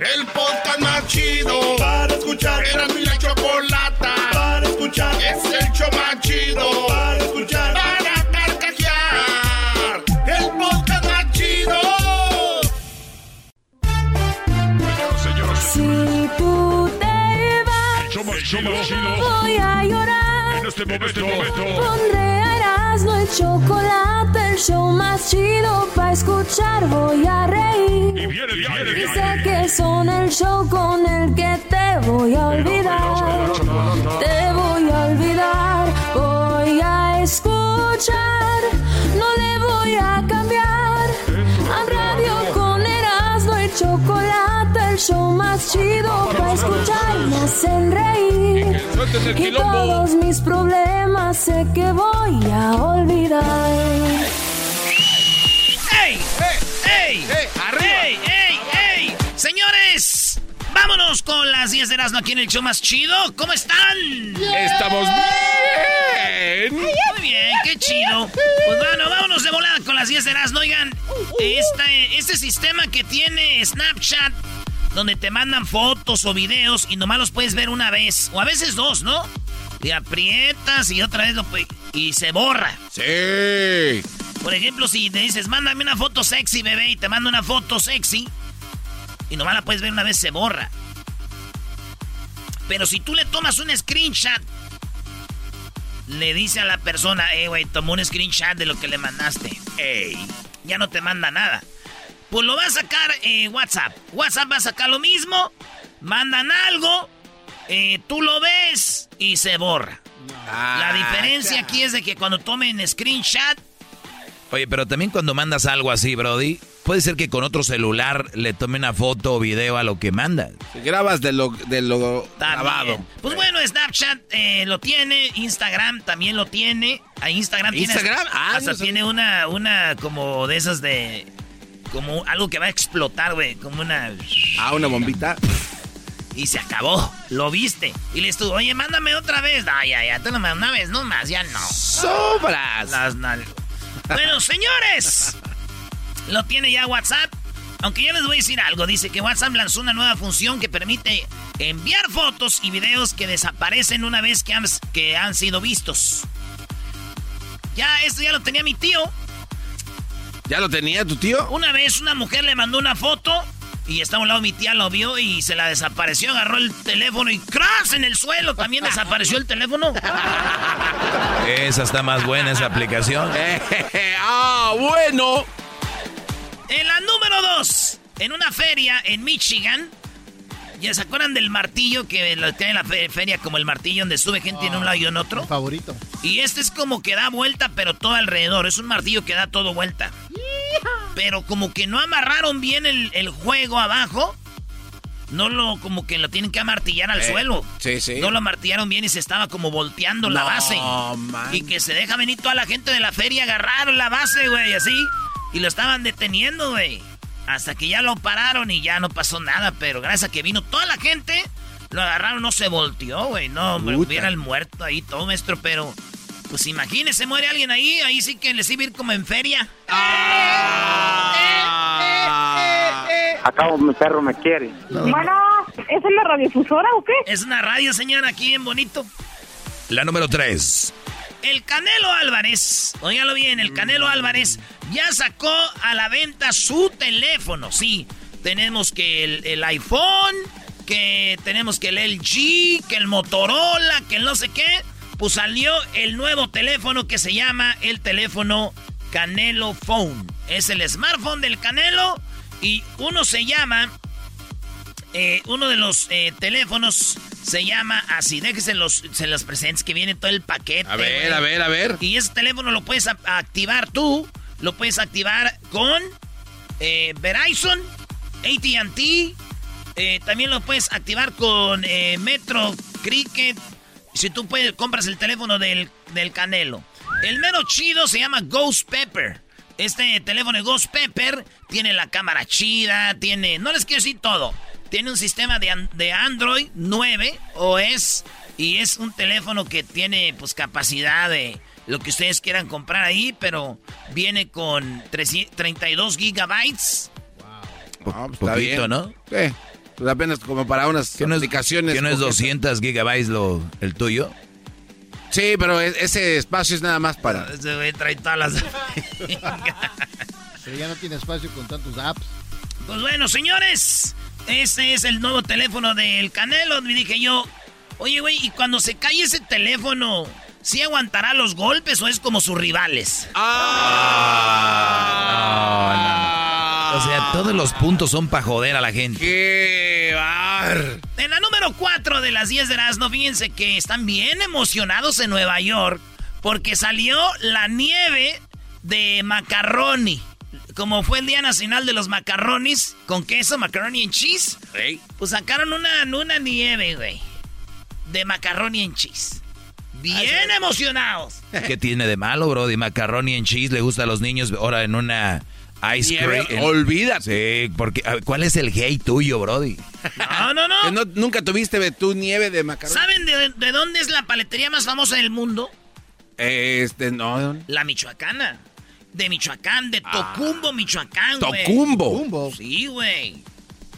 El podcast más chido para escuchar. Era mi la chocolata para escuchar. Es el show más chido para escuchar. Para carcajear. El podcast más chido. Si tú te vas, El show más chido. voy a llorar. En este momento. Pondré a Erasmo el chocolate, el show más chido para escuchar. Voy a reír. Y viene, viene, Y sé que son el show con el que te voy a olvidar. Te voy a olvidar. Voy a escuchar. No le voy a cambiar. Show más chido para escuchar. Me hacen reír. Y todos mis problemas sé que voy a olvidar. ¡Ey! ¡Ey! ¡Ey! ¡Ey! ¡Ey! Señores, vámonos con las 10 de Erasmo aquí en el show más chido. ¿Cómo están? Estamos bien. Muy bien, qué chido. Pues bueno, vámonos de volada con las 10 de Erasmo. Oigan, este, este sistema que tiene Snapchat, donde te mandan fotos o videos y nomás los puedes ver una vez, o a veces dos, ¿no? Y aprietas y otra vez lo y se borra. Sí. Por ejemplo, si te dices, mándame una foto sexy, bebé, y te mando una foto sexy, y nomás la puedes ver una vez, se borra. Pero si tú le tomas un screenshot, le dice a la persona, eh, güey, tomó un screenshot de lo que le mandaste. Ey, ya no te manda nada. Pues lo va a sacar eh, WhatsApp. WhatsApp va a sacar lo mismo, mandan algo, eh, tú lo ves y se borra. La diferencia aquí es de que cuando tomen screenshot, Oye, pero también cuando mandas algo así, Brody, puede ser que con otro celular le tome una foto o video a lo que mandas. Si grabas de lo, de lo grabado. Pues bueno, Snapchat eh, lo tiene, Instagram también lo tiene. A Instagram, tiene- ¿Instagram? Ah, hasta no tiene una, una como de esas de. Como algo que va a explotar, güey. Como una. Ah, una bombita. Y se acabó. Lo viste. Y le estuvo, oye, mándame otra vez. Ay, ya, ya, una vez, no más, ya no. ¡Sobras! Las Bueno, señores. Lo tiene ya WhatsApp. Aunque ya les voy a decir algo. Dice que WhatsApp lanzó una nueva función que permite enviar fotos y videos que desaparecen una vez que han, que han sido vistos. Ya, esto ya lo tenía mi tío. ¿Ya lo tenía tu tío? Una vez una mujer le mandó una foto y estaba a un lado mi tía, lo vio y se la desapareció, agarró el teléfono y ¡crash! en el suelo. También desapareció el teléfono. Esa está más buena, esa aplicación. ¡Ah, bueno! En la número dos, en una feria en Michigan. ¿Ya se acuerdan del martillo que lo tiene en la fe- feria como el martillo donde sube gente en un lado y en otro? Favorito. Y este es como que da vuelta, pero todo alrededor. Es un martillo que da todo vuelta. Pero como que no amarraron bien el, el juego abajo. No lo, como que lo tienen que amartillar al Eh, suelo. sí, sí. No lo amartillaron bien y se estaba como volteando la base. man. Y que se deja venir toda la gente de la feria a agarrar la base, güey, así. Y lo estaban deteniendo, güey. Hasta que ya lo pararon y ya no pasó nada. Pero gracias a que vino toda la gente, lo agarraron, no se volteó, güey. No, hombre, hubiera el muerto ahí, todo maestro, pero... Pues imagínese, muere alguien ahí, ahí sí que les iba a ir como en feria. Acabo, mi perro me quiere. Bueno, ¿es la radiodifusora o qué? Es una radio, señora, aquí en Bonito. La número 3. El Canelo Álvarez, óigalo bien, el Canelo Álvarez ya sacó a la venta su teléfono. Sí, tenemos que el, el iPhone, que tenemos que el LG, que el Motorola, que el no sé qué, pues salió el nuevo teléfono que se llama el teléfono Canelo Phone. Es el smartphone del Canelo y uno se llama, eh, uno de los eh, teléfonos se llama así, déjese los, se los presentes que viene todo el paquete. A ver, a ver, a ver. Y ese teléfono lo puedes activar tú, lo puedes activar con eh, Verizon, AT&T, también lo puedes activar con Metro, Cricket. Si tú puedes, compras el teléfono del, del Canelo. El mero chido se llama Ghost Pepper. Este teléfono de Ghost Pepper tiene la cámara chida, tiene, no les quiero decir todo, tiene un sistema de, de Android 9 OS y es un teléfono que tiene pues capacidad de lo que ustedes quieran comprar ahí, pero viene con 300 32 gigabytes. Ah, pues, está Poquito, bien. ¿no? Sí. Pues apenas como para unas ¿Qué no es, aplicaciones. ¿qué no es poquitas. 200 gigabytes lo, el tuyo? Sí, pero e- ese espacio es nada más para. Ese güey trae todas las... Pero ya no tiene espacio con tantos apps. Pues bueno, señores, este es el nuevo teléfono del Canelo. Me dije yo, oye, güey, y cuando se cae ese teléfono, ¿sí aguantará los golpes o es como sus rivales? O sea, todos los puntos son para joder a la gente. ¡Qué bar! En la número 4 de las 10 de Erasmo, fíjense que están bien emocionados en Nueva York porque salió la nieve de macaroni. Como fue el Día Nacional de los Macarronis con queso, macaroni and cheese, pues sacaron una, una nieve, güey, de macaroni and cheese. Bien emocionados. ¿Qué tiene de malo, bro? De macaroni en cheese le gusta a los niños ahora en una ice cream. en- olvídate. Sí, porque ¿cuál es el hate tuyo, brody? No, no, no. Nunca tuviste de tu nieve de macarrón. ¿Saben de, de dónde es la paletería más famosa del mundo? Este, no. La michoacana. De Michoacán, de Tocumbo, Michoacán, güey. Tocumbo. Sí, güey.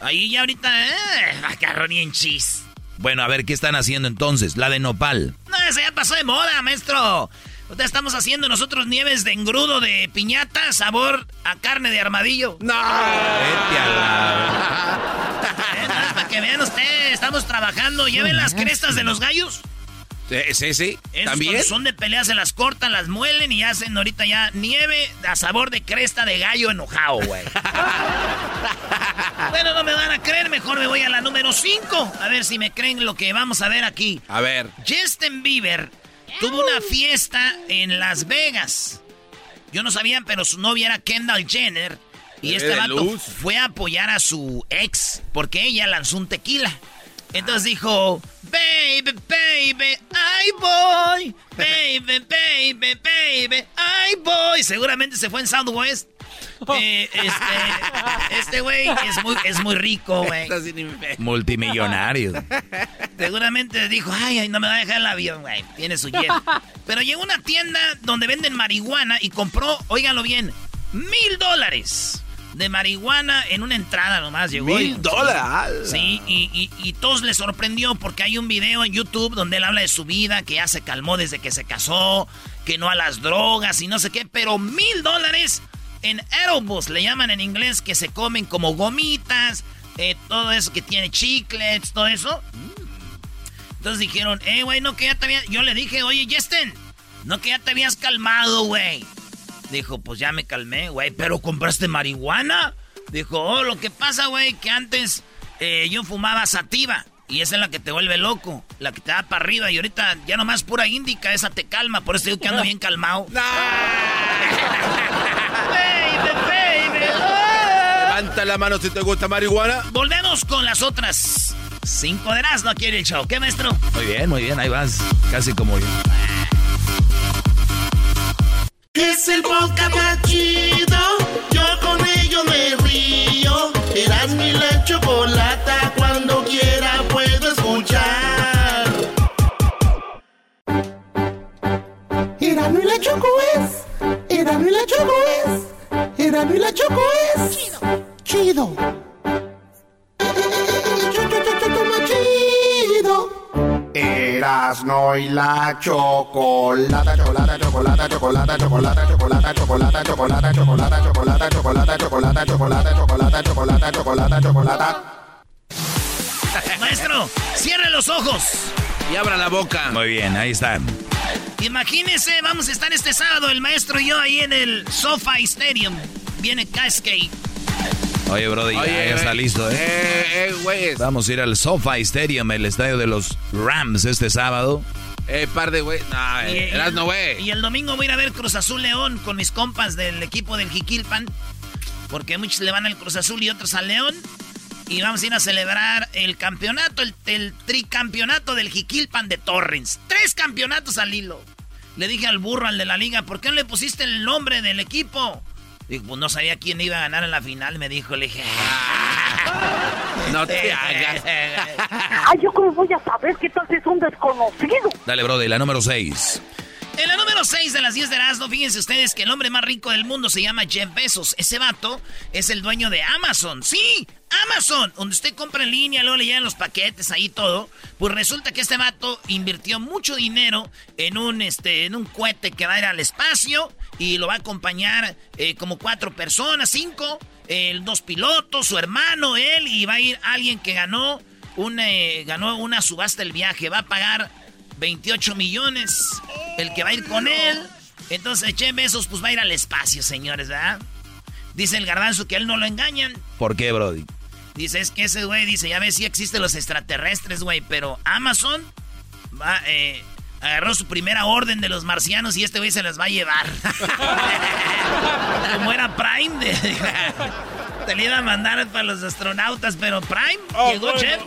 Ahí ya ahorita, eh, macaroni en cheese. Bueno, a ver, ¿qué están haciendo entonces? La de nopal. No, esa ya pasó de moda, maestro. Ahorita estamos haciendo nosotros nieves de engrudo de piñata, sabor a carne de armadillo. No. Vete a la- Eh, para que vean ustedes, estamos trabajando. ¿Ya ven las crestas de los gallos? Sí, sí. Esos ¿También? son de pelea, se las cortan, las muelen y hacen ahorita ya nieve a sabor de cresta de gallo enojado, güey. bueno, no me van a creer, mejor me voy a la número 5. A ver si me creen lo que vamos a ver aquí. A ver. Justin Bieber tuvo una fiesta en Las Vegas. Yo no sabía, pero su novia era Kendall Jenner. Y este vato luz. fue a apoyar a su ex porque ella lanzó un tequila. Entonces dijo, baby, baby, I voy. Baby, baby, baby, I voy. Seguramente se fue en Southwest. Eh, este, este güey es muy, es muy rico, güey. Multimillonario. Seguramente dijo, ay, ay, no me va a dejar el avión, güey. Tiene su jet. Pero llegó a una tienda donde venden marihuana y compró, óiganlo bien, mil dólares de marihuana en una entrada nomás. Llegó Mil dólares. Sí, y, y, y todos les sorprendió porque hay un video en YouTube donde él habla de su vida, que ya se calmó desde que se casó, que no a las drogas y no sé qué, pero mil dólares en edibles, le llaman en inglés, que se comen como gomitas, eh, todo eso que tiene chiclets, todo eso. Entonces dijeron, eh, güey, no que ya te habías... Yo le dije, oye, Justin, no que ya te habías calmado, güey. Dijo, pues ya me calmé, güey, pero compraste marihuana. Dijo, oh, lo que pasa, güey, que antes eh, yo fumaba sativa. Y esa es la que te vuelve loco, la que te da para arriba. Y ahorita ya nomás pura índica, esa te calma. Por eso digo que ando bien calmado. baby, baby, oh. Levanta la mano si te gusta marihuana. Volvemos con las otras cinco de no aquí en el show. ¿Qué, maestro? Muy bien, muy bien, ahí vas. Casi como yo. Es el podcast chido. Yo con ello me río. Eras mi la chocolata. Cuando quiera puedo escuchar. Erano y la Choco es. Erano y la Choco es. Erano y la Choco es. Chido. Chido. Erasno y la chocolata, chocolata, chocolata, chocolata, chocolata, chocolata, chocolata, chocolata, chocolata, chocolata, chocolata, chocolata, chocolata, chocolata, chocolata, chocolata, chocolata. Maestro, cierre los ojos. Y abra la boca. Muy bien, ahí está. Imagínense, vamos a estar este sábado, el maestro y yo, ahí en el SoFi Stadium. Viene Cascade. Oye, Brody, Oye, ya está listo, ¿eh? Eh, eh, güey. Vamos a ir al SoFi Stadium, el estadio de los Rams, este sábado. Eh, par de güey. No, eh, no, güey. Y el domingo voy a ir a ver Cruz Azul León con mis compas del equipo del Jiquilpan. Porque muchos le van al Cruz Azul y otros al León. Y vamos a ir a celebrar el campeonato, el, el tricampeonato del Jiquilpan de Torrens. Tres campeonatos al hilo. Le dije al burro, al de la liga, ¿por qué no le pusiste el nombre del equipo? Dijo, pues no sabía quién iba a ganar en la final, me dijo. Le dije, No te hagas. Ay, yo cómo voy a saber qué tal es un desconocido. Dale, Brody, la número 6. En la número 6 de las 10 de Erasmo, fíjense ustedes que el hombre más rico del mundo se llama Jeff Bezos. Ese vato es el dueño de Amazon. Sí, Amazon, donde usted compra en línea, luego le llegan los paquetes, ahí todo. Pues resulta que este vato invirtió mucho dinero en un, este, en un cohete que va a ir al espacio y lo va a acompañar eh, como cuatro personas, cinco, eh, dos pilotos, su hermano, él, y va a ir alguien que ganó, un, eh, ganó una subasta el viaje. Va a pagar 28 millones. El que va a ir con él. Entonces, Jeff Bezos, pues va a ir al espacio, señores, ¿verdad? Dice el garbanzo que a él no lo engañan. ¿Por qué, Brody? Dice, es que ese güey dice, ya ves, sí existen los extraterrestres, güey, pero Amazon va, eh, agarró su primera orden de los marcianos y este güey se las va a llevar. Como era Prime, de- te le iba a mandar para los astronautas, pero Prime llegó Jeff.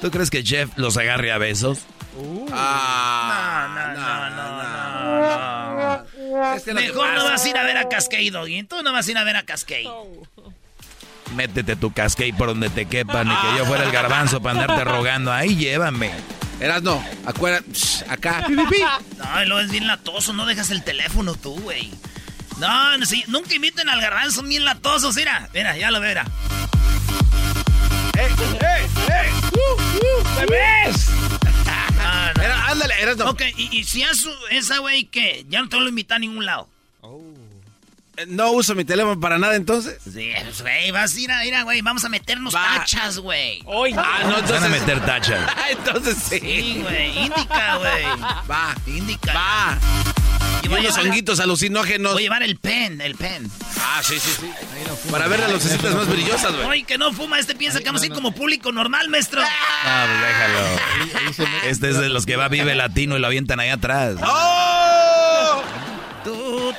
¿Tú crees que Jeff los agarre a besos? Ah, No, no, no, no, no. Es que lo que Mejor no vas a ir a ver a Cascade, Doggy. Tú no vas a ir a ver a Cascade. Métete tu cascade por donde te quepa, ni que yo fuera el garbanzo para andarte rogando. Ahí llévame. Eras no. Acuérdate. Acá. No, y luego es bien latoso, no dejas el teléfono tú, güey. No, no, sí, nunca inviten al garbanzo, son bien latosos, mira, mira, ya lo verá. ¡Ey, ey, ey! ¡Uh, uh! ¡Bebés! Ah, no. Era, ándale, eras no. Ok, y, y si haces esa güey que ya no te lo invita a ningún lado. No uso mi teléfono para nada entonces. Sí, pues, güey, vas a ir a, ir a, güey, vamos a meternos Va. tachas, güey. Ah, no, Van a entonces. meter tacha. entonces sí. Sí, güey, indica, güey. Va. Indica. Va. Y voy a unos llevar- honguitos alucinógenos. Voy a llevar el pen, el pen. Ah, sí, sí, sí. Para ver las lucecitas más brillosas, güey. Oye, que no fuma, este piensa que vamos a ir como público normal, maestro. No, pues déjalo. Este es de los que va Vive Latino y lo avientan ahí atrás. ¡Oh! Tu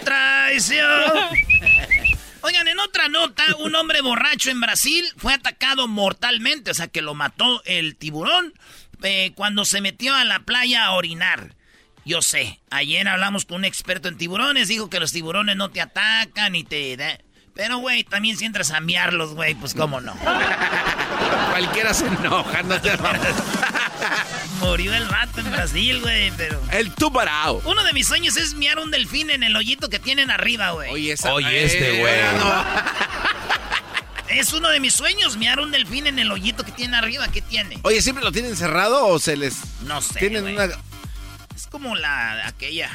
traición. Oigan, en otra nota, un hombre borracho en Brasil fue atacado mortalmente, o sea que lo mató el tiburón eh, cuando se metió a la playa a orinar. Yo sé, ayer hablamos con un experto en tiburones, dijo que los tiburones no te atacan y te... Pero, güey, también si entras a miarlos, güey, pues cómo no. Cualquiera se enoja, no te Murió el vato en Brasil, güey, pero... El tubarao. Uno de mis sueños es miar un delfín en el hoyito que tienen arriba, güey. Oye, esa- Oye, este, Eh, güey. no. Es uno de mis sueños, miar un delfín en el hoyito que tiene arriba. ¿Qué tiene? Oye, ¿siempre lo tienen cerrado o se les... No sé, Tienen una... Es como la aquella.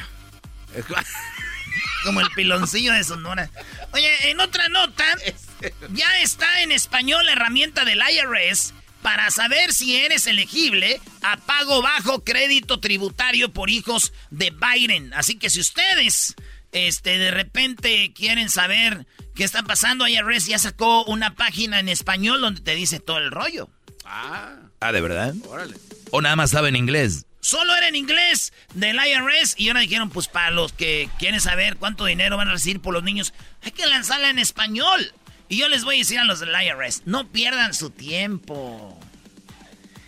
Como el piloncillo de Sonora. Oye, en otra nota, ya está en español la herramienta del IRS para saber si eres elegible a pago bajo crédito tributario por hijos de Biden. Así que si ustedes, este, de repente quieren saber qué está pasando, IRS ya sacó una página en español donde te dice todo el rollo. Ah, Ah, ¿de verdad? órale. ¿O nada más estaba en inglés? Solo era en inglés del IRS y ahora dijeron, pues para los que quieren saber cuánto dinero van a recibir por los niños, hay que lanzarla en español. Y yo les voy a decir a los del IRS, no pierdan su tiempo.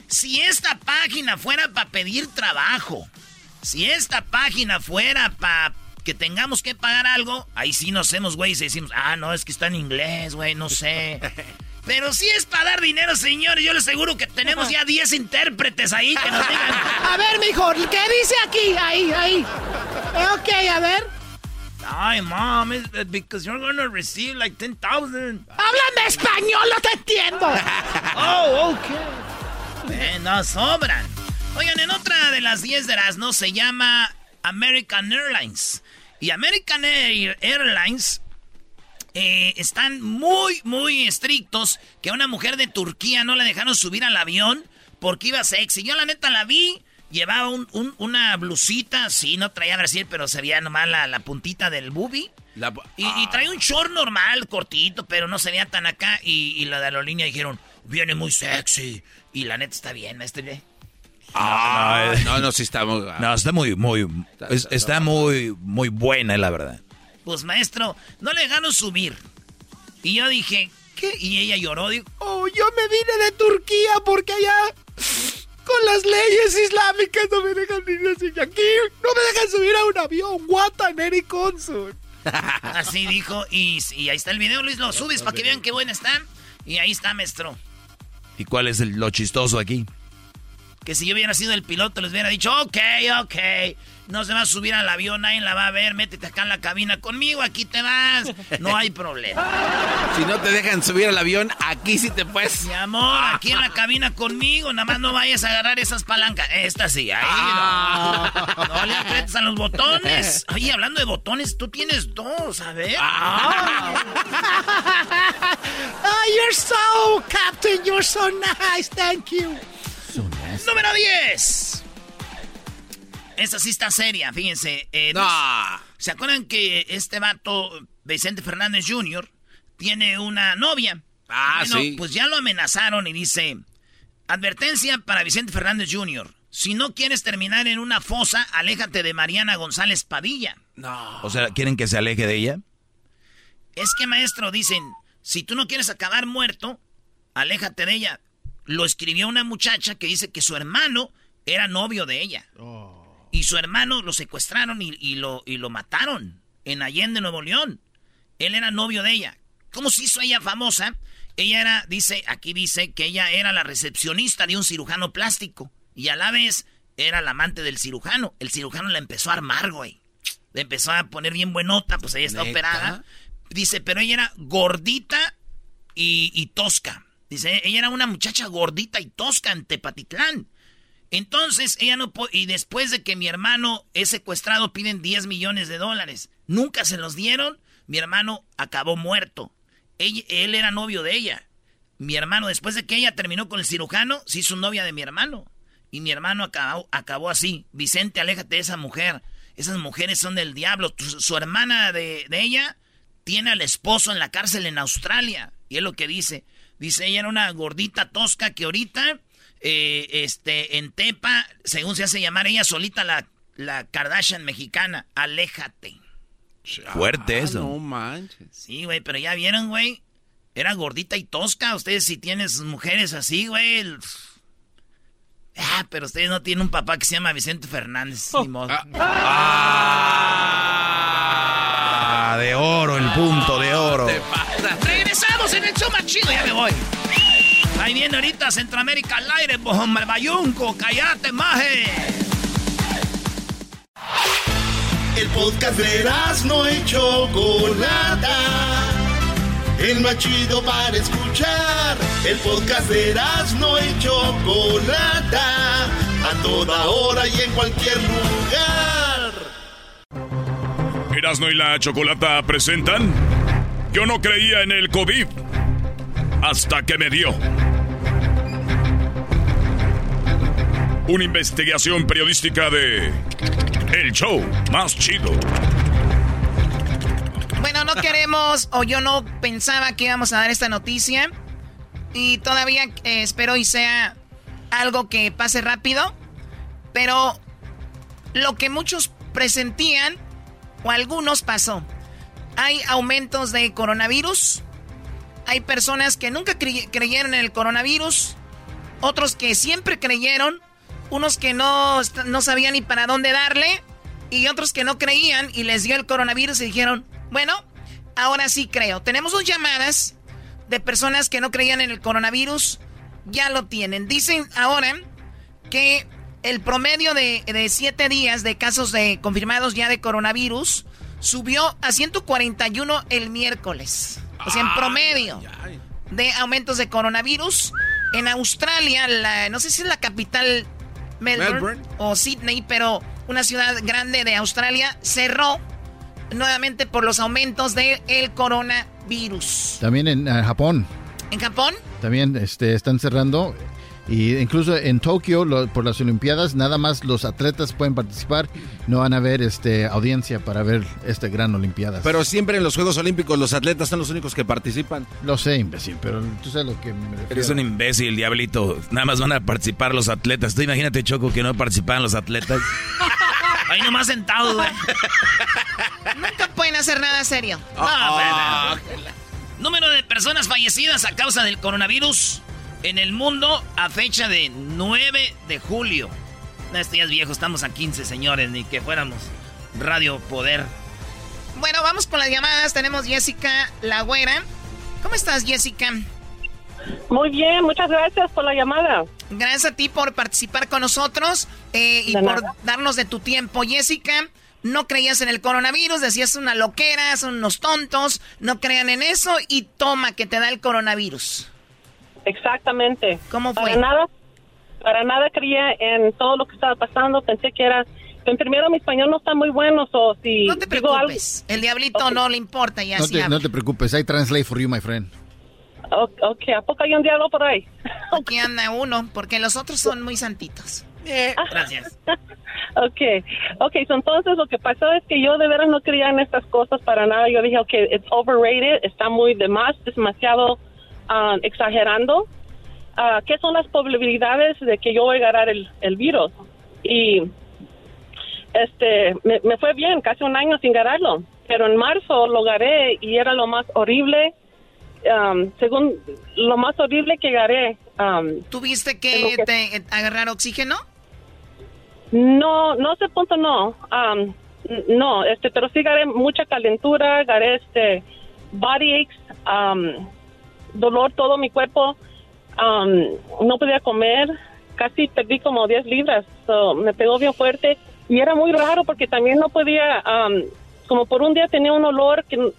Si esta página fuera para pedir trabajo, si esta página fuera para que tengamos que pagar algo, ahí sí nos hacemos güeyes y decimos, ah, no, es que está en inglés, güey, no sé. Pero si es para dar dinero, señores, yo les aseguro que tenemos ya 10 intérpretes ahí que nos digan, A ver, mijo, ¿qué dice aquí? Ahí, ahí. Ok, a ver. Ay, mom, it's because you're gonna receive like 10,000. Háblame español, no te entiendo. Oh, ok. Eh, no sobran. Oigan, en otra de las 10 de las no se llama American Airlines. Y American Air- Airlines eh, están muy, muy estrictos que a una mujer de Turquía no la dejaron subir al avión porque iba sexy. Yo la neta la vi, llevaba una blusita, sí, no traía Brasil, pero se veía nomás la, la puntita del boobie. y, y, traía un short normal, cortito, pero no se veía tan acá. Y, y la de la aerolínea dijeron, viene muy sexy. Y la neta está bien, este Ah, no, no, sí está muy... No, está muy, muy... Está, muy, muy buena, la verdad. Pues, maestro, no le dejaron subir. Y yo dije, ¿qué? Y ella lloró, dijo, oh, yo me vine de Turquía porque allá con las leyes islámicas no me dejan ir así aquí, no me dejan subir a un avión, what an Así dijo, y, y, ahí está el video, Luis, lo subes para que vean qué buena está. Y ahí está, maestro. ¿Y cuál es lo chistoso aquí? Que si yo hubiera sido el piloto, les hubiera dicho, ok, ok, no se va a subir al avión, nadie la va a ver, métete acá en la cabina conmigo, aquí te vas, no hay problema. Si no te dejan subir al avión, aquí sí te puedes. Mi amor, aquí en la cabina conmigo, nada más no vayas a agarrar esas palancas. Esta sí, ahí no. No le apretes a los botones. Oye, hablando de botones, tú tienes dos, a ver. Ah. oh, you're so, Captain, you're so nice, thank you. Número 10. Esta sí está seria, fíjense. Eh, ¿Se acuerdan que este vato, Vicente Fernández Jr., tiene una novia? Ah, sí. Pues ya lo amenazaron y dice: Advertencia para Vicente Fernández Jr. Si no quieres terminar en una fosa, aléjate de Mariana González Padilla. No. O sea, ¿quieren que se aleje de ella? Es que, maestro, dicen: si tú no quieres acabar muerto, aléjate de ella. Lo escribió una muchacha que dice que su hermano era novio de ella. Oh. Y su hermano lo secuestraron y, lo, y lo mataron en Allende, Nuevo León. Él era novio de ella. ¿Cómo se hizo ella famosa? Ella era, dice, aquí dice que ella era la recepcionista de un cirujano plástico. Y a la vez era la amante del cirujano. El cirujano la empezó a armar, güey. Le empezó a poner bien buenota, pues ella está operada. Dice, pero ella era gordita y, y tosca. Dice, ella era una muchacha gordita y tosca en Tepatitlán. Entonces, ella no y después de que mi hermano es secuestrado, piden 10 millones de dólares. Nunca se los dieron. Mi hermano acabó muerto. Él, él era novio de ella. Mi hermano, después de que ella terminó con el cirujano, se hizo novia de mi hermano. Y mi hermano acabó, acabó así. Vicente, aléjate de esa mujer. Esas mujeres son del diablo. Su, hermana de, de, ella tiene al esposo en la cárcel en Australia. Y es lo que dice. Dice, ella era una gordita tosca que ahorita eh, este, en Tepa, según se hace llamar ella solita la, la Kardashian mexicana. Aléjate. Fuerte ah, eso. No manches. Sí, güey, pero ya vieron, güey. Era gordita y tosca. Ustedes si tienes mujeres así, güey. Ah, pero ustedes no tienen un papá que se llama Vicente Fernández. Ah. ah, de oro, el punto de oro. Regresamos en el show más chido, ya me voy. Ahí viene ahorita Centroamérica al aire, hombre, bayunco, cállate, maje. El podcast de no hecho Chocolata. El más chido para escuchar. El podcast de no hecho Chocolata. A toda hora y en cualquier lugar. Erasno y la Chocolata presentan. Yo no creía en el COVID hasta que me dio. Una investigación periodística de El Show Más Chido. Bueno, no queremos, o yo no pensaba que íbamos a dar esta noticia. Y todavía eh, espero y sea algo que pase rápido. Pero lo que muchos presentían, o algunos pasó. Hay aumentos de coronavirus hay personas que nunca creyeron en el coronavirus, otros que siempre creyeron, unos que no, no sabían ni para dónde darle, y otros que no creían y les dio el coronavirus y dijeron, bueno, ahora sí creo. Tenemos dos llamadas de personas que no creían en el coronavirus, ya lo tienen. Dicen ahora que el promedio de, de siete días de casos de confirmados ya de coronavirus subió a 141 el miércoles. O sea, en promedio de aumentos de coronavirus. En Australia, la, no sé si es la capital Melbourne, o Sydney, pero una ciudad grande de Australia cerró nuevamente por los aumentos del el coronavirus. También en eh, Japón. ¿En Japón? También este, están cerrando. Y incluso en Tokio, lo- por las Olimpiadas, nada más los atletas pueden participar. No van a haber este, audiencia para ver esta gran Olimpiada. Pero siempre en los Juegos Olímpicos los atletas son los únicos que participan. Lo sé, imbécil, pero tú sabes lo que me refiero. Eres un imbécil, diablito. Nada más van a participar los atletas. Tú imagínate, Choco, que no participaran los atletas. Ahí nomás sentado, güey. Nunca pueden hacer nada serio. No, pero- Número de personas fallecidas a causa del coronavirus en el mundo a fecha de 9 de julio. No, esto ya es viejo, estamos a 15, señores, ni que fuéramos Radio Poder. Bueno, vamos con las llamadas. Tenemos Jessica La Güera. ¿Cómo estás, Jessica? Muy bien, muchas gracias por la llamada. Gracias a ti por participar con nosotros eh, y por darnos de tu tiempo. Jessica, no creías en el coronavirus, decías una loquera, son unos tontos, no crean en eso y toma que te da el coronavirus. Exactamente. ¿Cómo fue? Para nada, para nada creía en todo lo que estaba pasando. Pensé que era. En primero, mi español no está muy bueno, o si No te digo algo. preocupes, el diablito no le importa y No así te, habla. no te preocupes, I translate for you, my friend. Ok, ¿a poco hay un diablo por ahí? Aquí anda uno, porque los otros son muy santitos. Gracias. Ok, ok, so entonces lo que pasó es que yo de veras no creía en estas cosas para nada. Yo dije, ok, it's overrated, está muy de más, es demasiado ah, exagerando. Ah, ¿Qué son las probabilidades de que yo voy a agarrar el, el virus? Y este, me, me fue bien, casi un año sin agarrarlo. Pero en marzo lo agarré y era lo más horrible, um, según lo más horrible que agarré. um, ¿Tuviste que, te- agarrar oxígeno? No, no ese punto no. N- no, este, pero sí agarré mucha calentura, agarré este body aches, am, dolor todo mi cuerpo. Am, no podía comer, casi perdí como 10 libras. So, me pegó bien fuerte y era muy raro porque también no podía, am, como por un día tenía un olor que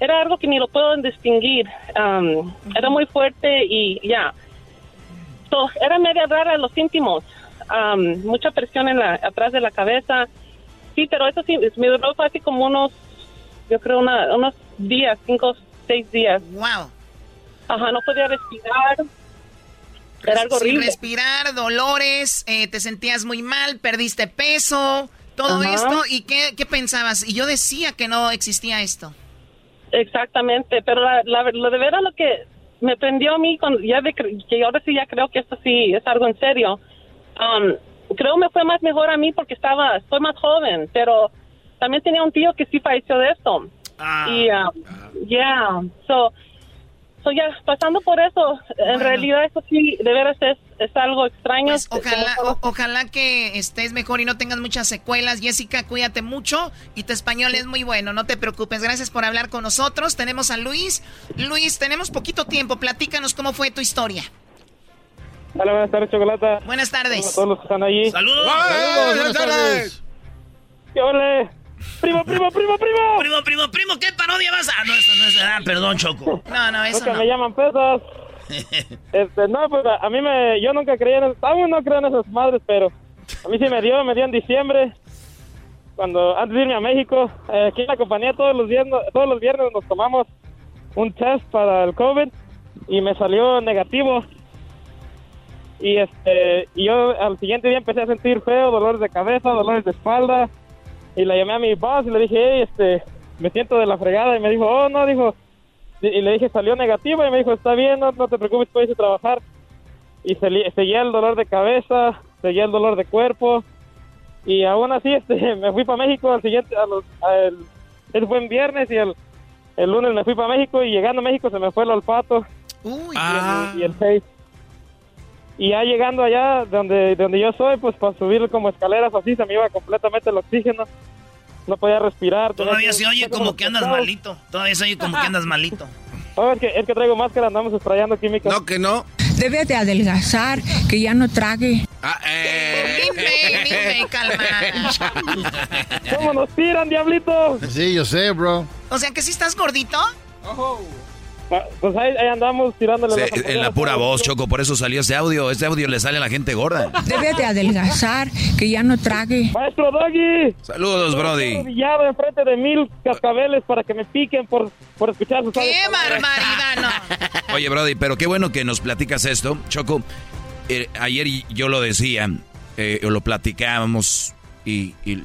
era algo que ni lo puedo distinguir. Am, Era muy fuerte y ya. So, era media rara los síntomas. Am, mucha presión en la, atrás de la cabeza. Sí, pero eso sí, me duró casi como unos, yo creo, una- unos días, cinco, seis días. Wow. Ajá, no podía respirar. Era algo Sin horrible. respirar, dolores, eh, te sentías muy mal, perdiste peso, todo Ajá. esto. ¿Y qué, qué pensabas? Y yo decía que no existía esto. Exactamente, pero la, la- lo de veras lo que me prendió a mí, cuando ya de, que ahora sí ya creo que esto sí es algo en serio. Um, creo me fue más mejor a mí porque estaba, estoy más joven, pero también tenía un tío que sí falleció de esto. Y, um, yeah, so, so ya, pasando por eso, en realidad eso sí, de veras es, es algo extraño. Pues ojalá, o- ojalá que estés mejor y no tengas muchas secuelas. Jessica, cuídate mucho y tu español es muy bueno, no te preocupes. Gracias por hablar con nosotros. Tenemos a Luis. Luis, tenemos poquito tiempo. Platícanos cómo fue tu historia. Hola, buenas tardes, Chocolata. Buenas tardes. Hola a todos los que están allí. ¡Saludos! ¡Saludos! buenas tardes! ¿Qué ole? ¡Primo, primo, primo, primo! Primo, primo, primo, ¿qué parodia vas a...? Ah, no, eso no es... Ah, perdón, Choco. No, no, Es que me llaman pesas. Este, no, pues a, a mí me... Yo nunca creí en... eso. Aún no creo en esas madres, pero... A mí sí me dio, me dio en diciembre. Cuando... Antes de irme a México. eh, aquí en la compañía todos los, viernes, todos los viernes nos tomamos un test para el COVID. Y me salió negativo. Y este... Y yo al siguiente día empecé a sentir feo, dolores de cabeza, dolores de espalda. Y le llamé a mi boss y le dije, hey, este... Me siento de la fregada. Y me dijo, oh, no, dijo... Y y le dije, salió negativo y me dijo, está bien, no, no te preocupes, puedes ir a trabajar. Y se- seguía el dolor de cabeza, seguía el dolor de cuerpo. Y aún así, este, me fui para México al siguiente, a los, al- eso fue en viernes y el, el lunes me fui para México y llegando a México se me fue el olfato. Uy. Y, el, y el face. Y ya llegando allá donde, donde yo soy, pues para subir como escaleras así, se me iba completamente el oxígeno. No podía respirar. Todavía se oye como que andas malito. Todavía se oye como que andas malito. Oh, es, que, es que traigo máscara, andamos sprayando químicos. No, que no. Debe de adelgazar, que ya no trague. Ah, eh. Dime, dime, calma. ¿Cómo nos tiran, diablito? Sí, yo sé, bro. O sea que si estás gordito. Pues ahí, ahí andamos tirándole Sí, las en la pura voz, Choco, por eso salió ese audio. Ese audio le sale a la gente gorda. Debe de adelgazar, que ya no trague. Maestro Doggy. Saludos, Brody. Arrodillado enfrente de mil cascabeles para que me piquen por, por escuchar sus ¡Qué barbaridad! No. Oye, Brody, pero qué bueno que nos platicas esto. Choco, eh, ayer yo lo decía, eh, lo platicábamos y, y-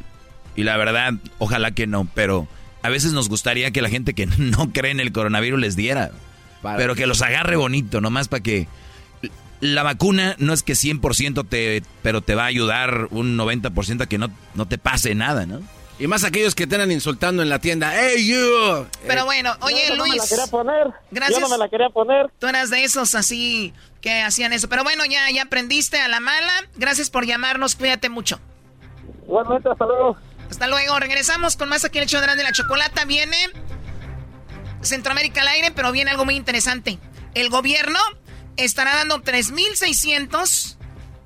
y la verdad, ojalá que no, pero a veces nos gustaría que la gente que no cree en el coronavirus les diera, pero que los agarre bonito, nomás para que... La vacuna no es que 100% te, pero te va a ayudar un 90% a que no, no te pase nada, ¿no? Y más aquellos que te andan insultando en la tienda. ¡Hey, you! Pero bueno, oye, Yo no me Luis. la quería poner. Gracias. Yo no me la quería poner. Tú eras de esos así que hacían eso. Pero bueno, ya, ya aprendiste a la mala. Gracias por llamarnos. Cuídate mucho. Igualmente, hasta luego. Hasta luego. Regresamos con más aquí en el show de la chocolata. Viene Centroamérica al aire, pero viene algo muy interesante. El gobierno estará dando 3.600,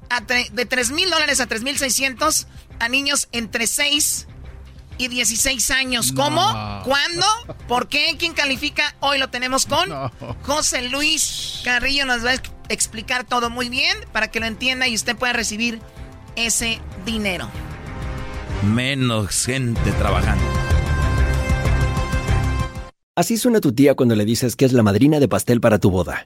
a tre- de 3.000 dólares a 3.600 a niños entre 6 y 16 años. ¿Cómo? No. ¿Cuándo? ¿Por qué? ¿Quién califica? Hoy lo tenemos con José Luis Carrillo. Nos va a ex- explicar todo muy bien para que lo entienda y usted pueda recibir ese dinero. Menos gente trabajando. Así suena tu tía cuando le dices que es la madrina de pastel para tu boda.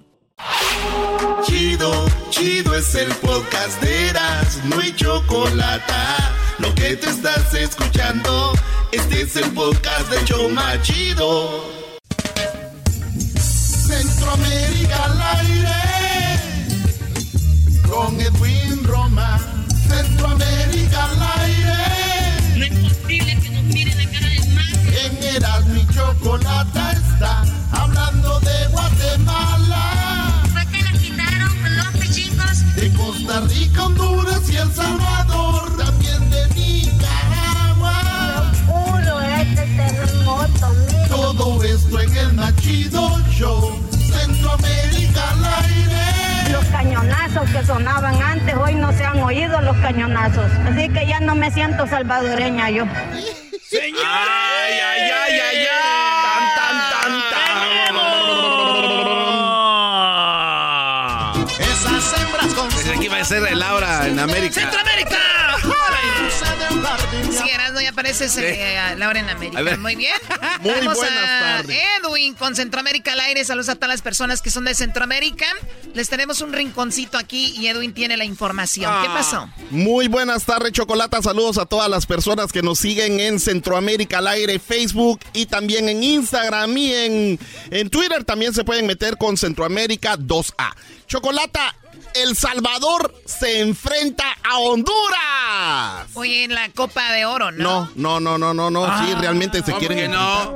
Chido, chido es el podcast de Eras, no hay chocolate. Lo que te estás escuchando, este es el podcast de Choma Chido. Centroamérica al aire, con Edwin Roma. Centroamérica al aire. No es posible que nos miren la cara de En Eras mi chocolata está hablando de Guatemala. Costa Rica, Honduras y El Salvador. También de Nicaragua. Puro este terremoto, Todo esto en el Nachido Show. Centroamérica al aire. Los cañonazos que sonaban antes, hoy no se han oído los cañonazos. Así que ya no me siento salvadoreña yo. ¡Señor! ¡Ay, ay, ay, ay, ay! ¡Tan, tan, a ser el Laura en América. ¡Centroamérica! Sí, Erasmo, ya apareces eh, Laura en América. A ver. Muy bien. Muy buenas a tardes. Edwin con Centroamérica al aire. Saludos a todas las personas que son de Centroamérica. Les tenemos un rinconcito aquí y Edwin tiene la información. ¿Qué Ah. pasó? Muy buenas tardes, Chocolata. Saludos a todas las personas que nos siguen en Centroamérica al aire, Facebook y también en Instagram y en, en Twitter. También se pueden meter con Centroamérica 2A. Chocolata, El Salvador se enfrenta a Honduras. Oye, en la Copa de Oro, ¿no? No, no, no, no, no, no. sí, Ah, realmente se ¿cómo quieren. que no?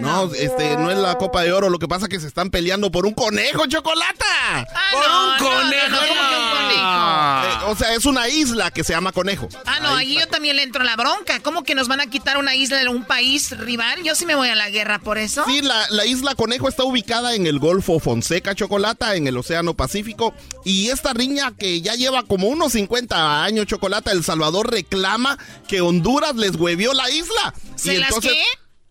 No, este, no es la Copa de Oro. Lo que pasa es que se están peleando por un conejo, chocolata. Ah, Por no, un no, no, conejo. no, ¿cómo que un conejo? Ah. Eh, o sea, es una isla que se llama Conejo. Ah, no, ahí yo también le entro a la bronca. ¿Cómo que nos van a quitar una isla de un país rival? Yo sí me voy a la guerra por eso. Sí, la, la isla Conejo está ubicada en el Golfo Fonseca Chocolata, en el Océano Pacífico. Y esta riña que ya lleva como unos 50 años, Chocolata, El Salvador reclama que Honduras les huevió la isla. ¿Se y las entonces, qué?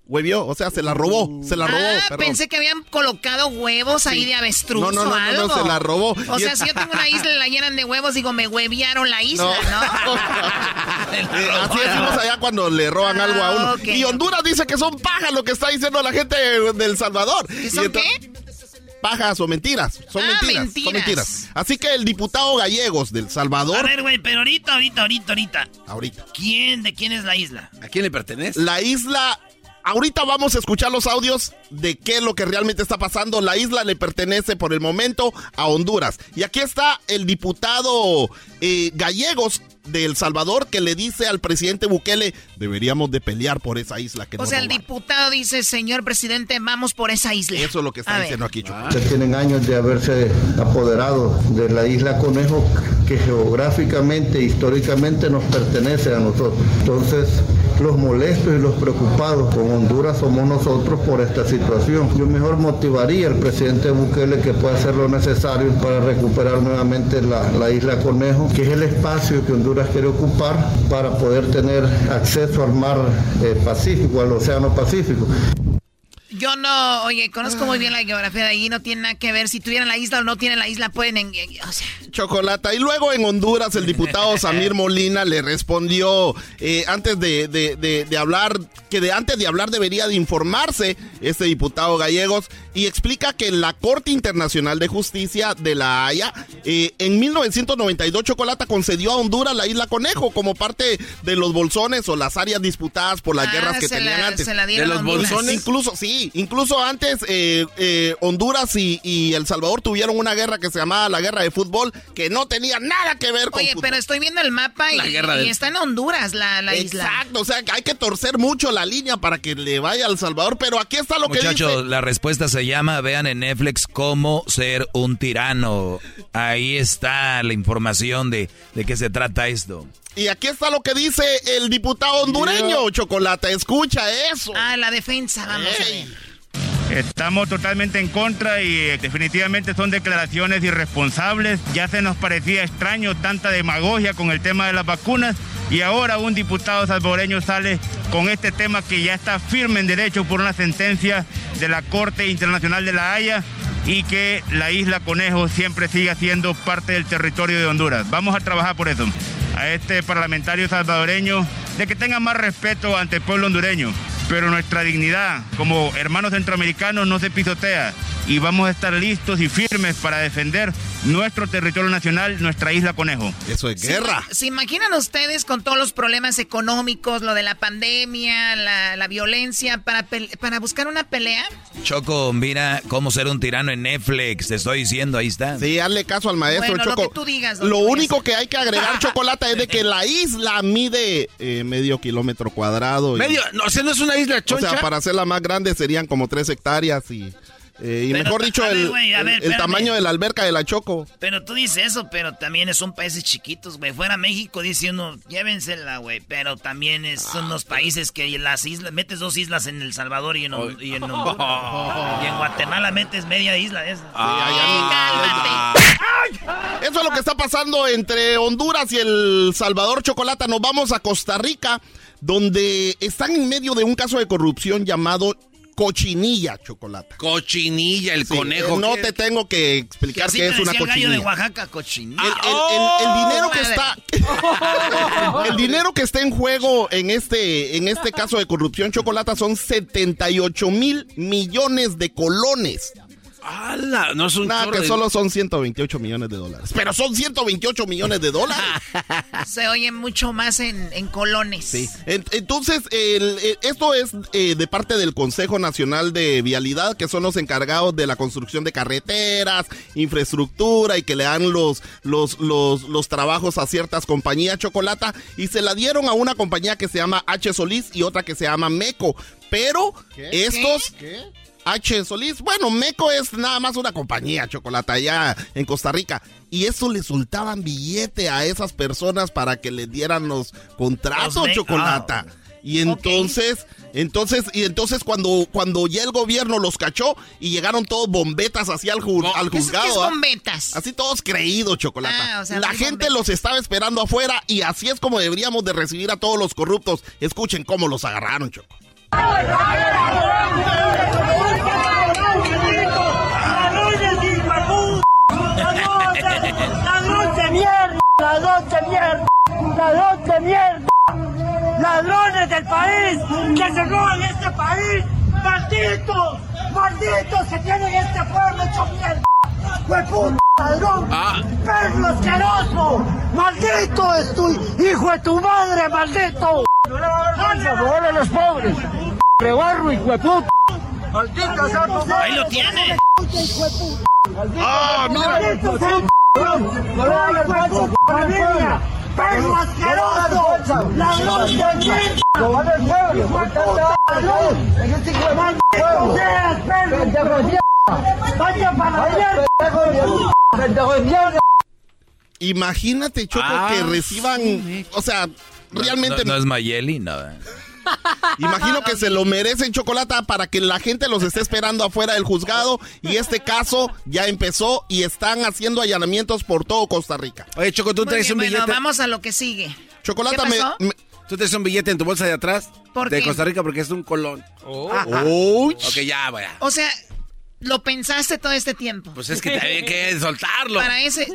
Huevió, o sea, se la robó, se la robó. ah, perdón. pensé que habían colocado huevos ahí de avestruz No, no, no, o algo. no, se la robó. O Y sea, es- si yo tengo una isla y la llenan de huevos, digo, me hueviaron la isla, ¿no? Eh, así decimos allá cuando le roban algo a uno. Ah. Y Honduras dice que son pajas lo que está diciendo la gente del Salvador. ¿Que Y son ento- Pajas o mentiras. Son Ah, mentiras, mentiras. Son mentiras. Así que el diputado Gallegos del A Salvador. ver, güey, pero ahorita, ahorita, ahorita, ahorita. Ahorita. ¿Quién, de quién es la isla? ¿A quién le pertenece? La isla. Ahorita vamos a escuchar los audios de qué es lo que realmente está pasando. La isla le pertenece por el momento a Honduras. Y aquí está el diputado eh, Gallegos de El Salvador que le dice al presidente Bukele, deberíamos de pelear por esa isla que O nos sea, el robaron". diputado dice, señor presidente, vamos por esa isla. Eso es lo que está A ver. diciendo aquí, Choco. Ya tienen años de haberse apoderado de la isla Conejo que geográficamente, históricamente nos pertenece a nosotros. Entonces, los molestos y los preocupados con Honduras somos nosotros por esta situación. Yo mejor motivaría al presidente Bukele que pueda hacer lo necesario para recuperar nuevamente la, la isla Conejo, que es el espacio que Honduras quiere ocupar para poder tener acceso al mar eh, Pacífico, al Océano Pacífico. Yo no, oye, conozco muy bien la geografía de ahí, no tiene nada que ver. Si tuvieran la isla o no tienen la isla, pueden... en- o sea, Chocolata. Y luego en Honduras el diputado Samir Molina le respondió eh, antes de, de- de- de hablar, que de antes de hablar debería de informarse este diputado gallegos y explica que la Corte Internacional de Justicia de la Haya eh, en 1992 Chocolata concedió a Honduras la isla Conejo como parte de los bolsones o las áreas disputadas por las Ah, guerras que se tenían la- antes. se la dieron de los Honduras. bolsones. Incluso, sí, incluso antes eh, eh, Honduras y, y El Salvador tuvieron una guerra que se llamaba la guerra de fútbol que no tenía nada que ver con Oye, fútbol. pero estoy viendo el mapa y, La guerra y del- está en Honduras la, la isla. Exacto, o sea, que hay que torcer mucho la línea para que le vaya al Salvador, pero aquí está lo que Muchachos, dice. la respuesta se llama, vean en Netflix cómo ser un tirano. Ahí está la información de, de qué se trata esto. Y aquí está lo que dice el diputado hondureño, Chocolate, escucha eso. Ah, la defensa, vamos a ver. Estamos totalmente en contra y eh, definitivamente son declaraciones irresponsables. Ya se nos parecía extraño tanta demagogia con el tema de las vacunas y ahora un diputado salvadoreño sale con este tema que ya está firme en derecho por una sentencia de la Corte Internacional de la Haya y que la isla Conejo siempre siga siendo parte del territorio de Honduras. Vamos a trabajar por eso. A este parlamentario salvadoreño de que tenga más respeto ante el pueblo hondureño pero nuestra dignidad como hermanos centroamericanos no se pisotea y vamos a estar listos y firmes para defender nuestro territorio nacional, nuestra isla Conejo. Eso es ¿Se, ¿Se imaginan ustedes con todos los problemas económicos, lo de la pandemia, la, la violencia, para, pel- para buscar una pelea? Choco, mira cómo ser un tirano en Netflix, te estoy diciendo, ahí está. Sí, hazle caso al maestro Bueno, lo Choco. que tú digas, Lo único que hay que agregar, Chocolate, es de que la isla mide eh, medio kilómetro cuadrado. y- Medio, no, o sea, no es una isla O choncha. sea, para hacerla más grande serían como tres hectáreas y, eh, y Pero, mejor dicho, ver, el, güey, a ver, el- el espérame. tamaño de la alberca de la Choco. Pero tú dices eso, pero también son países chiquitos, güey. Fuera México dice uno, llévensela, güey. Pero también es- son los países que las islas, metes dos islas en El Salvador y en, Hon- y en Honduras. Y en Guatemala metes media isla esa. Eso es lo que está pasando entre Honduras y El Salvador Chocolata. Nos vamos a Costa Rica, donde están en medio de un caso de corrupción llamado cochinilla, Chocolata. Cochinilla, el Sí, conejo. eh, no te tengo que explicar qué es una decía el gallo de cochinilla. Oaxaca, cochinilla. El, el- el- el dinero que está el dinero que está en juego en este en este caso de corrupción chocolata son 78 mil millones de colones ¡Hala! No es un Nada, que de- solo son 128 millones de dólares. Pero son 128 millones de dólares. Se oye mucho más en, en colones. Sí. En- Entonces, el- el- esto es eh, de parte del Consejo Nacional de Vialidad, que son los encargados de la construcción de carreteras, infraestructura y que le dan los, los, los, los trabajos a ciertas compañías chocolata. Y se la dieron a una compañía que se llama H. Solís y otra que se llama Meco. Pero estos... H. Solís, bueno, Meco es nada más una compañía chocolate allá en Costa Rica. Y eso le soltaban billete a esas personas para que le dieran los contratos Me- chocolata. Y entonces, entonces, y entonces cuando, cuando ya el gobierno los cachó y llegaron todos bombetas así al, ju- al ¿Qué es- juzgado. qué es ¿ah? bombetas? Así todos creídos, chocolate. Ah, o sea, La gente bombetas. los estaba esperando afuera y así es como deberíamos de recibir a todos los corruptos. Escuchen cómo los agarraron, Choco. ¡Ladrón de mierda! ¡Ladrón de mierda! ¡Ladrón de mierda! ¡Ladrones del país! ¡Que se roban este país! ¡Malditos! ¡Malditos se tienen este pueblo hecho mierda! ¡Hueputa ladrón! ¡Perro asqueroso! ¡Maldito es tu hijo de tu madre, maldito! ¡Vamos a robarle a los pobres! ¡Rebarro, hijo de puta! ¡Maldita sea tu madre! Ahí lo tiene. ¡Ah, mira! ¡Perro asqueroso! ¡Ladrón de mierda! Imagínate, Choco, Ah, que reciban, o sea, realmente No, no es Mayeli, no. Imagino que se lo merecen chocolate para que la gente los esté esperando afuera del juzgado y este caso ya empezó y están haciendo allanamientos por todo Costa Rica. Oye, Choco, tú Muy traes bien, un bueno, billete. vamos a lo que sigue. Chocolate ¿Qué me, pasó? me- Tú traes un billete en tu bolsa de atrás ¿Por de qué? Costa Rica porque es un colón. Ajá. Ok, ya, vaya. O sea, lo pensaste todo este tiempo. Pues es que había que soltarlo. Para ese.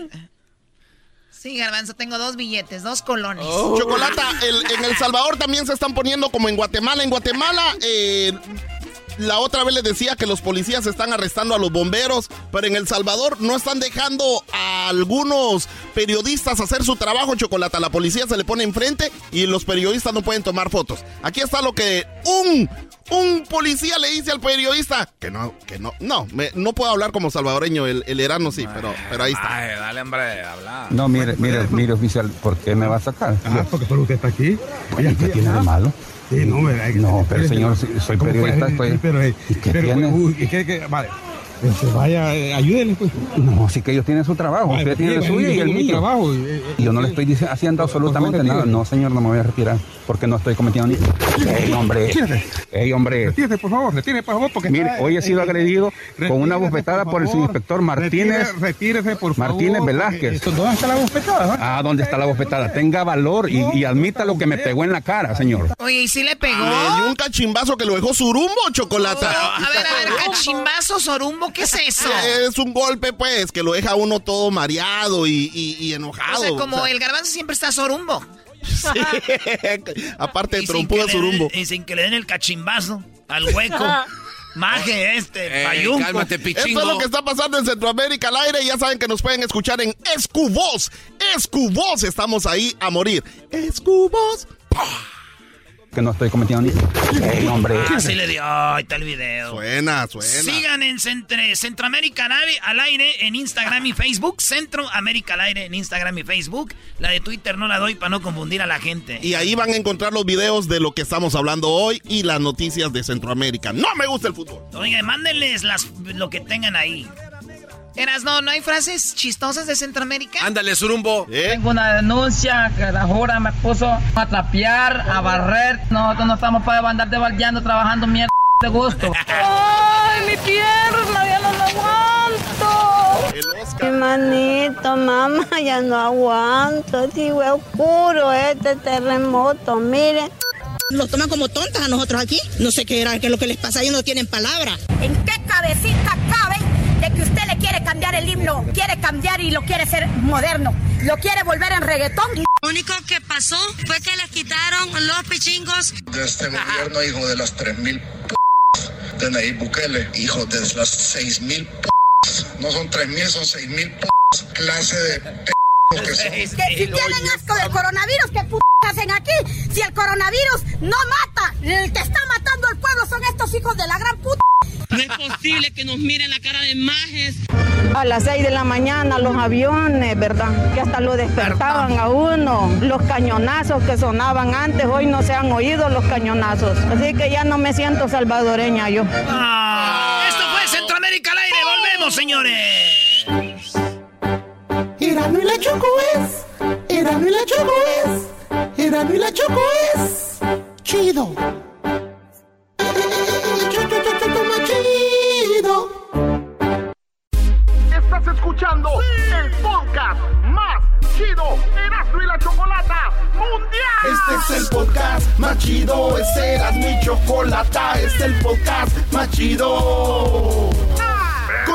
Sí, Garbanzo, tengo dos billetes, dos colones. Chocolata, el- en El Salvador también se están poniendo como en Guatemala. En Guatemala, eh, la otra vez les decía que los policías están arrestando a los bomberos, pero en El Salvador no están dejando a algunos periodistas hacer su trabajo, Chocolata. La policía se le pone enfrente y los periodistas no pueden tomar fotos. Aquí está lo que un, un policía le dice al periodista. Que no, que no, no, me- no puedo hablar como salvadoreño, el, el erano sí, pero, pero ahí está. Ay, dale, hombre, habla. No, mire, mire, mire, oficial, ¿por qué me va a sacar? Ah, porque por usted está aquí. ¿Y qué tiene de malo? Sí, no, me No, pero señor, si- soy periodista, Sí, estoy... pero, eh, ¿Y qué pero, tiene? Vale. Pues, vaya, eh, ayúdenle, pues. No, sí que ellos tienen su trabajo, Vale, usted pues, tiene el sí, suyo yo y el mío. trabajo, y, eh, Y yo no le estoy dice- haciendo absolutamente por nada. No, señor, no me voy a retirar porque no estoy cometiendo ni... ¡Ey, hombre! ¡Ey, hombre! Retírese, por favor, retírese, por favor, porque Mire, está- hoy he sido eh, agredido con una bofetada por el favor. subinspector Martínez. Retírese, por favor. Martínez Velázquez. esto- ¿Dónde está la bofetada? Ah, ¿dónde está la bofetada? Tenga valor y, y admita lo que me pegó en la cara, señor. Oye, ¿y si le pegó? Le dio un cachimbazo que lo dejó surumbo, Chocolata. a ver, a ver, cachimbazo, sorumbo, ¿qué es eso? Es un golpe, pues, que lo deja uno todo mareado y, y- y enojado. O sea, como o sea, el garbanzo siempre está sorumbo. Aparte de trompudo den- Y sin que le den el cachimbazo al hueco. Maje este, Eh, payunco. cálmate, Esto es lo que está pasando en Centroamérica al aire. Ya saben que nos pueden escuchar en Escubos. Escubos, estamos ahí a morir. Escubos. Que no estoy cometiendo ni... ¡Ey, hombre! Ah, sí le dio. Ahí está el video. Suena, suena. Sigan en Centre- Centroamérica al aire- al aire en Instagram y Facebook. Centroamérica al aire en Instagram y Facebook. La de Twitter no la doy para no confundir a la gente. Y ahí van a encontrar los videos de lo que estamos hablando hoy y las noticias de Centroamérica. No me gusta el fútbol. Oiga, mándenles las, lo que tengan ahí. Eras, no, no hay frases chistosas de Centroamérica. Ándale, surumbo. Tengo una denuncia que la jura me puso a trapear, a barrer. Nosotros no estamos para andarte baldeando, trabajando mierda de gusto. ¡Ay, mi pierna! ¡Ya no la aguanto! Mi manito, mamá, ya no aguanto. Digo, es oscuro este terremoto, miren. Nos toman como tontas a nosotros aquí. No sé qué era, qué es lo que les pasa, ellos no tienen palabra. ¿En qué cabecita cabe de que usted le quiere cambiar el himno? Quiere cambiar y lo quiere hacer moderno. Lo quiere volver en reggaetón. Lo único que pasó fue que les quitaron los pichingos. de este gobierno, hijo de las 3.000 p de Nayib Bukele, hijo de las 6.000 p No son 3 mil, son 6 mil p clase de p que son. Que si tienen asco del coronavirus, ¿qué p hacen aquí? Si el coronavirus no mata, el que está matando al pueblo son estos hijos de la gran puta. No es posible que nos miren la cara de majes. A las 6 de la mañana los aviones, ¿verdad? Que hasta lo despertaban a uno. Los cañonazos que sonaban antes, hoy no se han oído los cañonazos. Así que ya no me siento salvadoreña yo. Ah, esto fue Centroamérica al aire. Volvemos, señores. Erano y la Choco es. Erano y la Choco es. Erano y la Choco es. Chido. Estás escuchando el podcast más chido Erasmo y la Chocolata Mundial. Este es el podcast más chido. Este era mi chocolata. Este es el podcast más chido.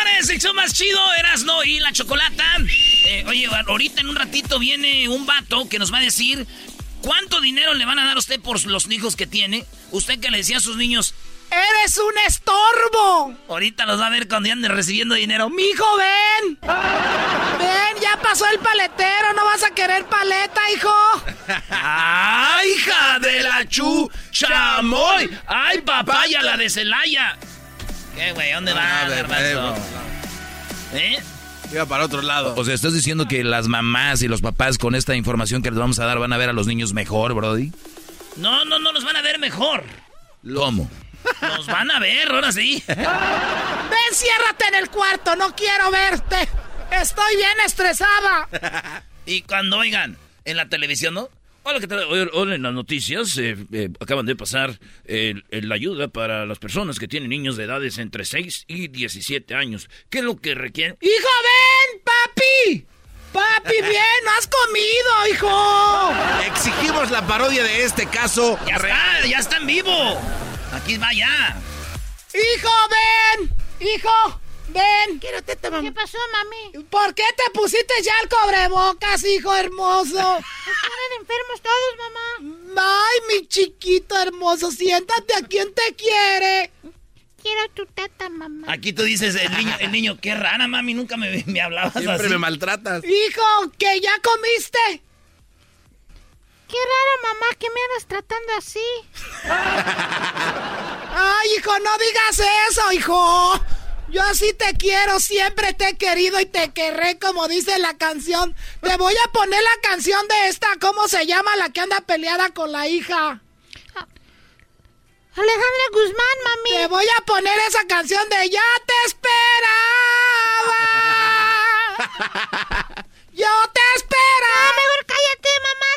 Señores, el show más chido, Erasno y la chocolata. Eh, oye, ahorita en un ratito viene un vato que nos va a decir cuánto dinero le van a dar a usted por los hijos que tiene. Usted que le decía a sus niños, ¡Eres un estorbo! ahorita los va a ver cuando ande recibiendo dinero. ¡Mijo, ven! ¡Ven, ya pasó el paletero! ¿No vas a querer paleta, hijo? ¡Ay, hija de la chu! ¡Chamoy! ¡Ay, papaya, la de Celaya! ¿Qué, güey? ¿Dónde va, a ver, garbanzo? ¿Eh? Iba para otro lado. O sea, ¿estás diciendo que las mamás y los papás con esta información que les vamos a dar van a ver a los niños mejor, Brody? No, no, no, los van a ver mejor. ¿Cómo? Los van a ver, ahora sí. ¡Ven, ciérrate en el cuarto! ¡No quiero verte! ¡Estoy bien estresada! Y cuando oigan en la televisión, ¿no? Hola, ¿qué tal? Hoy, hoy en las noticias eh, eh, acaban de pasar eh, la ayuda para las personas que tienen niños de edades entre 6 y 17 años. ¿Qué es lo que requieren? ¡Hijo, ven! ¡Papi! ¡Papi, bien! ¡No has comido, hijo! Exigimos la parodia de este caso. ¡Ya está! ¡Ya está en vivo! Aquí va ya. ¡Hijo, ven! ¡Hijo! ¡Ven! Quiero teta, mamá. ¿Qué pasó, mami? ¿Por qué te pusiste ya el cobrebocas, hijo hermoso? Están enfermos todos, mamá. Ay, mi chiquito hermoso, siéntate a quien te quiere. Quiero tu teta, mamá. Aquí tú dices, el niño, el niño qué rara, mami, nunca me, me hablabas Siempre así. me maltratas. Hijo, que ya comiste. Qué raro, mamá, que me andas tratando así. Ay, hijo, no digas eso, hijo. Yo así te quiero, siempre te he querido y te querré, como dice la canción. Te voy a poner la canción de esta, ¿cómo se llama? La que anda peleada con la hija. Alejandra Guzmán, mami. Te voy a poner esa canción de Ya te esperaba. Yo te esperaba. Ah, mejor cállate, mamá.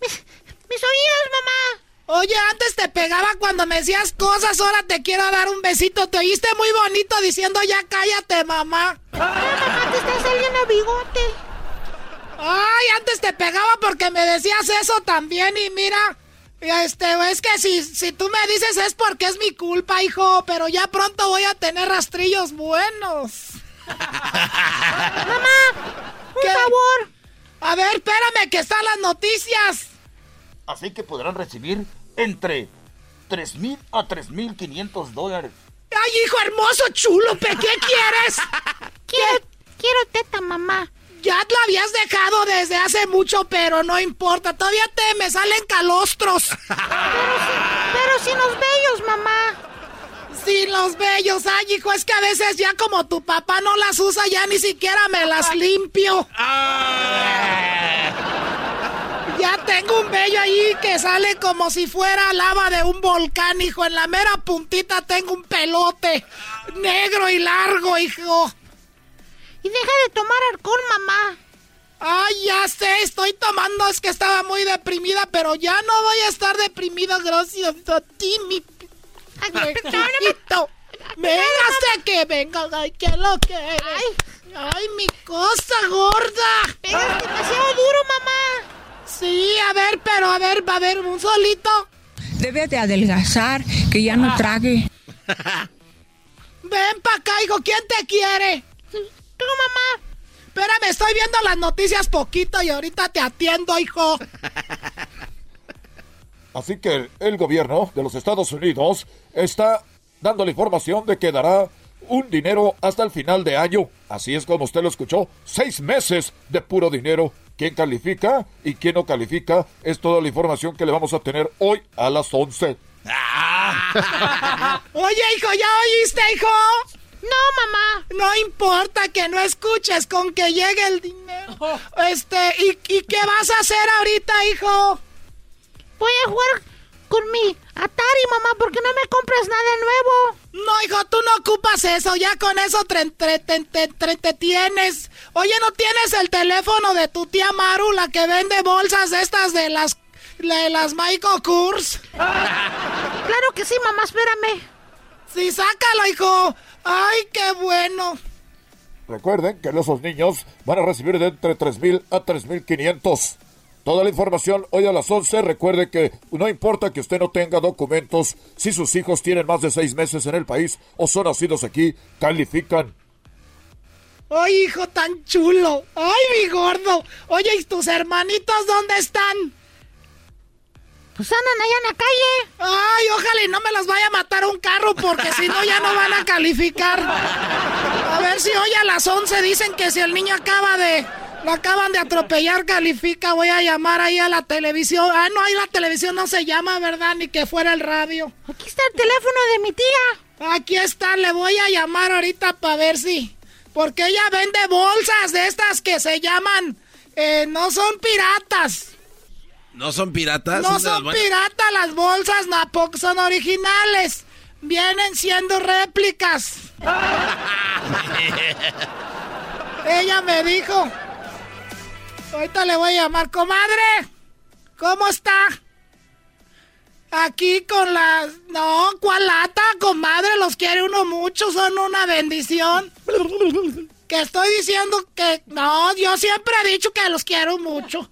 Mis, mis oídos, mamá. Oye, antes te pegaba cuando me decías cosas, ahora te quiero dar un besito. Te oíste muy bonito diciendo ya cállate, mamá. mamá, te está saliendo bigote. Ay, antes te pegaba porque me decías eso también y mira, este, es que si, si tú me dices es porque es mi culpa, hijo, pero ya pronto voy a tener rastrillos buenos. mamá, un favor. A ver, espérame que están las noticias. Así que podrán recibir entre 3 mil a 3 mil 500 dólares. Ay, hijo hermoso, chulo, ¿qué quieres? Quiero, quiero teta, mamá. Ya lo habías dejado desde hace mucho, pero no importa. Todavía te me salen calostros. Pero sin los bellos, mamá. Sin los bellos. Ay, hijo, es que a veces ya como tu papá no las usa, ya ni siquiera me las limpio. Ya tengo un vello ahí que sale como si fuera lava de un volcán, hijo. En la mera puntita tengo un pelote negro y largo, hijo. Y deja de tomar alcohol, mamá. Ay, ya sé, estoy tomando, es que estaba muy deprimida, pero ya no voy a estar deprimida gracias a ti, mi... Véngase que venga, ay, que lo que Ay, ay, mi cosa gorda. Pegas demasiado duro, mamá. Sí, a ver, pero a ver, va a haber un solito. Debe de adelgazar, que ya no trague. Ven pa' acá, hijo, ¿quién te quiere? Tú, mamá. Espérame, estoy viendo las noticias poquito y ahorita te atiendo, hijo. Así que el gobierno de los Estados Unidos está dando la información de que dará un dinero hasta el final de año. Así es como usted lo escuchó. Seis meses de puro dinero. ¿Quién califica y quién no califica? Es toda la información que le vamos a tener hoy a las 11. Oye, hijo, ¿ya oíste, hijo? No, mamá. No importa que no escuches con que llegue el dinero. Este, ¿y, ¿y qué vas a hacer ahorita, hijo? Voy a jugar con mi Atari, mamá, porque no me compras nada nuevo. No, hijo, tú no ocupas eso. Ya con eso te, te, tienes. Oye, ¿no tienes el teléfono de tu tía Maru, la que vende bolsas estas de las, de las Michael Kors? claro que sí, mamá, espérame. Sí, sácalo, hijo. Ay, qué bueno. Recuerden que esos niños van a recibir de entre 3.000 a 3.500. Toda la información hoy a las 11. Recuerde que no importa que usted no tenga documentos, si sus hijos tienen más de seis meses en el país o son nacidos aquí, califican. ¡Ay, hijo tan chulo! ¡Ay, mi gordo! Oye, ¿y tus hermanitos dónde están? Pues andan allá en la calle. Ay, ojalá y no me las vaya a matar un carro porque si no ya no van a calificar. A ver si hoy a las 11 dicen que si el niño acaba de lo acaban de atropellar, califica. Voy a llamar ahí a la televisión. Ah, no, ahí la televisión no se llama, ¿verdad? Ni que fuera el radio. Aquí está el teléfono de mi tía. Aquí está, le voy a llamar ahorita para ver si. Porque ella vende bolsas de estas que se llaman. Eh, no son piratas. ¿No son piratas? No son piratas las bolsas, tampoco son originales. Vienen siendo réplicas. ella me dijo. Ahorita le voy a llamar, comadre. ¿Cómo está? Aquí con las... No, ¿cuál lata, comadre? Los quiere uno mucho, son una bendición. Que estoy diciendo que... No, yo siempre he dicho que los quiero mucho.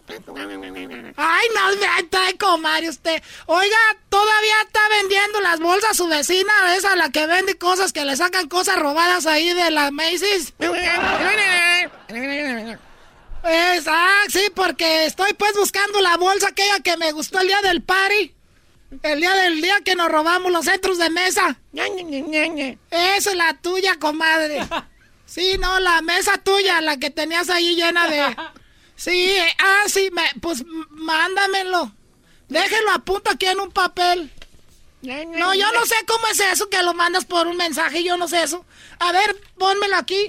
Ay, no, está comadre usted. Oiga, todavía está vendiendo las bolsas su vecina, esa la que vende cosas que le sacan cosas robadas ahí de las Macy's. Es, ah, sí, porque estoy pues buscando la bolsa aquella que me gustó el día del party. El día del día que nos robamos los centros de mesa. Esa es la tuya, comadre. Sí, no, la mesa tuya, la que tenías ahí llena de... Sí, ah, sí, me, pues mándamelo. Déjenlo a punto aquí en un papel. No, yo no sé cómo es eso que lo mandas por un mensaje, yo no sé eso. A ver, pónmelo aquí.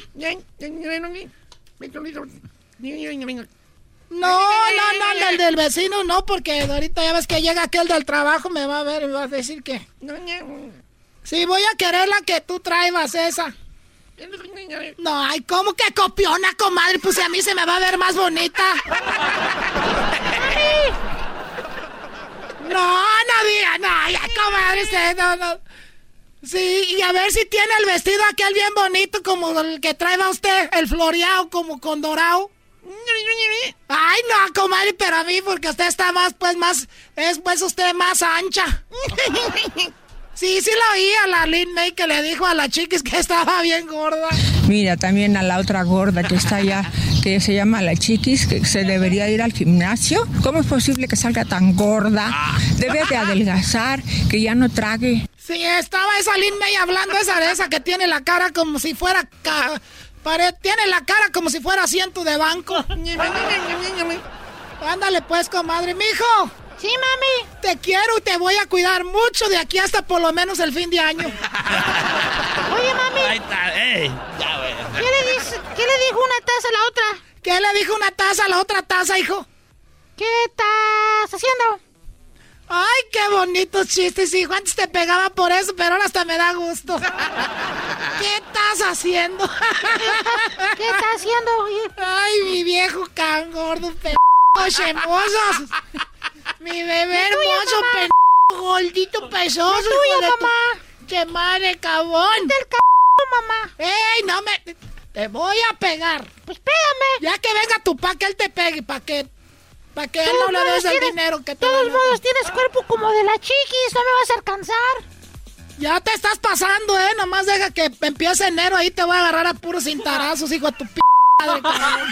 No, no, no, el del vecino no, porque ahorita ya ves que llega aquel del trabajo, me va a ver y me va a decir que... Sí, voy a querer la que tú traibas, esa. No, ay, ¿cómo que copiona, comadre? Pues a mí se me va a ver más bonita. No, no diga, no, ya, comadre, no, no. Sí, y a ver si tiene el vestido aquel bien bonito como el que traeba usted, el floreado como con dorado. Ay, no, comadre, pero a mí, porque usted está más, pues, más, es pues usted más ancha. Sí, sí lo oí a la Lin May que le dijo a la chiquis que estaba bien gorda. Mira, también a la otra gorda que está allá, que se llama la chiquis, que se debería ir al gimnasio. ¿Cómo es posible que salga tan gorda? Debe de adelgazar, que ya no trague. Sí, estaba esa Lin May hablando esa de esa que tiene la cara como si fuera... tiene la cara como si fuera asiento de banco. Ándale pues, comadre. Mijo, Sí, mami. Te quiero y te voy a cuidar mucho de aquí hasta por lo menos el fin de año. Oye, mami. Ahí está, ey. Ya, güey. ¿Qué le, dice, ¿Qué le dijo una taza a la otra? ¿Qué le dijo una taza a la otra taza, hijo? ¿Qué estás haciendo? Ay, qué bonitos chistes, hijo. Antes te pegaba por eso, pero ahora hasta me da gusto. ¿Qué estás haciendo? ¿Qué estás haciendo? Ay, mi viejo viejo can gordo, p*** hermosos. Mi bebé hermoso, p*** gordito pesoso. tuya, mamá. ¡Che madre, cabón! del c mamá. ¡Ey, no me... Te voy a pegar. Pues pégame. Ya que venga tu pa, que él te pegue, pa' que... Pa' que él Todos no le des modos el tienes- dinero que te todos vaya- modos tienes cuerpo como de la chiquis, no me vas a alcanzar. Ya te estás pasando, eh. Nomás deja que empiece enero, ahí te voy a agarrar a puros cintarazos, hijo de tu p madre, cabrón.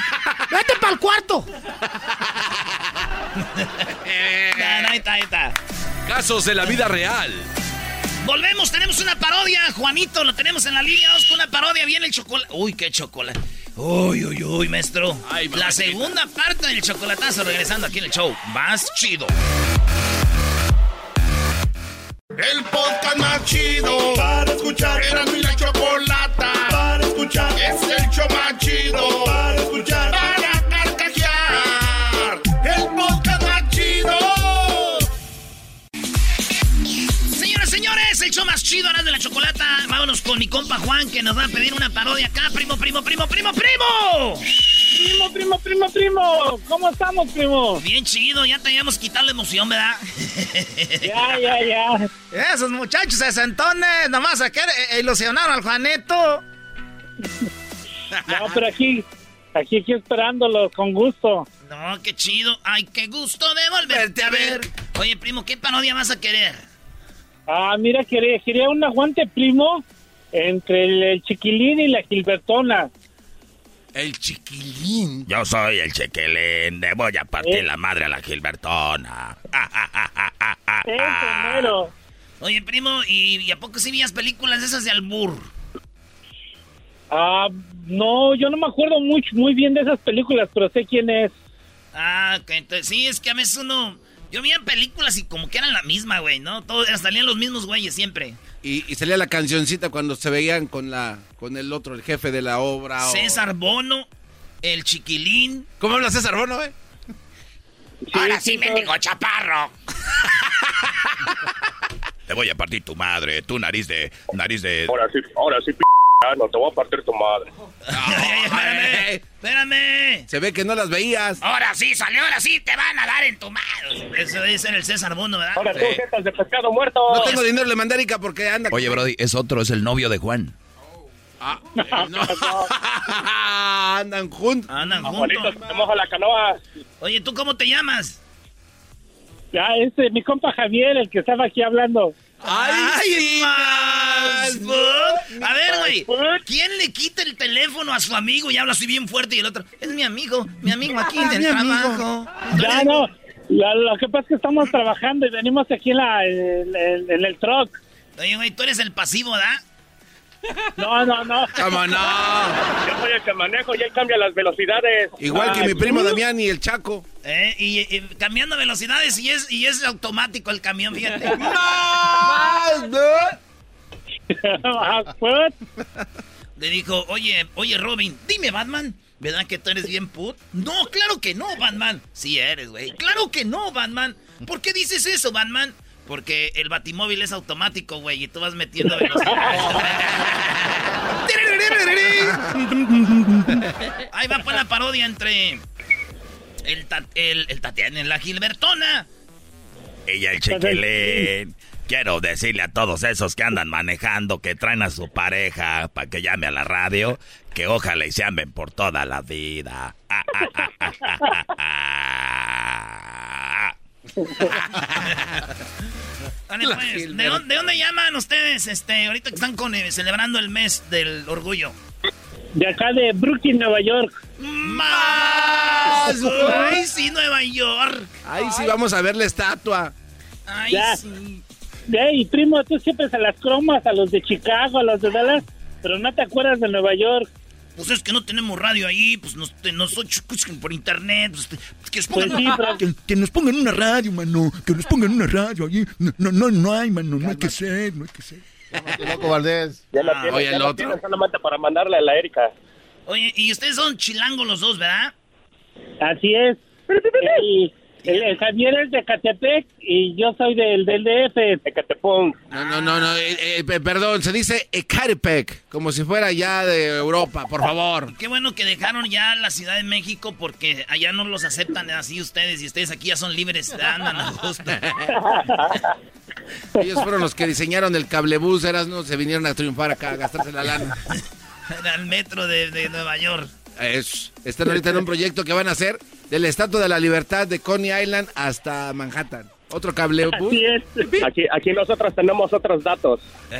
Vete para el cuarto. Ahí está, ahí está. Casos de la vida real. Volvemos, tenemos una parodia, Juanito, lo tenemos en la línea, vamos con una parodia, viene el chocolate. Uy, qué chocolate. Uy, uy, uy, maestro. la segunda parte del chocolatazo regresando aquí en el show. Más chido. El podcast más chido para escuchar. Era mi la chocolata para escuchar. Es el show más chido para chido ahora de la chocolata. Vámonos con mi compa Juan que nos va a pedir una parodia acá. Primo, primo, primo, primo, primo. Primo, primo, primo, primo. ¿Cómo estamos, primo? Bien chido, ya te habíamos quitado la emoción, ¿verdad? Ya, ya, ya. Esos muchachos sesentones, nomás a querer eh, ilusionar al Juanito. No, pero aquí, aquí, aquí esperándolos con gusto. No, qué chido. Ay, qué gusto de volverte a ver. Oye, primo, ¿qué parodia vas a querer? Ah, mira, quería, quería un aguante, primo, entre el, el chiquilín y la gilbertona. El chiquilín. Yo soy el chequelín, le voy a partir Eh. la madre a la Gilbertona. Ah, ah, ah, ah, ah, ah, ah. Oye, primo, ¿y, y a poco sí vías películas de esas de albur? Ah, no, yo no me acuerdo mucho, muy bien de esas películas, pero sé quién es. Ah, ok, entonces sí, es que a veces uno... Yo veía películas y como que eran la misma, güey, ¿no? Todos salían los mismos güeyes siempre. Y, y salía la cancioncita cuando se veían con la con el otro, el jefe de la obra. o- César Bono, el chiquilín. ¿Cómo habla César Bono, eh? Ahora sí, mendigo chaparro. Te voy a partir tu madre, tu nariz de... Nariz de... Ahora sí, ahora sí, p no te voy a partir tu madre. espérame, espérame. Se ve que no las veías. Ahora sí, salió, ahora sí, te van a dar en tu madre. Eso debe ser el César Bono, ¿verdad? Ahora tú, jetas de pescado muerto. No tengo dinero, le mandé Erika porque anda. Oye, Brody, es otro, es el novio de Juan. Andan juntos. Andan juntos. te moja la canoa. Oye, ¿tú cómo te llamas? Ya, ese, mi compa Javier, el que estaba aquí hablando. ¡Ay, más! A ver, güey, ¿quién le quita el teléfono a su amigo y habla así bien fuerte y el otro? Es mi amigo, mi amigo aquí Ah, del trabajo. Ya, no. La- lo que pasa es que estamos trabajando y venimos aquí en, la, en, en- en el truck. Oye, güey, tú eres el pasivo, ¿verdad? No, no, no. ¿Cómo no? Yo soy el que manejo y él cambia las velocidades. Igual que Ay, mi primo ¿tú? Damián y el Chaco. Eh, y, y cambiando velocidades y es, y es automático el camión, fíjate. Pues, Le dijo, oye, oye, Robin, dime, Batman, ¿verdad que tú eres bien put? No, claro que no, Batman. Sí eres, güey. Claro que no, Batman. ¿Por qué dices eso, Batman? Porque el batimóvil es automático, güey, y tú vas metiendo velocidad. Ahí va pues la parodia entre el, ta- el, el Tatiana y la Gilbertona. Ella el chequelín. Quiero decirle a todos esos que andan manejando, que traen a su pareja para que llame a la radio, que ojalá y se amen por toda la vida. Ah, ah, ah, pues, ¿de, dónde, de dónde llaman ustedes este, ahorita que están con, eh, celebrando el mes del orgullo? de acá de Brooklyn, Nueva York. ¡Más! ¡Ay, sí, Nueva York! Ahí sí vamos a ver la estatua. ¡Ay, Ya. sí! Ey, primo, tú siempre se las cromas a los de Chicago, a los de Dallas, pero no te acuerdas de Nueva York. Pues es que no tenemos radio ahí, pues nos, te- nos escuchan por internet, pues, te- que, nos Pues pongan, sí, pero- Que, que nos pongan una radio, mano. Que nos pongan una radio allí. No, no, no, no hay, mano. No hay que ser, no hay que ser. loco, Valdés. Ya la Ah, tienen, oye, ya el la otro. tienen solamente para mandarle a la Erika. Oye, y ustedes son chilangos los dos, ¿verdad? Así es. Y El, Javier es de Catepec y yo soy del, del DF, de Catepón. No, no, no, no eh, eh, perdón, se dice Ecatepec, como si fuera ya de Europa, por favor. Qué bueno que dejaron ya la Ciudad de México porque allá no los aceptan así ustedes y ustedes aquí ya son libres, andan a gusto. Ellos fueron los que diseñaron el cablebús, eras no se vinieron a triunfar acá, a gastarse la lana. Al metro de, de Nueva York. Es, están ahorita en un proyecto que van a hacer del Estatua de la Libertad de Coney Island hasta Manhattan. Otro cable. Así es. Aquí, aquí nosotros tenemos otros datos.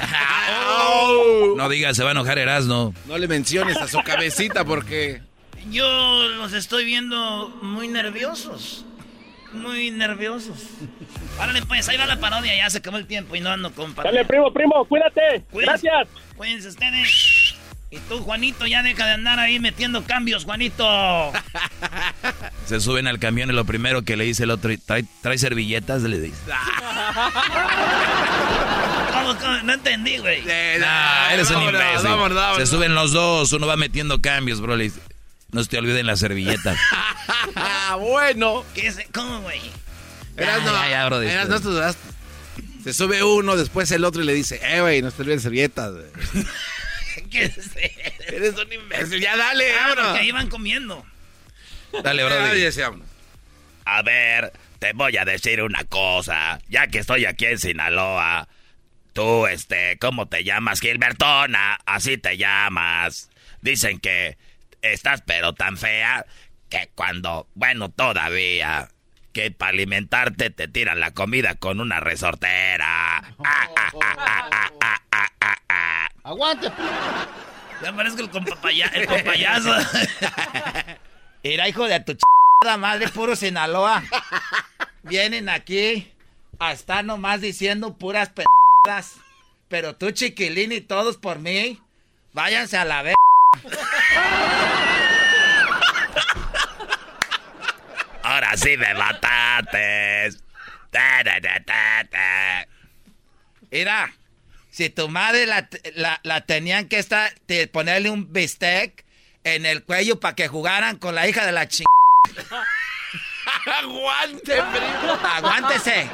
No digas, se va a enojar Erasno. No le menciones a su cabecita porque... Yo los estoy viendo muy nerviosos. Muy nerviosos. Párale pues, ahí va la parodia, ya se acabó el tiempo y no ando con Dale, primo, primo, cuídate. Gracias. Cuídense ustedes. Y tú, Juanito, ya deja de andar ahí metiendo cambios, Juanito. Se suben al camión y lo primero que le dice el otro, trae, trae servilletas, le dice. No entendí, güey. eres un imbécil. Se suben los dos, uno va metiendo cambios, bro. Le dice, no se te olviden las servilletas. bueno. ¿Qué ¿Cómo, güey? Eras no, ya, bro, Se sube uno, después el otro y le dice, eh, güey, no te olviden servilletas, güey. ¿Qué es? Eres un imbécil. Ya dale, ah, que iban comiendo. Dale, bro. A ver, te voy a decir una cosa. Ya que estoy aquí en Sinaloa, tú, este, ¿cómo te llamas? Gilbertona, así te llamas. Dicen que estás pero tan fea que cuando, bueno, todavía, que para alimentarte te tiran la comida con una resortera. Aguante. Ya parezco el, compapaya, el compayazo. Era hijo de tu ch madre, puro Sinaloa. Vienen aquí a estar nomás diciendo puras pendejadas. Pero tú, chiquilín, y todos por mí, váyanse a la vez. Ahora sí me matates. Mira, si tu madre la, tenían que estar, ponerle un bistec en el cuello para que jugaran con la hija de la ching... Aguante, primo. Aguántese.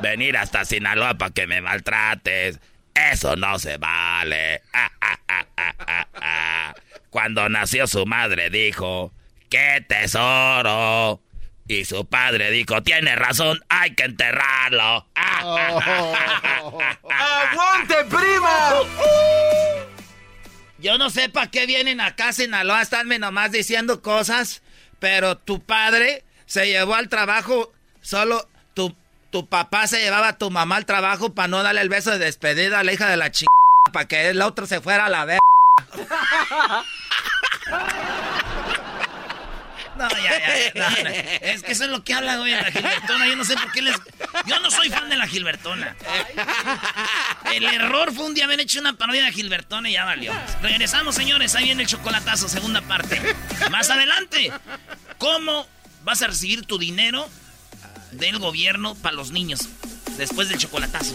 Venir hasta Sinaloa para que me maltrates. Eso no se vale. Cuando nació su madre dijo, ¡qué tesoro! Y su padre dijo, tiene razón, hay que enterrarlo. ¡Aguante, prima! Yo no sé para qué vienen acá a Sinaloa, estarme nomás diciendo cosas, pero tu padre se llevó al trabajo, solo tu, tu papá se llevaba a tu mamá al trabajo para no darle el beso de despedida a la hija de la chingada, para que el otro se fuera a la verga. No, ya, ya, Es que eso es lo que habla, güey, la Gilbertona. Yo no sé por qué les. Yo no soy fan de la Gilbertona. El error fue un día haber hecho una parodia de Gilbertona y ya valió. Regresamos, señores. Ahí viene el chocolatazo, segunda parte. Más adelante, ¿cómo vas a recibir tu dinero del gobierno para los niños después del chocolatazo?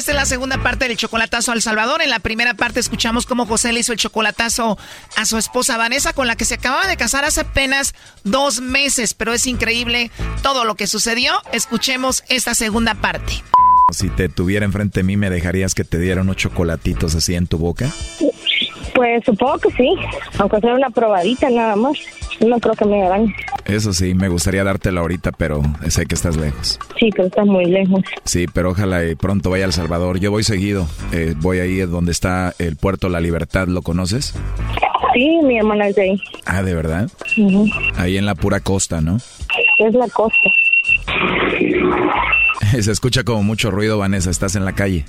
Esta es la segunda parte del chocolatazo al Salvador. En la primera parte escuchamos cómo José le hizo el chocolatazo a su esposa Vanessa, con la que se acababa de casar hace apenas dos meses. Pero es increíble todo lo que sucedió. Escuchemos esta segunda parte. Si te tuviera enfrente de mí, ¿me dejarías que te diera unos chocolatitos así en tu boca? Pues supongo que sí, aunque sea una probadita nada más. No creo que me hagan. Eso sí, me gustaría dártela ahorita, pero sé que estás lejos. Sí, pero estás muy lejos. Sí, pero ojalá y pronto vaya a El Salvador. Yo voy seguido. Eh, voy ahí donde está el puerto La Libertad. ¿Lo conoces? Sí, mi hermana es de ahí. Ah, ¿de verdad? Ahí en la pura costa, ¿no? Es la costa. Se escucha como mucho ruido, Vanessa. ¿Estás en la calle?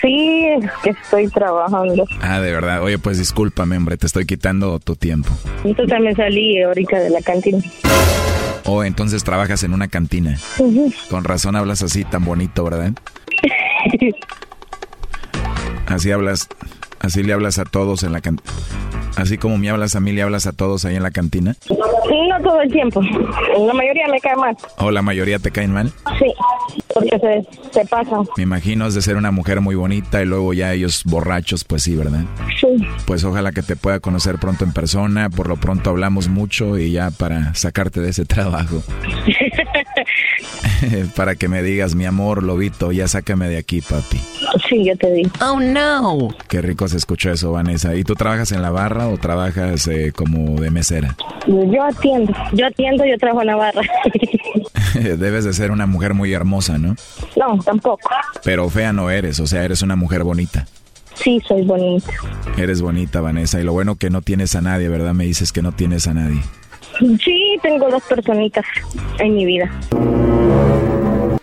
Sí, es que estoy trabajando. Ah, de verdad. Oye, pues discúlpame, hombre. Te estoy quitando tu tiempo. Entonces también salí ahorita de la cantina. Oh, entonces trabajas en una cantina. Con razón hablas así tan bonito, ¿verdad? Así hablas, así le hablas a todos en la cantina. Así como me hablas a mí, le hablas a todos ahí en la cantina. No todo el tiempo. La mayoría me cae mal. ¿O la mayoría te caen mal? Sí, porque se, se pasan. Me imagino es de ser una mujer muy bonita y luego ya ellos borrachos, pues sí, ¿verdad? Sí. Pues ojalá que te pueda conocer pronto en persona. Por lo pronto hablamos mucho y ya para sacarte de ese trabajo. para que me digas, mi amor, lobito, ya sácame de aquí, papi. Sí, yo te digo. Oh, no. Qué rico se escuchó eso, Vanessa. ¿Y tú trabajas en la barra o trabajas eh, como de mesera? Yo atiendo, yo atiendo, yo trabajo en la barra. Debes de ser una mujer muy hermosa, ¿no? No, tampoco. Pero fea no eres, o sea, eres una mujer bonita. Sí, soy bonita. Eres bonita, Vanessa. Y lo bueno que no tienes a nadie, ¿verdad? Me dices que no tienes a nadie. Sí, tengo dos personitas en mi vida.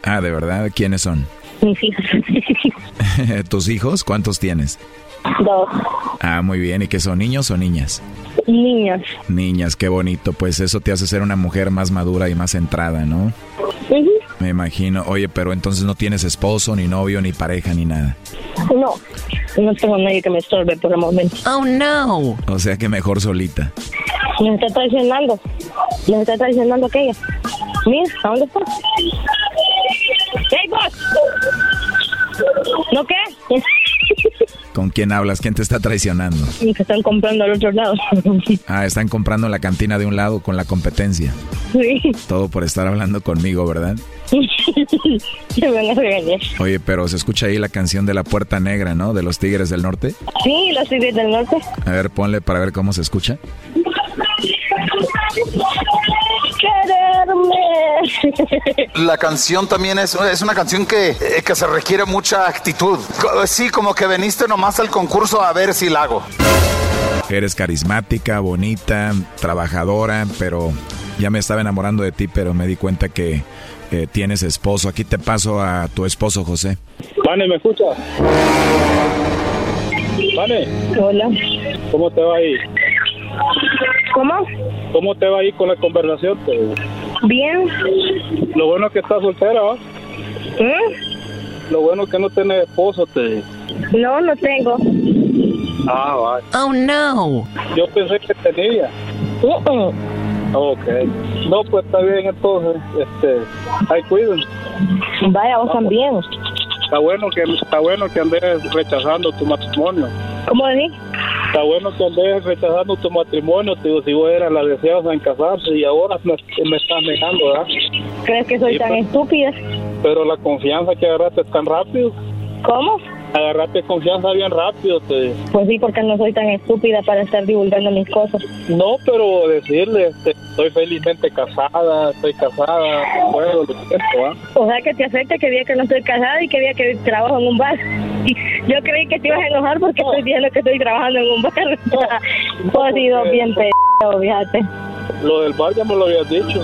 Ah, ¿de verdad? ¿Quiénes son? Mis hijos. ¿Tus hijos? ¿Cuántos tienes? Dos. Ah, muy bien. ¿Y qué son niños o niñas? Niñas. Niñas, qué bonito. Pues eso te hace ser una mujer más madura y más centrada, ¿no? Me imagino. Oye, pero entonces no tienes esposo, ni novio, ni pareja, ni nada. No, no tengo nadie que me estorbe por el momento. Oh, no. O sea que mejor solita. Me está traicionando. Me está traicionando aquella. Mira, ¿a dónde está? ¡Hey, vos! ¿No qué? ¿Con quién hablas? ¿Quién te está traicionando? Y que están comprando al otro lado. Ah, están comprando la cantina de un lado con la competencia. Sí. Todo por estar hablando conmigo, ¿verdad? Me van a regañar. Oye, pero se escucha ahí la canción de la Puerta Negra, ¿no? De los Tigres del Norte. Sí, los Tigres del Norte. A ver, ponle para ver cómo se escucha. Quererme. La canción también es, es una canción que, eh, que se requiere mucha actitud. Co- Sí, como que veniste nomás al concurso a ver si la hago. Eres carismática, bonita, trabajadora, pero ya me estaba enamorando de ti, pero me di cuenta que eh, tienes esposo. Aquí te paso a tu esposo, José. Vane, ¿me escuchas? Vane. Hola. ¿Cómo te va ahí? ¿Cómo? ¿Cómo te va ahí con la conversación? Pues, Bien. Lo bueno es que estás soltera, ¿va? ¿Mm? Lo bueno es que no tienes esposo, te... No, no tengo. Ah, va. Oh, no. Yo pensé que tenía. Uh-uh. Ok. No, pues está bien entonces. Este, ahí cuiden. Vaya, vos también. Está bueno que está bueno que andes rechazando tu matrimonio. ¿Cómo decís? Está bueno que andes rechazando tu matrimonio, te digo, si vos eras la deseosa en casarse y ahora me, me estás negando, ¿verdad? ¿Crees que soy Sí, tan estúpida? Pero la confianza que agarraste tan rápido. ¿Cómo? Agarraste confianza bien rápido, te Pues sí, porque no soy tan estúpida para estar divulgando mis cosas. No, pero decirle, este, estoy felizmente casada, estoy casada, puedo, lo siento, ¿ah? O sea, que te afecta que diga que no estoy casada y que diga que trabajo en un bar. Yo creí que te ibas a enojar porque estoy diciendo que estoy trabajando en un bar. Tú has sido bien pedo, fíjate. Lo del bar ya me lo habías dicho.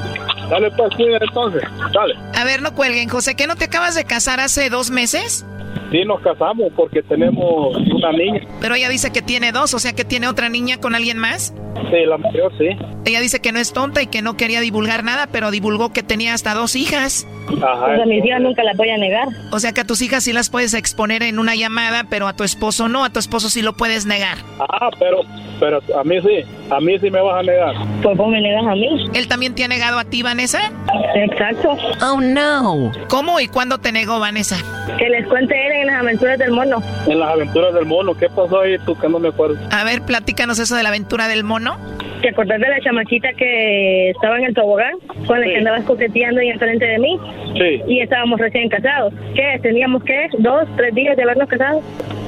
Dale, pues, entonces. Dale. A ver, no cuelguen, José. ¿Qué no te acabas de casar hace dos meses? Sí, nos casamos porque tenemos una niña. Pero ella dice que tiene dos, o sea que tiene otra niña con alguien más. Sí, la mayor sí. Ella dice que no es tonta y que no quería divulgar nada, pero divulgó que tenía hasta dos hijas. Ajá. Pues a mis hijas nunca las voy a negar. O sea que a tus hijas sí las puedes exponer en una llamada, pero a tu esposo no, a tu esposo sí lo puedes negar. Ah, pero, pero a mí sí, a mí sí me vas a negar. Pues vos me negas a mí. ¿Él también te ha negado a ti, Vanessa? Exacto. Oh, no. ¿Cómo y cuándo te negó, Vanessa? Que les cuente él en las aventuras del mono. En las aventuras del mono, ¿qué pasó ahí tú que no me acuerdo? A ver, platícanos eso de la aventura del mono. ¿Te acordás de la chamaquita que estaba en el tobogán? Con la que andabas coqueteando y enfrente de mí. Sí. Y estábamos recién casados. ¿Qué? ¿Teníamos qué? ¿Dos, tres días de habernos casado?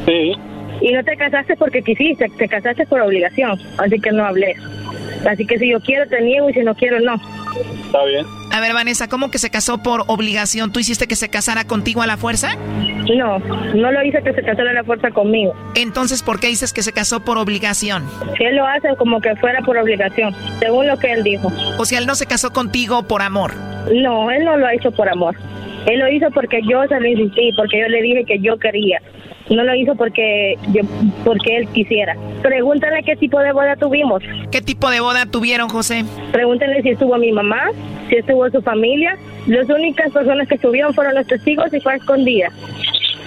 Sí. Y no te casaste porque quisiste, te casaste por obligación. Así que no hablé. Así que si yo quiero te niego y si no quiero no. Está bien. A ver, Vanessa, ¿cómo que se casó por obligación? ¿Tú hiciste que se casara contigo a la fuerza? No, no lo hice que se casara a la fuerza conmigo. Entonces, ¿por qué dices que se casó por obligación? Él lo hace como que fuera por obligación, según lo que él dijo. O sea, él no se casó contigo por amor. No, él no lo ha hecho por amor. Él lo hizo porque yo se lo insistí, porque yo le dije que yo quería. No lo hizo porque yo, porque él quisiera. Pregúntale qué tipo de boda tuvimos. ¿Qué tipo de boda tuvieron, José? Pregúntale si estuvo mi mamá, si estuvo su familia. Las únicas personas que estuvieron fueron los testigos y fue escondida.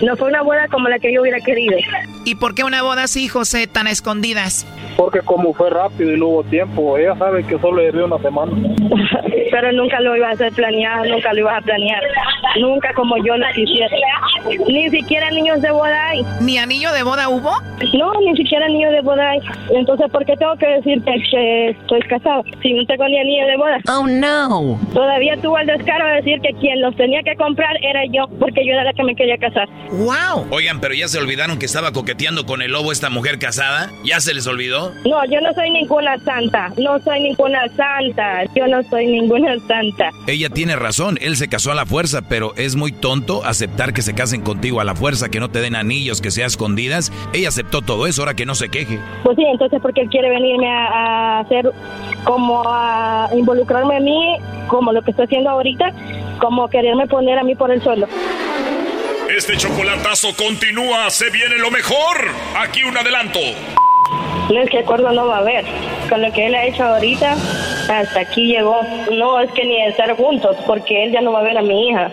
No fue una boda como la que yo hubiera querido. ¿Y por qué una boda así, José, tan a escondidas? Porque como fue rápido y no hubo tiempo, ella sabe que solo le dio una semana. Pero nunca lo iba a hacer planeado, nunca lo iba a planear. Nunca como yo lo quisiera. Ni siquiera niños de boda hay. ¿Ni anillo de boda hubo? No, ni siquiera anillo de boda hay. Entonces, ¿por qué tengo que decirte que estoy casado si no tengo ni anillo de boda? Oh, no. Todavía tuvo el descaro de decir que quien los tenía que comprar era yo, porque yo era la que me quería casar. ¡Wow! Oigan, pero ya se olvidaron que estaba coqueteando con el lobo esta mujer casada. ¿Ya se les olvidó? No, yo no soy ninguna santa. No soy ninguna santa. Yo no soy ninguna santa. Ella tiene razón. Él se casó a la fuerza, pero es muy tonto aceptar que se casen contigo a la fuerza, que no te den anillos, que sea escondidas. Ella aceptó todo eso, ahora que no se queje. Pues sí, entonces porque él quiere venirme a, a hacer como a involucrarme a mí, como lo que estoy haciendo ahorita, como quererme poner a mí por el suelo. Este chocolatazo continúa, se viene lo mejor. Aquí un adelanto. No es que acuerdo no va a haber. Con lo que él ha hecho ahorita, hasta aquí llegó. No es que ni estar juntos, porque él ya no va a ver a mi hija.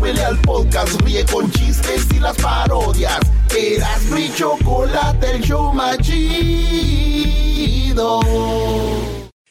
súbele al podcast, ríe con chistes y las parodias. Eras mi chocolate, el show más chido.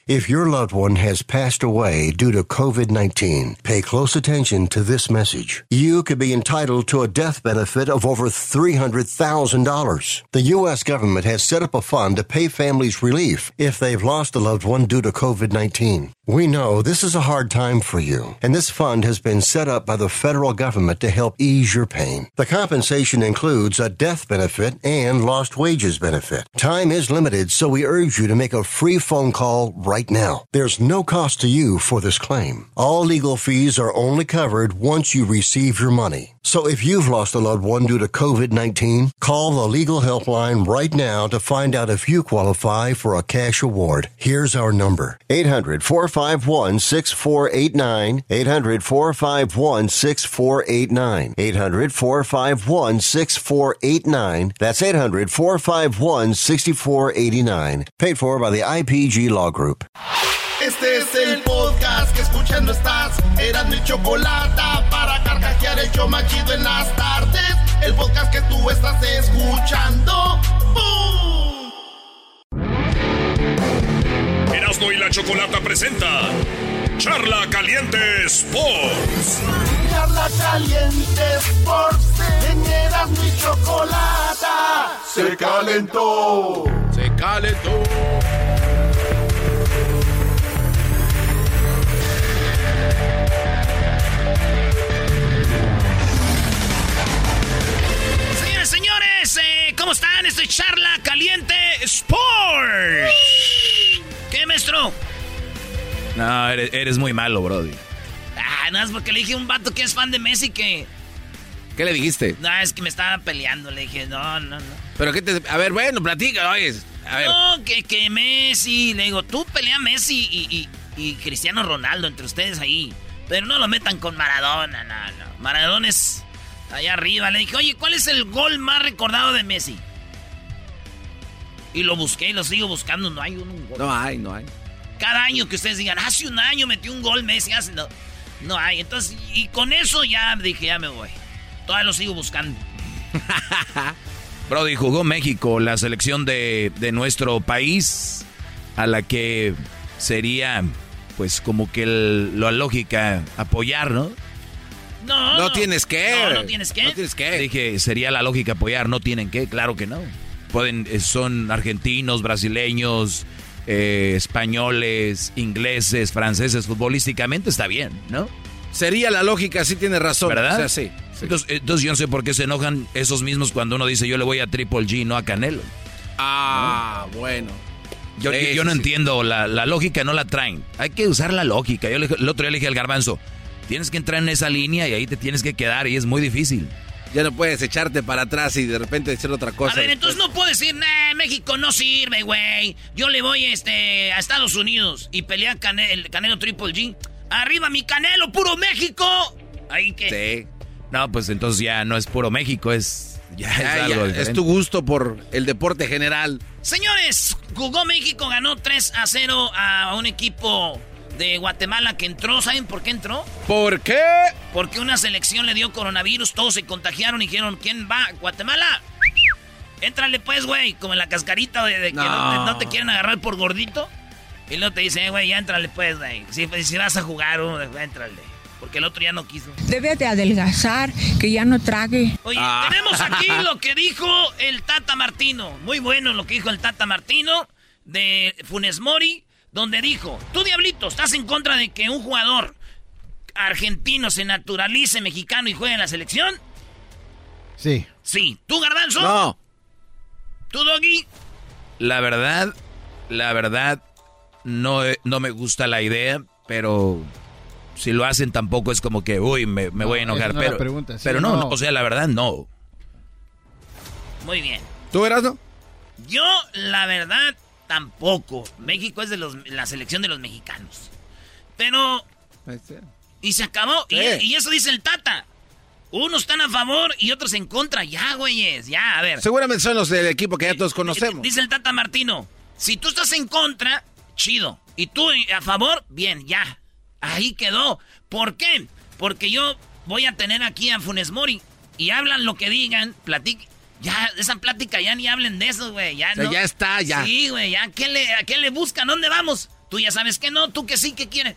If your loved one has passed away due to COVID 19, pay close attention to this message. You could be entitled to a death benefit of over $300,000. The U.S. government has set up a fund to pay families relief if they've lost a loved one due to COVID 19. We know this is a hard time for you, and this fund has been set up by the federal government to help ease your pain. The compensation includes a death benefit and lost wages benefit. Time is limited, so we urge you to make a free phone call right now. There's no cost to you for this claim. All legal fees are only covered once you receive your money. So if you've lost a loved one due to COVID-19, call the legal helpline right now to find out if you qualify for a cash award. Here's our number. 800-451-6489. 800-451-6489. 800-451-6489. That's 800-451-6489. Paid for by the IPG Law Group. Este es el podcast que escuchando estás. Eran mi chocolate para carcajear el show más chido en las tardes. El podcast que tú estás escuchando. ¡Bum! Erasmo y la Chocolata presenta Charla Caliente Sports. Charla Caliente Sports. En Erasmo y Chocolata se calentó. Se calentó. Señores, señores, eh, ¿cómo están? Esto es Charla Caliente Sports. No, eres, muy malo, Brody. Ah, no, es porque le dije a un vato que es fan de Messi que... ¿Qué le dijiste? No, es que me estaba peleando. Le dije, no, no, no. Pero qué te... A ver, bueno, platica, oye. A ver. No, que, que Messi... Le digo, tú pelea Messi y, y, Cristiano Ronaldo entre ustedes ahí. Pero no lo metan con Maradona, no, no. Maradona es allá arriba. Le dije, oye, ¿cuál es el gol más recordado de Messi? Y lo busqué y lo sigo buscando. No hay un, gol. No hay, no hay. Cada año que ustedes digan, hace un año metió un gol Messi, hace no. No hay. Entonces, y con eso ya dije, ya me voy. Todavía lo sigo buscando. Brody, jugó México, la selección de, de nuestro país, a la que sería, pues, como que la lógica apoyar, ¿no? No, no tienes que. No, no tienes que. No tienes que. Dije, sería la lógica apoyar, no tienen que, claro que no. Pueden, eh, son argentinos, brasileños, eh, españoles, ingleses, franceses, futbolísticamente está bien, ¿no? Sería la lógica, sí tiene razón. ¿Verdad? sí, Entonces, entonces, yo no sé por qué se enojan esos mismos cuando uno dice yo le voy a Triple G, no a Canelo. Ah, bueno. Yo, yo, no entiendo, la, la, lógica no la traen. Hay que usar la lógica. Yo el otro día le dije al garbanzo, tienes que entrar en esa línea y ahí te tienes que quedar y es muy difícil. Ya no puedes echarte para atrás y de repente decir otra cosa. A ver, entonces no puedo decir, nah, México no sirve, güey. Yo le voy este, a Estados Unidos y pelea el Canelo Triple G. ¡Arriba mi Canelo, puro México! Ahí que... Sí. No, pues entonces ya no es puro México, es... Ya, es algo Es tu gusto por el deporte general. Señores, jugó México, ganó 3 a 0 a un equipo de Guatemala que entró. ¿Saben por qué entró? ¿Por qué? Porque una selección le dio coronavirus, todos se contagiaron y dijeron, ¿quién va? ¿Guatemala? Éntrale pues, güey, como en la cascarita de, que no. te, quieren agarrar por gordito. Y luego te dice, eh, güey, ya éntrale pues, güey. Si, vas a jugar, éntrale. Porque el otro ya no quiso. Debe de adelgazar, que ya no trague. Oye, ah. tenemos aquí lo que dijo el Tata Martino. Muy bueno lo que dijo el Tata Martino de Funes Mori donde dijo, tú diablito, ¿estás en contra de que un jugador argentino se naturalice mexicano y juegue en la selección? Sí. Sí. ¿Tú, Garbanzo? No. ¿Tú, Doggy? La verdad, la verdad, no, no me gusta la idea, pero si lo hacen tampoco es como que, uy, me, voy a enojar. pero, pero no, o sea, la verdad, no. Muy bien. ¿Tú eras, no? Yo, la verdad, Tampoco. México es de los, la selección de los mexicanos. Pero... Y se acabó. Y, eso dice el Tata. Unos están a favor y otros en contra. Ya, güeyes, ya, a ver. Seguramente son los del equipo que ya todos conocemos. Dice el Tata Martino. Si tú estás en contra, chido. Y tú a favor, bien, ya. Ahí quedó. ¿Por qué? Porque yo voy a tener aquí a Funes Mori. Y hablan lo que digan, platiquen. Ya, esa plática ya ni hablen de eso, güey. Ya, no. ya está, ya. Sí, güey, ya. ¿Qué le, ¿A qué le buscan? ¿Dónde vamos? Tú ya sabes que no, tú que sí, que quieres.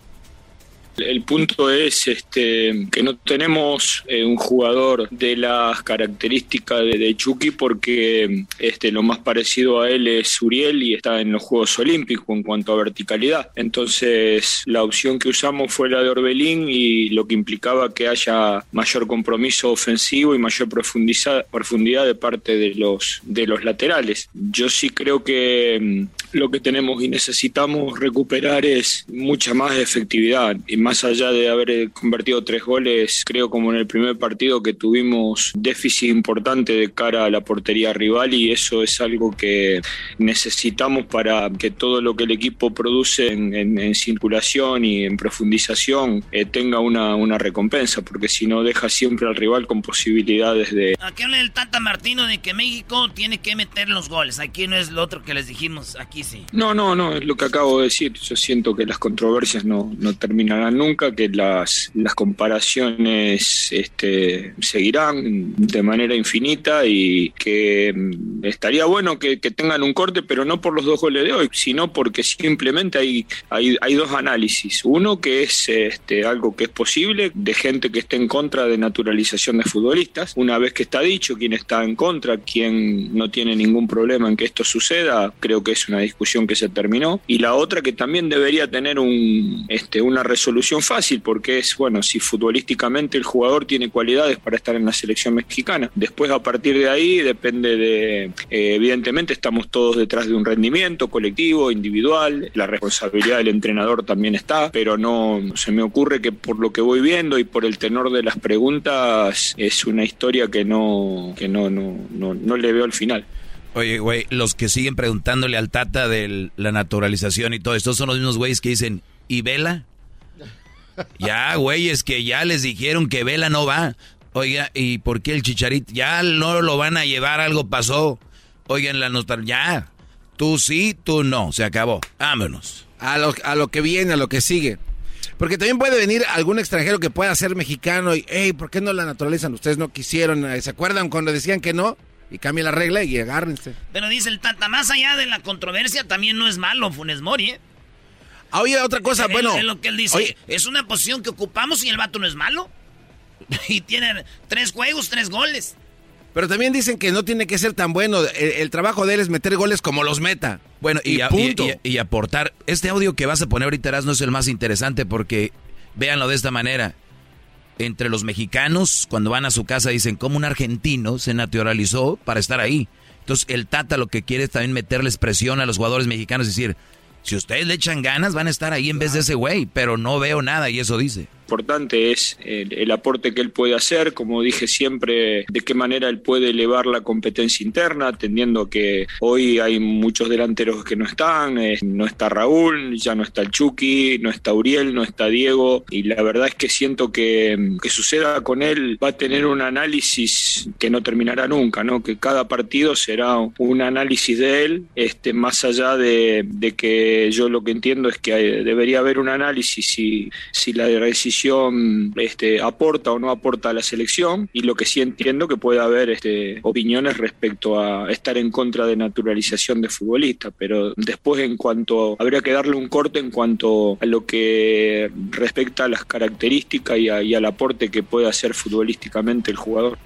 El punto es este, que no tenemos eh, un jugador de las características de, Chucky porque este, lo más parecido a él es Uriel y está en los Juegos Olímpicos en cuanto a verticalidad. Entonces la opción que usamos fue la de Orbelín y lo que implicaba que haya mayor compromiso ofensivo y mayor profundidad de parte de los, de los laterales. Yo sí creo que mm, lo que tenemos y necesitamos recuperar es mucha más efectividad más allá de haber eh, convertido tres goles, creo como en el primer partido que tuvimos déficit importante de cara a la portería rival y eso es algo que necesitamos para que todo lo que el equipo produce en, circulación y en profundización eh, tenga una, una recompensa, porque si no deja siempre al rival con posibilidades de... Aquí habla el Tata Martino de que México tiene que meter los goles, aquí no es lo otro que les dijimos, aquí sí. No, no, no, es lo que acabo de decir, yo siento que las controversias no, no terminarán nunca, que las, las comparaciones este, seguirán de manera infinita y que mm, estaría bueno que, tengan un corte, pero no por los dos goles de hoy, sino porque simplemente hay, hay, hay dos análisis. Uno que es este, algo que es posible de gente que esté en contra de naturalización de futbolistas. Una vez que está dicho quién está en contra, quién no tiene ningún problema en que esto suceda, creo que es una discusión que se terminó. Y la otra que también debería tener un, este, una resolución fácil porque es, bueno, si futbolísticamente el jugador tiene cualidades para estar en la selección mexicana. Después a partir de ahí depende de, eh, evidentemente estamos todos detrás de un rendimiento colectivo, individual, la responsabilidad del entrenador también está, pero no se me ocurre que por lo que voy viendo y por el tenor de las preguntas es una historia que no, que no, no, no, no le veo al final. Oye, güey, los que siguen preguntándole al Tata de la naturalización y todo esto son los mismos güeyes que dicen, ¿y Vela? Ya, güeyes, que ya les dijeron que Vela no va. Oiga, ¿y por qué el chicharito? Ya no lo van a llevar, algo pasó. Oigan, la nostalgia, ya. Tú sí, tú no, se acabó. Vámonos. A lo, a lo que viene, a lo que sigue. Porque también puede venir algún extranjero que pueda ser mexicano y, hey, ¿por qué no la naturalizan? Ustedes no quisieron, ¿se acuerdan cuando decían que no? Y cambia la regla y agárrense. Pero dice el Tata, más allá de la controversia, también no es malo Funes Mori, ¿eh? Oye, otra cosa, bueno. Es lo que él dice. es una posición que ocupamos y el vato no es malo. y tiene tres juegos, tres goles. Pero también dicen que no tiene que ser tan bueno. El, trabajo de él es meter goles como los meta. Bueno, y, y, aportar. Este audio que vas a poner ahorita, no es el más interesante porque véanlo de esta manera entre los mexicanos, cuando van a su casa, dicen cómo un argentino se naturalizó para estar ahí. Entonces el Tata lo que quiere es también meterles presión a los jugadores mexicanos, es decir, si ustedes le echan ganas, van a estar ahí en vez de ese güey, pero no veo nada y eso dice importante es el, aporte que él puede hacer, como dije siempre, de qué manera él puede elevar la competencia interna, atendiendo que hoy hay muchos delanteros que no están, eh, no está Raúl, ya no está el Chucky, no está Uriel, no está Diego, y la verdad es que siento que, que suceda con él va a tener un análisis que no terminará nunca, ¿no? que cada partido será un análisis de él, este, más allá de, de que yo lo que entiendo es que debería haber un análisis si, si la decisión este, aporta o no aporta a la selección y lo que sí entiendo que puede haber este, opiniones respecto a estar en contra de naturalización de futbolistas, pero después en cuanto habría que darle un corte en cuanto a lo que respecta a las características y, y al aporte que puede hacer futbolísticamente el jugador.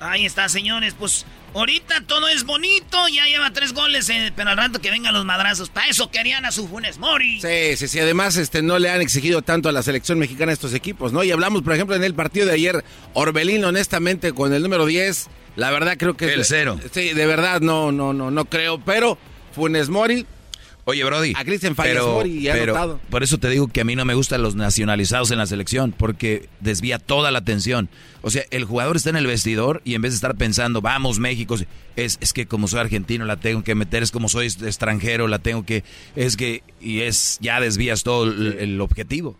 Ahí está, señores, pues Ahorita todo es bonito, ya lleva tres goles, eh, pero al rato que vengan los madrazos. Para eso querían a su Funes Mori. Sí, sí, sí. Además, este, no le han exigido tanto a la selección mexicana estos equipos, ¿no? Y hablamos, por ejemplo, en el partido de ayer, Orbelín, honestamente, con el número 10, la verdad creo que... El cero. Sí, de verdad, no, no, no, no creo. Pero Funes Mori, Oye, Brody. A Cristian pero, y pero Por eso te digo que a mí no me gustan los nacionalizados en la selección, porque desvía toda la atención. O sea, el jugador está en el vestidor y en vez de estar pensando, vamos México, es, es que como soy argentino la tengo que meter, es como soy extranjero la tengo que, es que, y es, ya desvías todo el objetivo.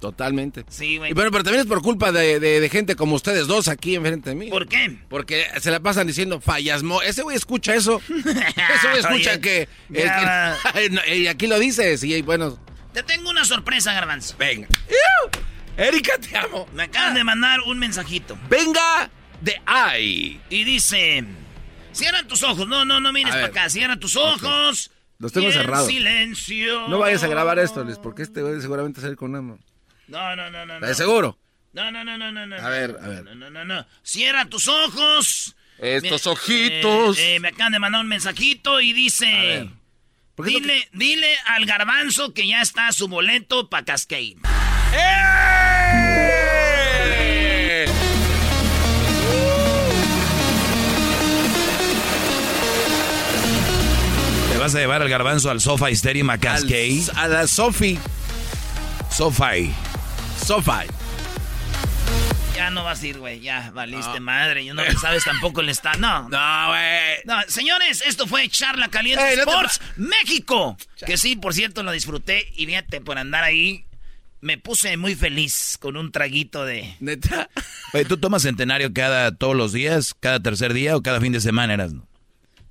Totalmente. Sí, güey. Pero también es por culpa de, gente como ustedes dos aquí enfrente de mí. ¿Por qué? Porque se la pasan diciendo fallasmo. Ese güey escucha eso. Ese güey escucha que, Y aquí lo dices. Y bueno. Te tengo una sorpresa, Garbanzo. Venga. Erika, te amo. Me acaban de mandar un mensajito. Venga de ay. Y dice: Cierra tus ojos. No, no, no mires para acá. Cierra tus ojos. Los tengo cerrados. silencio. No vayas a grabar esto, Luis, porque este güey seguramente sale con una. No, no, no, no. ¿Estás seguro? No, no, no, no, no, no. A ver, a ver. No, no, no, no. Cierra tus ojos. Estos ojitos. Eh, me acaban de mandar un mensajito y dice... Dile, dile al garbanzo que ya está su boleto para Cascade. ¡Eh! ¿Te vas a llevar al garbanzo al Sofa Stadium a Cascade? a la Sofi. Sofi. Sofi. Ya no vas a ir, güey. Ya valiste madre. Yo no sabes tampoco el estado. No. No, güey. No, señores, esto fue Charla Caliente Sports México. Que sí, por cierto, lo disfruté. Y fíjate, por andar ahí, me puse muy feliz con un traguito de. ¿Neta? Oye, ¿tú tomas centenario cada todos los días, cada tercer día o cada fin de semana eras, no?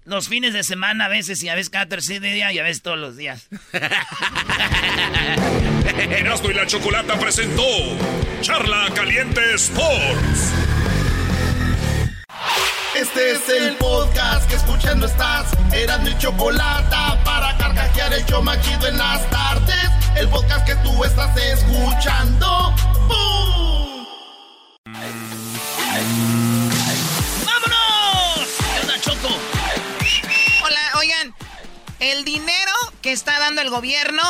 Los fines de semana a veces y a veces cada tercer día y a veces todos los días. Erasmo y la Chocolata presentó Charla Caliente Sports. Este es el podcast que escuchando estás. Erasmo y Chocolata para carcajear el yo machido en las tardes. El podcast que tú estás escuchando. ¡Bum! El dinero que está dando el gobierno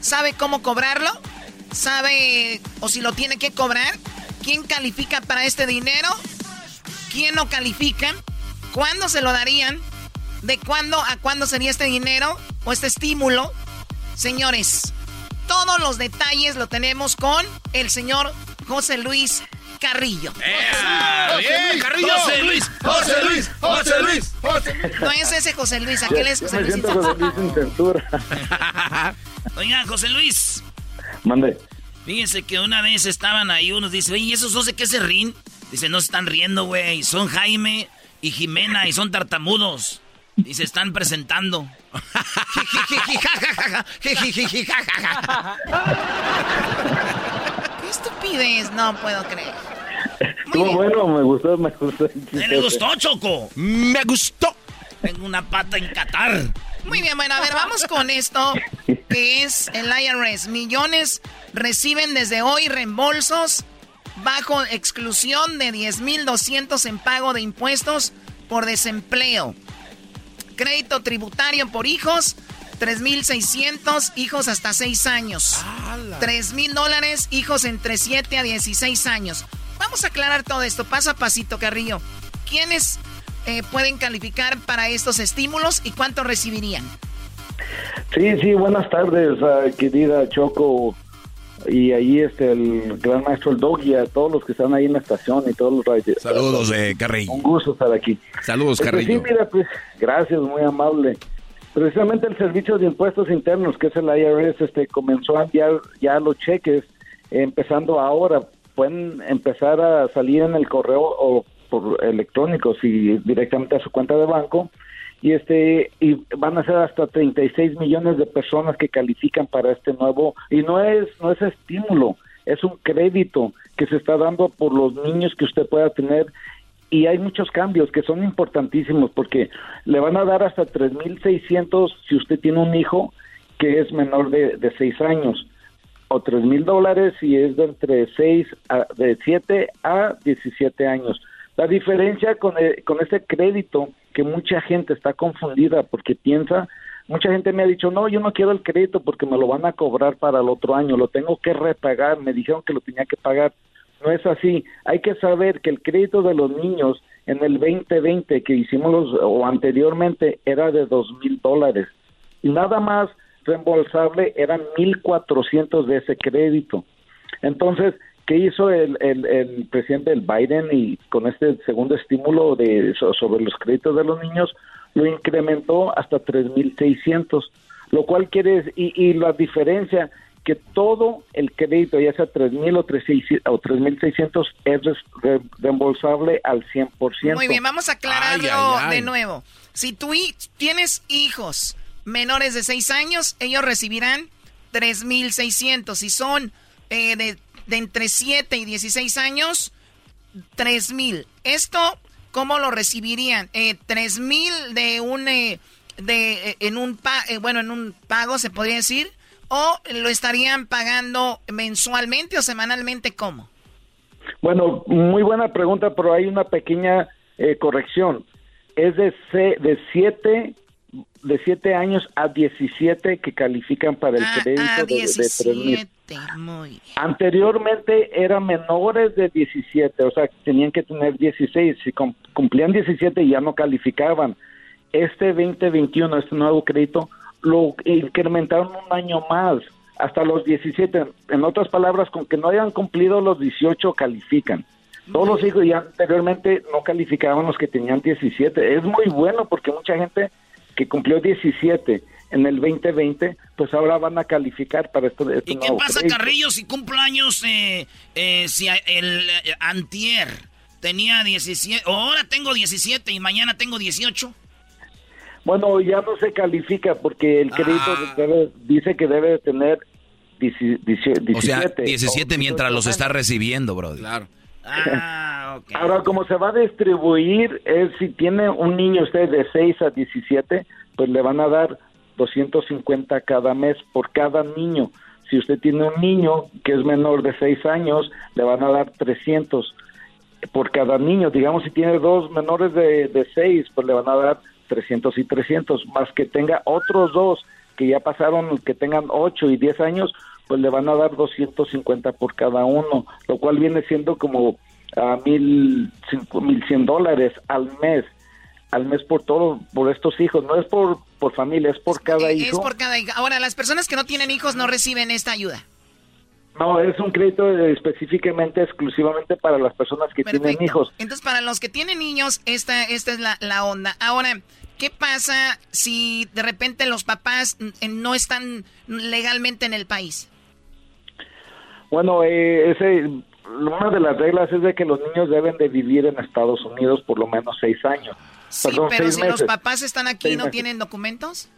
¿Sabe cómo cobrarlo? sabe o si lo tiene que cobrar, quién califica para este dinero, quién no califica, cuándo se lo darían, de cuándo a cuándo sería este dinero o este estímulo. Señores, todos los detalles lo tenemos con el señor José Luis Carrillo. bien, Carrillo. José Luis, José Luis, José Luis, José No es ese José Luis, aquel es José Luis. siento José Luis sin censura. Oiga, José Luis. Mande. Fíjense que una vez estaban ahí, unos dicen, oye, ¿y esos dos de qué se ríen? Dice, no se están riendo, güey. Son Jaime y Jimena y son tartamudos. Y se están presentando. Qué estupidez, no puedo creer. Estuvo bueno, me gustó, me gustó. ¿Me le gustó, Choco? Me gustó. Tengo una pata en Qatar. Muy bien, bueno, a ver, vamos con esto, que es el IRS. Millones reciben desde hoy reembolsos bajo exclusión de 10.200 en pago de impuestos por desempleo. Crédito tributario por hijos, 3.600 hijos hasta 6 años. 3.000 dólares hijos entre 7 a 16 años. Vamos a aclarar todo esto paso a pasito, Carrillo. ¿Quiénes eh, pueden calificar para estos estímulos y cuánto recibirían? Sí, sí, buenas tardes, ah, querida Choco. Y ahí este, el gran maestro el Dog y a todos los que están ahí en la estación y todos los radios. Saludos, eh, Carrillo. Un gusto estar aquí. Saludos, Este, Carrillo. Sí, mira, pues, gracias, muy amable. Precisamente el Servicio de Impuestos Internos, que es el IRS, este, comenzó a enviar ya los cheques, eh, empezando ahora. Pueden empezar a salir en el correo o por electrónico, si directamente a su cuenta de banco. Y este y van a ser hasta 36 millones de personas que califican para este nuevo y no es no es estímulo, es un crédito que se está dando por los niños que usted pueda tener y hay muchos cambios que son importantísimos porque le van a dar hasta 3.600 si usted tiene un hijo que es menor de, de 6 años o tres mil dólares si es de entre 6 a, de 7 a 17 años. La diferencia con, el- con este crédito que mucha gente está confundida porque piensa, mucha gente me ha dicho, no, yo no quiero el crédito porque me lo van a cobrar para el otro año, lo tengo que repagar, me dijeron que lo tenía que pagar. No es así. Hay que saber que el crédito de los niños en el 2020 que hicimos los, o anteriormente era de dos mil dólares. Y nada más reembolsable eran 1.400 de ese crédito. Entonces, ¿qué hizo el, el, el presidente el Biden y con este segundo estímulo de so- sobre los créditos de los niños lo incrementó hasta 3.600, lo cual quiere y, y la diferencia que todo el crédito, ya sea 3.000 o 3.600 o 3.600 es re- reembolsable al 100%. Muy bien, vamos a aclararlo Ay, ay, ay. de nuevo. Si tú tienes hijos menores de 6 años, ellos recibirán 3.600. Si son eh, de, de entre 7 y 16 años, 3.000. Esto, ¿cómo lo recibirían? Eh, 3.000 de un... eh, de, eh, en un pa- eh, bueno en un pago se podría decir o lo estarían pagando mensualmente o semanalmente cómo Bueno, muy buena pregunta, pero hay una pequeña corrección. Es de de 7 de siete años a 17 que califican para el crédito a de, de, 3,000. 17 muy bien. Anteriormente eran menores de 17, o sea, tenían que tener 16. Si cum- cumplían 17 ya no calificaban. Este 2021, este nuevo crédito, lo incrementaron un año más, hasta los 17. En otras palabras, con que no hayan cumplido los 18 califican. Todos los hijos ya anteriormente no calificaban los que tenían 17. Es muy bueno porque mucha gente que cumplió 17 en el 2020, pues ahora van a calificar para esto. este ¿Y qué nuevo pasa, crédito. Carrillo, si cumplo años, eh, eh, si el eh, antier tenía 17, o ahora tengo 17 y mañana tengo 18? Bueno, ya no se califica porque el crédito Ah. debe- dice que debe de tener 17. O sea, 17 mientras los está recibiendo, bro. Claro. Ahora, como se va a distribuir, es si tiene un niño usted de 6 a 17, pues le van a dar 250 cada mes por cada niño. Si usted tiene un niño que es menor de 6 años, le van a dar 300 por cada niño. Digamos, si tiene dos menores de, de 6, pues le van a dar 300 y 300, más que tenga otros dos que ya pasaron, que tengan 8 y 10 años, pues le van a dar 250 por cada uno, lo cual viene siendo como a mil, cinco, mil cien dólares al mes al mes por todo, por estos hijos. No es por, por familia, es por cada hijo. Es por cada hijo. Ahora, las personas que no tienen hijos no reciben esta ayuda. No, es un crédito específicamente, exclusivamente para las personas que tienen hijos. Entonces, para los que tienen niños, esta, esta es la, la onda. Ahora, ¿qué pasa si de repente los papás no están legalmente en el país? Bueno, eh, ese, una de las reglas es de que los niños deben de vivir en Estados Unidos por lo menos seis años. Sí, pero si los papás están aquí y no tienen documentos.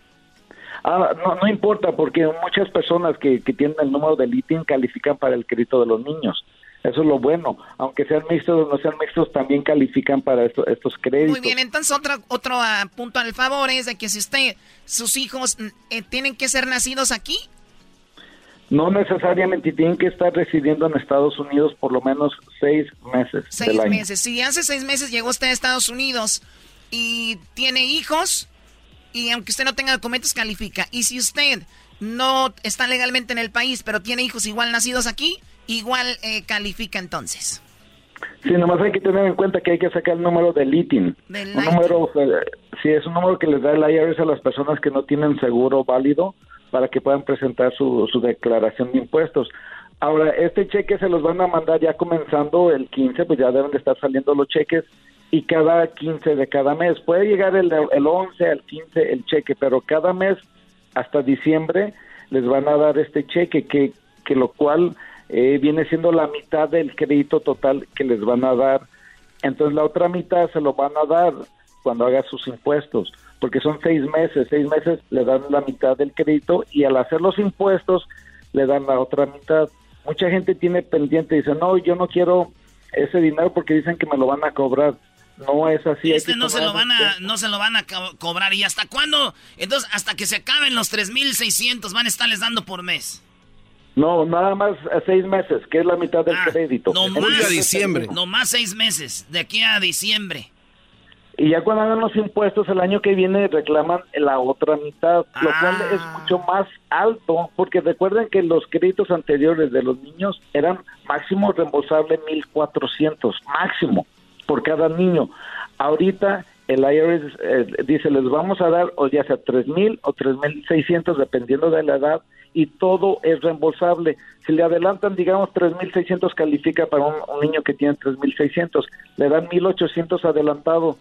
Ah, no, no importa, porque muchas personas que, que tienen el número de ITIN califican para el crédito de los niños. Eso es lo bueno. Aunque sean mixtos o no sean mixtos, también califican para estos créditos. Muy bien, entonces otro, otro uh, punto al favor es de que si usted, sus hijos eh, tienen que ser nacidos aquí. No necesariamente tienen que estar residiendo en Estados Unidos por lo menos seis meses. Seis meses. Si hace seis meses llegó usted a Estados Unidos y tiene hijos, y aunque usted no tenga documentos, califica. Y si usted no está legalmente en el país, pero tiene hijos igual nacidos aquí, igual eh, califica entonces. Sí, nomás hay que tener en cuenta que hay que sacar el número del ITIN. un número, eh, sí, es un número que les da el IRS a las personas que no tienen seguro válido para que puedan presentar su, su declaración de impuestos. Ahora, este cheque se los van a mandar ya comenzando el 15, pues ya deben de estar saliendo los cheques y cada 15 de cada mes. Puede llegar el, el 11 al 15 el cheque, pero cada mes hasta diciembre les van a dar este cheque, que, que lo cual eh, viene siendo la mitad del crédito total que les van a dar. Entonces la otra mitad se lo van a dar cuando haga sus impuestos, porque son seis meses, seis meses le dan la mitad del crédito y al hacer los impuestos le dan la otra mitad. Mucha gente tiene pendiente y dice, no, yo no quiero ese dinero porque dicen que me lo van a cobrar. No es así. Este no se lo van a, no se lo van a cobrar. ¿Y hasta cuándo? Entonces, hasta que se acaben los 3.600 van a estarles dando por mes. No, nada más a seis meses, que es la mitad del ah, crédito. No más, a diciembre. No más seis meses, de aquí a diciembre. Y ya cuando hagan los impuestos el año que viene reclaman la otra mitad, lo cual es ah. mucho más alto, porque recuerden que los créditos anteriores de los niños eran máximo reembolsable 1.400, máximo por cada niño. Ahorita el IRS eh, dice, les vamos a dar o ya sea tres mil o tres mil seiscientos dependiendo de la edad y todo es reembolsable. Si le adelantan, digamos, tres mil seiscientos califica para un, niño que tiene tres mil seiscientos, le dan mil ochocientos adelantado.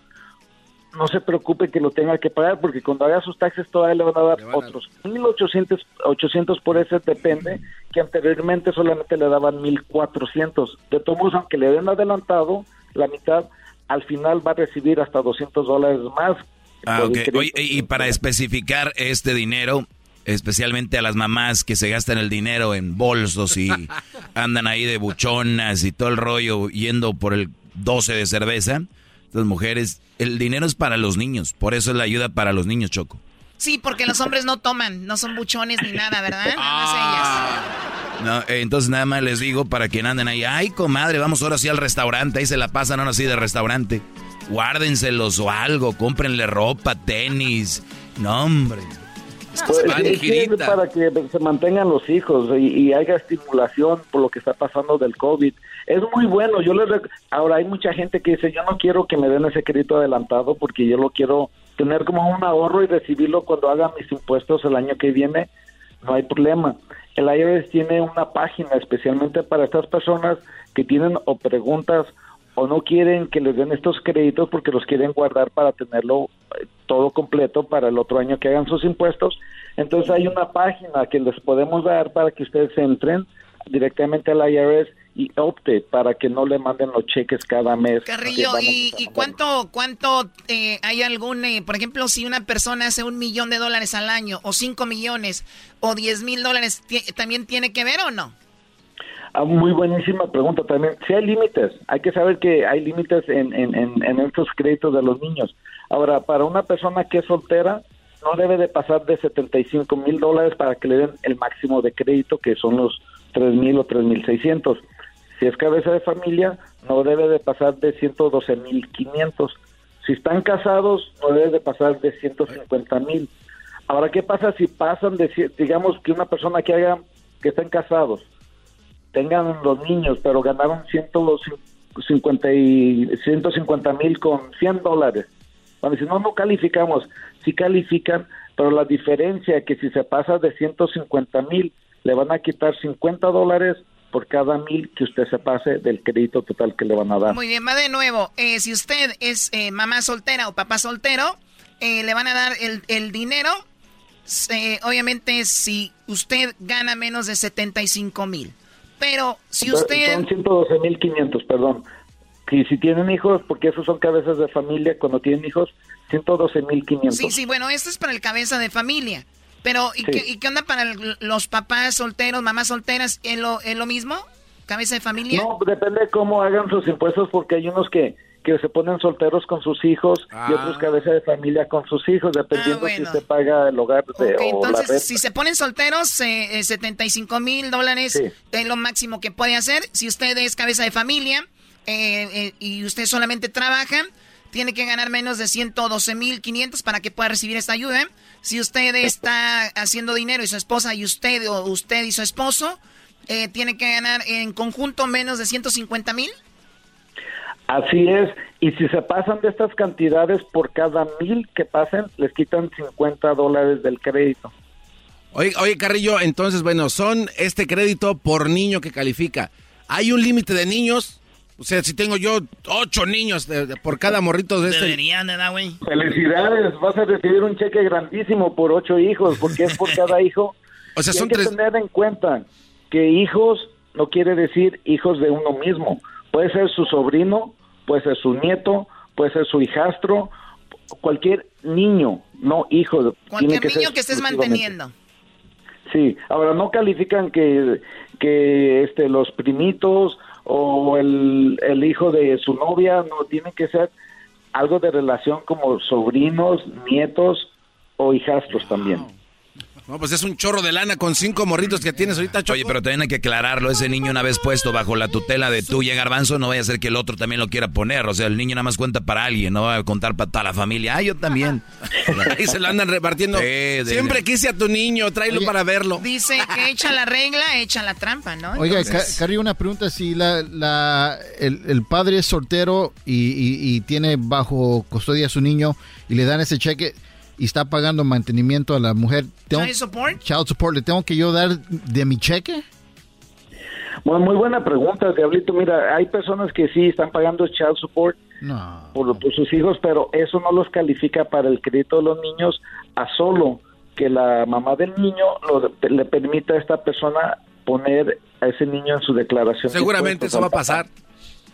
No se preocupe que lo tenga que pagar porque cuando haga sus taxes todavía le van a dar otros mil ochocientos ochocientos por ese depende que anteriormente solamente le daban mil cuatrocientos. De todos modos, aunque le den adelantado, la mitad, al final va a recibir hasta 200 dólares más. Ah, Oye, y para especificar este dinero, especialmente a las mamás que se gastan el dinero en bolsos y andan ahí de buchonas y todo el rollo yendo por el 12 de cerveza, las mujeres, el dinero es para los niños, por eso es la ayuda para los niños, Choco. Sí, porque los hombres no toman, no son buchones ni nada, ¿verdad? Nada más ellas. No, eh, entonces nada más les digo para que anden ahí. Ay, comadre, vamos ahora sí al restaurante. Ahí se la pasan ahora sí de restaurante. Guárdenselos o algo, cómprenle ropa, tenis. No, hombre. Pues, para que se mantengan los hijos y, haya estimulación por lo que está pasando del COVID. Es muy bueno. Yo les ahora hay mucha gente que dice yo no quiero que me den ese crédito adelantado porque yo lo quiero tener como un ahorro y recibirlo cuando haga mis impuestos el año que viene. No hay problema el IRS tiene una página especialmente para estas personas que tienen o preguntas o no quieren que les den estos créditos porque los quieren guardar para tenerlo eh, todo completo para el otro año que hagan sus impuestos. Entonces hay una página que les podemos dar para que ustedes entren directamente al IRS y opte para que no le manden los cheques cada mes. Carrillo, ¿y, cuánto, cuánto eh, hay algún, eh, por ejemplo, si una persona hace un millón de dólares al año, o cinco millones, o diez mil dólares, ¿también tiene que ver o no? Ah, muy buenísima pregunta también. Si hay límites, hay que saber que hay límites en, en, en, en estos créditos de los niños. Ahora, para una persona que es soltera, no debe de pasar de 75 mil dólares para que le den el máximo de crédito, que son los tres mil o tres mil seiscientos. Si es cabeza de familia, no debe de pasar de 112 mil 500. Si están casados, no debe de pasar de 150 mil. Ahora, ¿qué pasa si pasan de, digamos, que una persona que haga que estén casados, tengan los niños, pero ganaron 150 y 150 mil con 100 dólares. Cuando si no, no calificamos, sí califican, pero la diferencia es que si se pasa de 150 mil, le van a quitar 50 dólares por cada mil que usted se pase del crédito total que le van a dar. Muy bien, va de nuevo. Eh, si usted es eh, mamá soltera o papá soltero, eh, le van a dar el, el dinero. obviamente, si usted gana menos de 75 mil. Pero si usted... Son 112 mil 500, perdón. Y si tienen hijos, porque esos son cabezas de familia, cuando tienen hijos, 112 mil 500. Sí, sí, bueno, esto es para el cabeza de familia. Pero, ¿y, qué, onda para los papás solteros, mamás solteras? ¿Es lo, ¿Es lo mismo? ¿Cabeza de familia? No, depende de cómo hagan sus impuestos, porque hay unos que, que se ponen solteros con sus hijos y otros ah. cabeza de familia con sus hijos, dependiendo ah, si se paga el hogar de, o entonces, si se ponen solteros, eh, 75 mil dólares es lo máximo que puede hacer. Si usted es cabeza de familia eh, eh, y usted solamente trabaja, tiene que ganar menos de 112 mil 500 para que pueda recibir esta ayuda. Si usted está haciendo dinero y su esposa y usted o usted y su esposo eh, tiene que ganar en conjunto menos de 150 mil. Así es, y si se pasan de estas cantidades por cada mil que pasen, les quitan 50 dólares del crédito. Oye, oye, Carrillo, entonces, bueno, son este crédito por niño que califica. ¿Hay un límite de niños? O sea, si tengo yo ocho niños por cada morrito de este... Deberían, güey? Felicidades, vas a recibir un cheque grandísimo por ocho hijos, porque es por cada hijo. o sea, y son hay que tener en cuenta que hijos no quiere decir hijos de uno mismo. Puede ser su sobrino, puede ser su nieto, puede ser su hijastro, cualquier niño, no hijo. Cualquier niño que estés manteniendo. Sí, ahora no califican que, que este, los primitos o el, el hijo de su novia, no, tiene que ser algo de relación como sobrinos, nietos o hijastros también. No, pues es un chorro de lana con cinco morritos que tienes ahorita, Oye, pero también hay que aclararlo. Ese niño una vez puesto bajo la tutela de tuya, Garbanzo, no vaya a ser que el otro también lo quiera poner. O sea, el niño nada más cuenta para alguien, no va a contar para toda la familia. Ah, yo también. Ahí se lo andan repartiendo. Siempre quise a tu niño, tráelo para verlo. Dice que echa la regla, echa la trampa, ¿no? Oiga, Carrillo, una pregunta. Si la, la, el, padre es soltero y, y tiene bajo custodia a su niño y le dan ese cheque y está pagando mantenimiento a la mujer. ¿Child support? Child support, ¿le tengo que yo dar de mi cheque? Bueno, muy buena pregunta, Diablito. Mira, hay personas que sí están pagando child support por, sus hijos, pero eso no los califica para el crédito de los niños a solo que la mamá del niño le permita a esta persona poner a ese niño en su declaración. Seguramente eso va a pasar.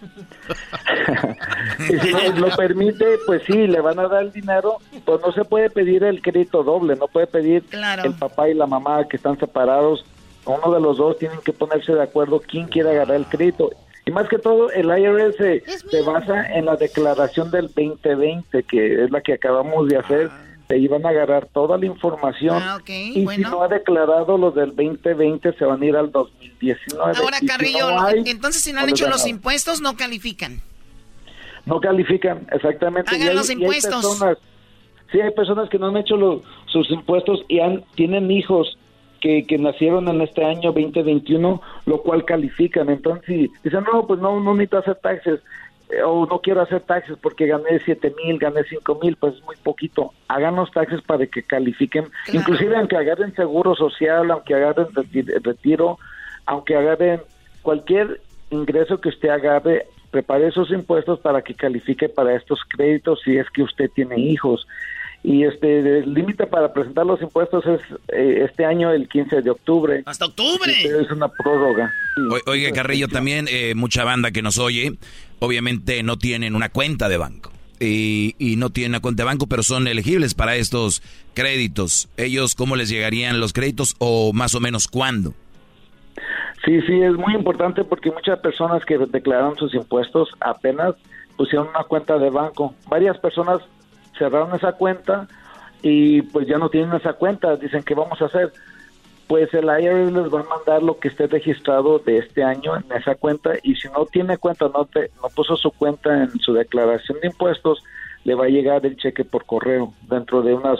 y si lo permite, pues sí, le van a dar el dinero, pues no se puede pedir el crédito doble, no puede pedir el papá y la mamá que están separados, uno de los dos tienen que ponerse de acuerdo quién quiere agarrar el crédito. Y más que todo, el IRS se, se basa en la declaración del 2020, que es la que acabamos de hacer. Ah te iban a agarrar toda la información ah, y si no ha declarado los del 2020 se van a ir al 2019. Ahora, Carrillo, entonces si no han hecho los impuestos no califican. No califican, exactamente. Hagan los impuestos. Hay sí, hay personas que no han hecho los, sus impuestos y han, tienen hijos que, que nacieron en este año 2021, lo cual califican. Entonces, dicen, no, pues no, no necesito hacer taxes o no quiero hacer taxes porque gané siete mil, gané cinco mil, pues es muy poquito. Hagan los taxes para que califiquen, inclusive aunque agarren seguro social, aunque agarren retiro, aunque agarren cualquier ingreso que usted agarre, prepare esos impuestos para que califique para estos créditos si es que usted tiene hijos. Y este el límite para presentar los impuestos es eh, este año el 15 de octubre. ¡Hasta octubre! Es una prórroga. Oiga, Carrillo, también eh, mucha banda que nos oye obviamente no tienen una cuenta de banco. Y, no tienen una cuenta de banco, pero son elegibles para estos créditos. ¿Ellos cómo les llegarían los créditos o más o menos cuándo? Sí, sí, es muy importante porque muchas personas que declararon sus impuestos apenas pusieron una cuenta de banco. Varias personas cerraron esa cuenta y pues ya no tienen esa cuenta. Dicen, ¿qué vamos a hacer? Pues el IRS les va a mandar lo que esté registrado de este año en esa cuenta y si no tiene cuenta, no, te, no puso su cuenta en su declaración de impuestos, le va a llegar el cheque por correo dentro de unas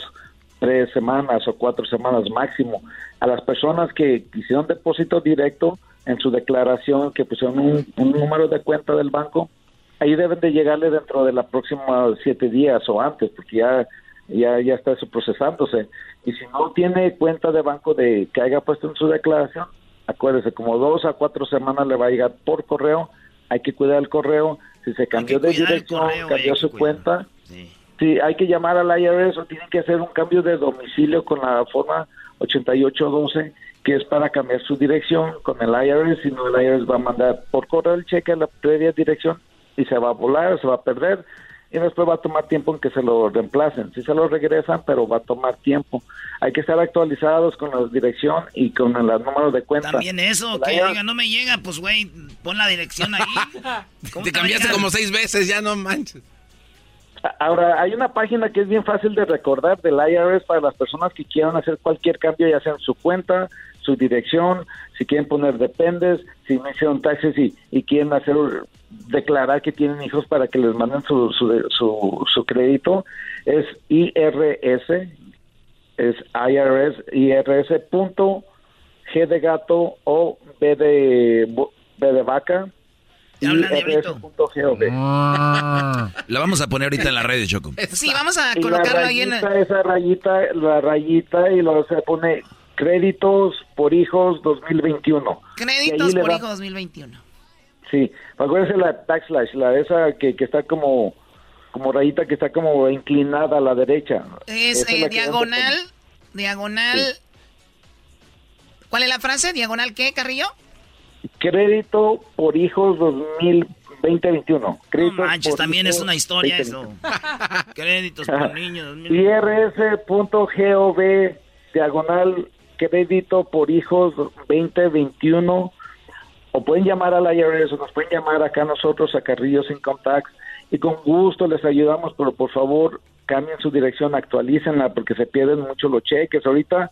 tres semanas o cuatro semanas máximo. A las personas que hicieron depósito directo en su declaración, que pusieron un, un número de cuenta del banco, ahí deben de llegarle dentro de los próximos siete días o antes, porque ya, ya, ya está eso procesándose. Y si no tiene cuenta de banco de que haya puesto en su declaración, acuérdese, como dos a cuatro semanas le va a llegar por correo, hay que cuidar el correo, si se cambió de dirección, cambió su cuenta, sí. hay que llamar al IRS o tienen que hacer un cambio de domicilio con la forma 8812 que es para cambiar su dirección con el IRS, si no el IRS va a mandar por correo el cheque a la previa dirección y se va a volar, se va a perder y después va a tomar tiempo en que se lo reemplacen. Si se lo regresan, pero va a tomar tiempo. Hay que estar actualizados con la dirección y con el número de cuenta. También eso, que diga, no me llega, pues güey, pon la dirección ahí. te cambiaste como seis veces, ya no manches. Ahora, hay una página que es bien fácil de recordar del IRS para las personas que quieran hacer cualquier cambio, ya sea en su cuenta, su dirección, si quieren poner dependes, si no hicieron taxes y, y quieren hacer declarar que tienen hijos para que les manden su, su, su, crédito, es IRS, es IRS, IRS punto G de gato o B de, B de vaca. IRS.gov. Ah. La vamos a poner ahorita en la red, Choco. Sí, vamos a colocarlo ahí en Esa rayita, la rayita y luego se pone créditos por hijos 2021. Créditos por hijos 2021. Sí, acuérdense la backslash, la esa que, que está como como rayita que está como inclinada a la derecha. Es, eh, diagonal, diagonal. ¿Cuál es la frase? ¿Diagonal qué, Carrillo? Crédito por hijos 2021. Créditos no manches, también es una historia eso. Créditos por niños. IRS.gov diagonal crédito por hijos 2021 o pueden llamar a la IRS o nos pueden llamar acá nosotros a Carrillo Sin Tax y con gusto les ayudamos, pero por favor cambien su dirección, actualícenla porque se pierden mucho los cheques. Ahorita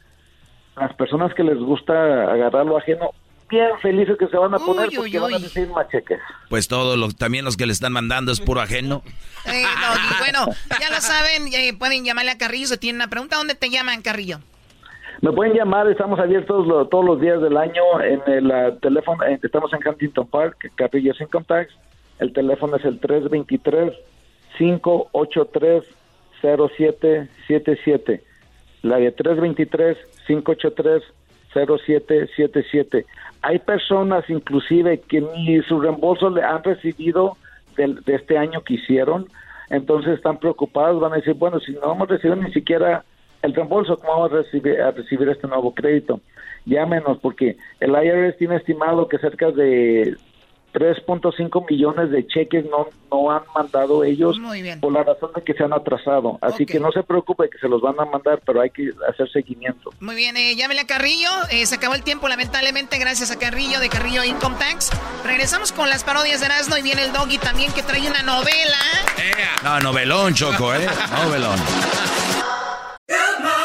las personas que les gusta agarrar lo ajeno, bien felices que se van a poner porque van a recibir más cheques. Pues todos los, también los que le están mandando es puro ajeno. Eh, bueno, ya lo saben, eh, pueden llamarle a Carrillo si tienen una pregunta. ¿Dónde te llaman, Carrillo? Me pueden llamar, estamos abiertos todos los días del año en el uh, teléfono, estamos en Huntington Park, Carrillo Income Tax, el teléfono es el 323-583-0777, la de 323-583-0777. Hay personas inclusive que ni su reembolso le han recibido de, de este año que hicieron, entonces están preocupados, van a decir, bueno, si no hemos recibido ni siquiera el reembolso, ¿cómo vamos a recibir, a recibir este nuevo crédito? Llámenos, porque el IRS tiene estimado que cerca de 3.5 millones de cheques no, no han mandado ellos por la razón de que se han atrasado. Así que no se preocupe que se los van a mandar, pero hay que hacer seguimiento. Muy bien, eh, llámele a Carrillo. Eh, se acabó el tiempo, lamentablemente, gracias a Carrillo de Carrillo Income Tax. Regresamos con las parodias de Erasmo y viene el Doggy también que trae una novela. No, novelón, Choco, ¿eh? Novelón. Goodbye.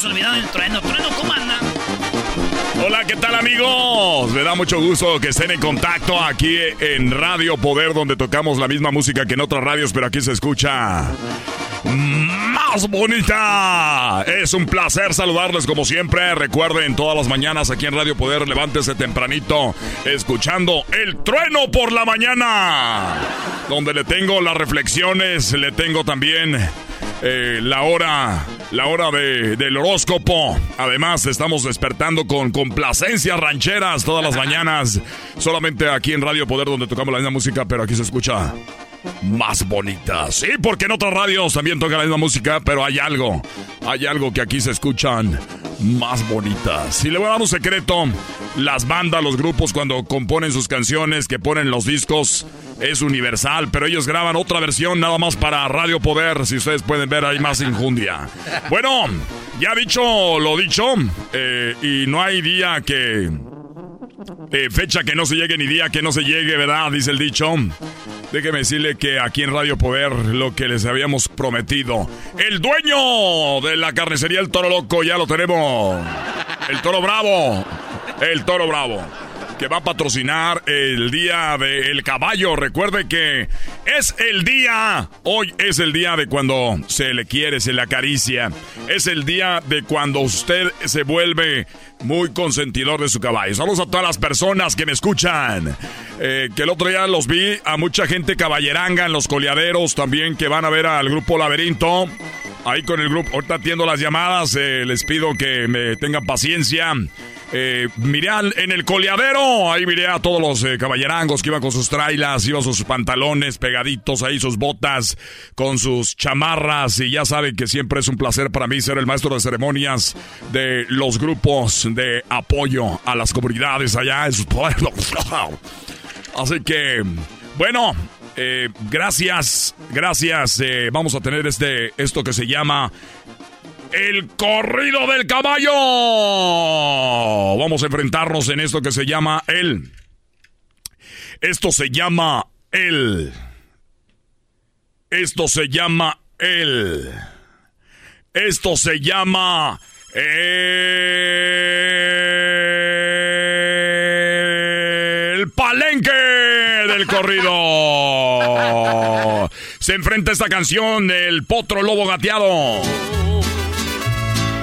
Habíamos olvidado el trueno. Trueno, ¿cómo? Hola, ¿qué tal amigos? Me da mucho gusto que estén en contacto aquí en Radio Poder, donde tocamos la misma música que en otras radios, pero aquí se escucha más bonita. Es un placer saludarles como siempre. Recuerden, todas las mañanas aquí en Radio Poder, levántese tempranito, escuchando El Trueno por la mañana, donde le tengo las reflexiones, le tengo también eh, la hora, la hora de, del horóscopo. Además, estamos despertando con complacencias rancheras todas las mañanas. Solamente aquí en Radio Poder, donde tocamos la misma música, pero aquí se escucha más bonita. Sí, porque en otras radios también toca la misma música, pero hay algo. Hay algo que aquí se escuchan más bonitas. Si le voy a dar un secreto, las bandas, los grupos cuando componen sus canciones, que ponen los discos, es universal, pero ellos graban otra versión nada más para Radio Poder, si ustedes pueden ver hay más injundia. Bueno, ya dicho lo dicho, eh, y no hay día que... Eh, fecha que no se llegue ni día que no se llegue, ¿verdad? Dice el dicho. Déjeme decirle que aquí en Radio Poder lo que les habíamos prometido. El dueño de la carnicería El Toro Loco ya lo tenemos. El Toro Bravo. El Toro Bravo que va a patrocinar el día del caballo. Recuerde que es el día, hoy es el día de cuando se le quiere, se le acaricia. Es el día de cuando usted se vuelve muy consentidor de su caballo. Saludos a todas las personas que me escuchan. Eh, que el otro día los vi a mucha gente caballeranga en los coleaderos también que van a ver al grupo Laberinto. Ahí con el grupo, ahorita atiendo las llamadas, eh, les pido que me tengan paciencia. Eh, miré en el coleadero, ahí miré a todos los eh, caballerangos que iban con sus trailas, iban sus pantalones pegaditos ahí, sus botas, con sus chamarras. Y ya saben que siempre es un placer para mí ser el maestro de ceremonias de los grupos de apoyo a las comunidades allá en sus pueblos. Así que, bueno, eh, gracias, gracias. Eh, vamos a tener este, esto que se llama el corrido del caballo. Vamos a enfrentarnos en esto que se llama el. Esto se llama el. Esto se llama el. Esto se llama el palenque del corrido. Se enfrenta esta canción el potro lobo gateado.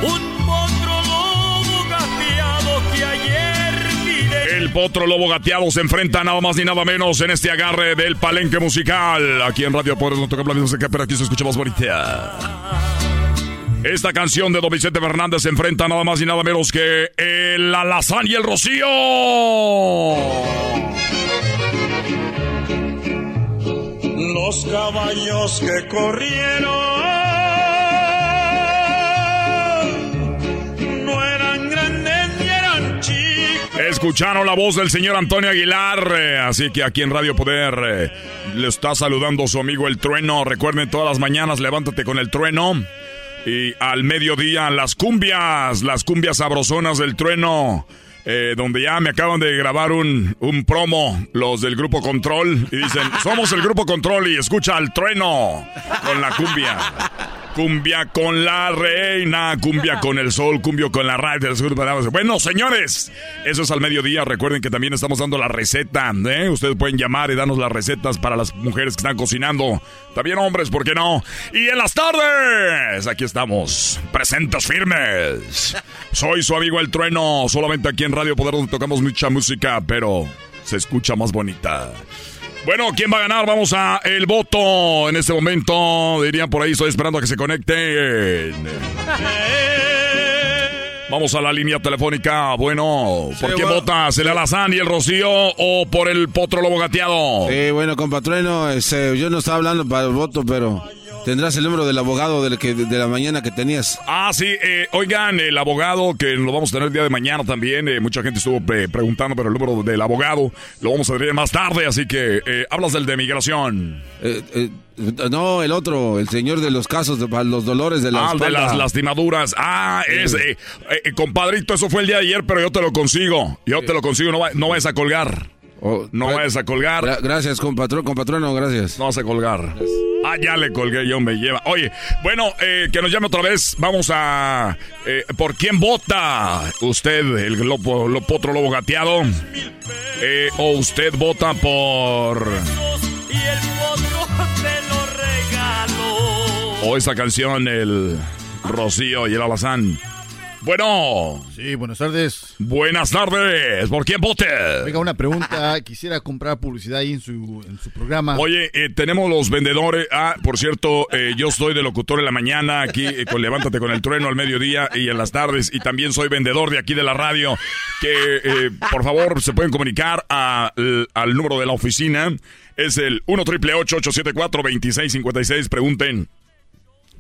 Un potro lobo gateado que ayer El potro lobo gateado se enfrenta nada más ni nada menos en este agarre del palenque musical. Aquí en Radio Poder no toca la música, pero aquí se escucha más bonita. Esta canción de Don Vicente Fernández se enfrenta nada más y nada menos que el alazán y el rocío. Los caballos que corrieron Escucharon la voz del señor Antonio Aguilar, eh, así que aquí en Radio Poder eh, le está saludando su amigo el trueno. Recuerden todas las mañanas, levántate con el trueno. Y al mediodía, las cumbias, las cumbias sabrosonas del trueno. eh, donde ya me acaban de grabar un, un promo, los del grupo Control, y dicen, somos el grupo Control y escucha al trueno con la cumbia. Cumbia con la reina, cumbia con el sol, cumbio con la radio. Bueno, señores, eso es al mediodía. Recuerden que también estamos dando la receta. ¿eh? Ustedes pueden llamar y darnos las recetas para las mujeres que están cocinando. También hombres, ¿por qué no? Y en las tardes, aquí estamos, presentes firmes. Soy su amigo El Trueno, solamente aquí en Radio Poder donde tocamos mucha música, pero se escucha más bonita. Bueno, ¿quién va a ganar? Vamos a el voto en este momento. Dirían por ahí, estoy esperando a que se conecten. Vamos a la línea telefónica. Bueno, ¿por Sí, qué bueno. votas? ¿El Alazán y el Rocío o por el Potro Lobo Gateado? Sí, bueno, compatrueno, este, yo no estaba hablando para el voto, pero tendrás el número del abogado del que, de la mañana que tenías. Ah, sí, eh, oigan, el abogado que lo vamos a tener el día de mañana también. eh, mucha gente estuvo eh, preguntando por el número del abogado. Lo vamos a tener más tarde, así que eh, hablas del de migración. Eh, no, el otro, el señor de los casos, de, los dolores de la Ah, de las lastimaduras. Ah, es, eh, compadrito, eso fue el día de ayer, pero yo te lo consigo. Yo te lo consigo, no, va- no vayas a colgar. No vayas a colgar. Gra- gracias, compatrón, compatrono, gracias. No vas a colgar. Ah, ya le colgué, yo me lleva. Oye, bueno, eh, que nos llame otra vez. Vamos a... eh, ¿Por quién vota usted, el lobo, lo- potro lobo gateado? Eh, ¿O usted vota por... Y el potro te lo regaló. O esa canción, el Rocío y el Alazán? Bueno. Sí, buenas tardes. Buenas tardes. ¿Por quién vote? Venga, una pregunta. Quisiera comprar publicidad ahí en su, en su programa. Oye, eh, tenemos los vendedores. Ah, por cierto, eh, yo estoy de locutor en la mañana aquí eh, con Levántate con el Trueno al mediodía y en las tardes. Y también soy vendedor de aquí de la radio. Que eh, por favor se pueden comunicar a- al- al número de la oficina. Es el 1 triple 874 2656 Pregunten.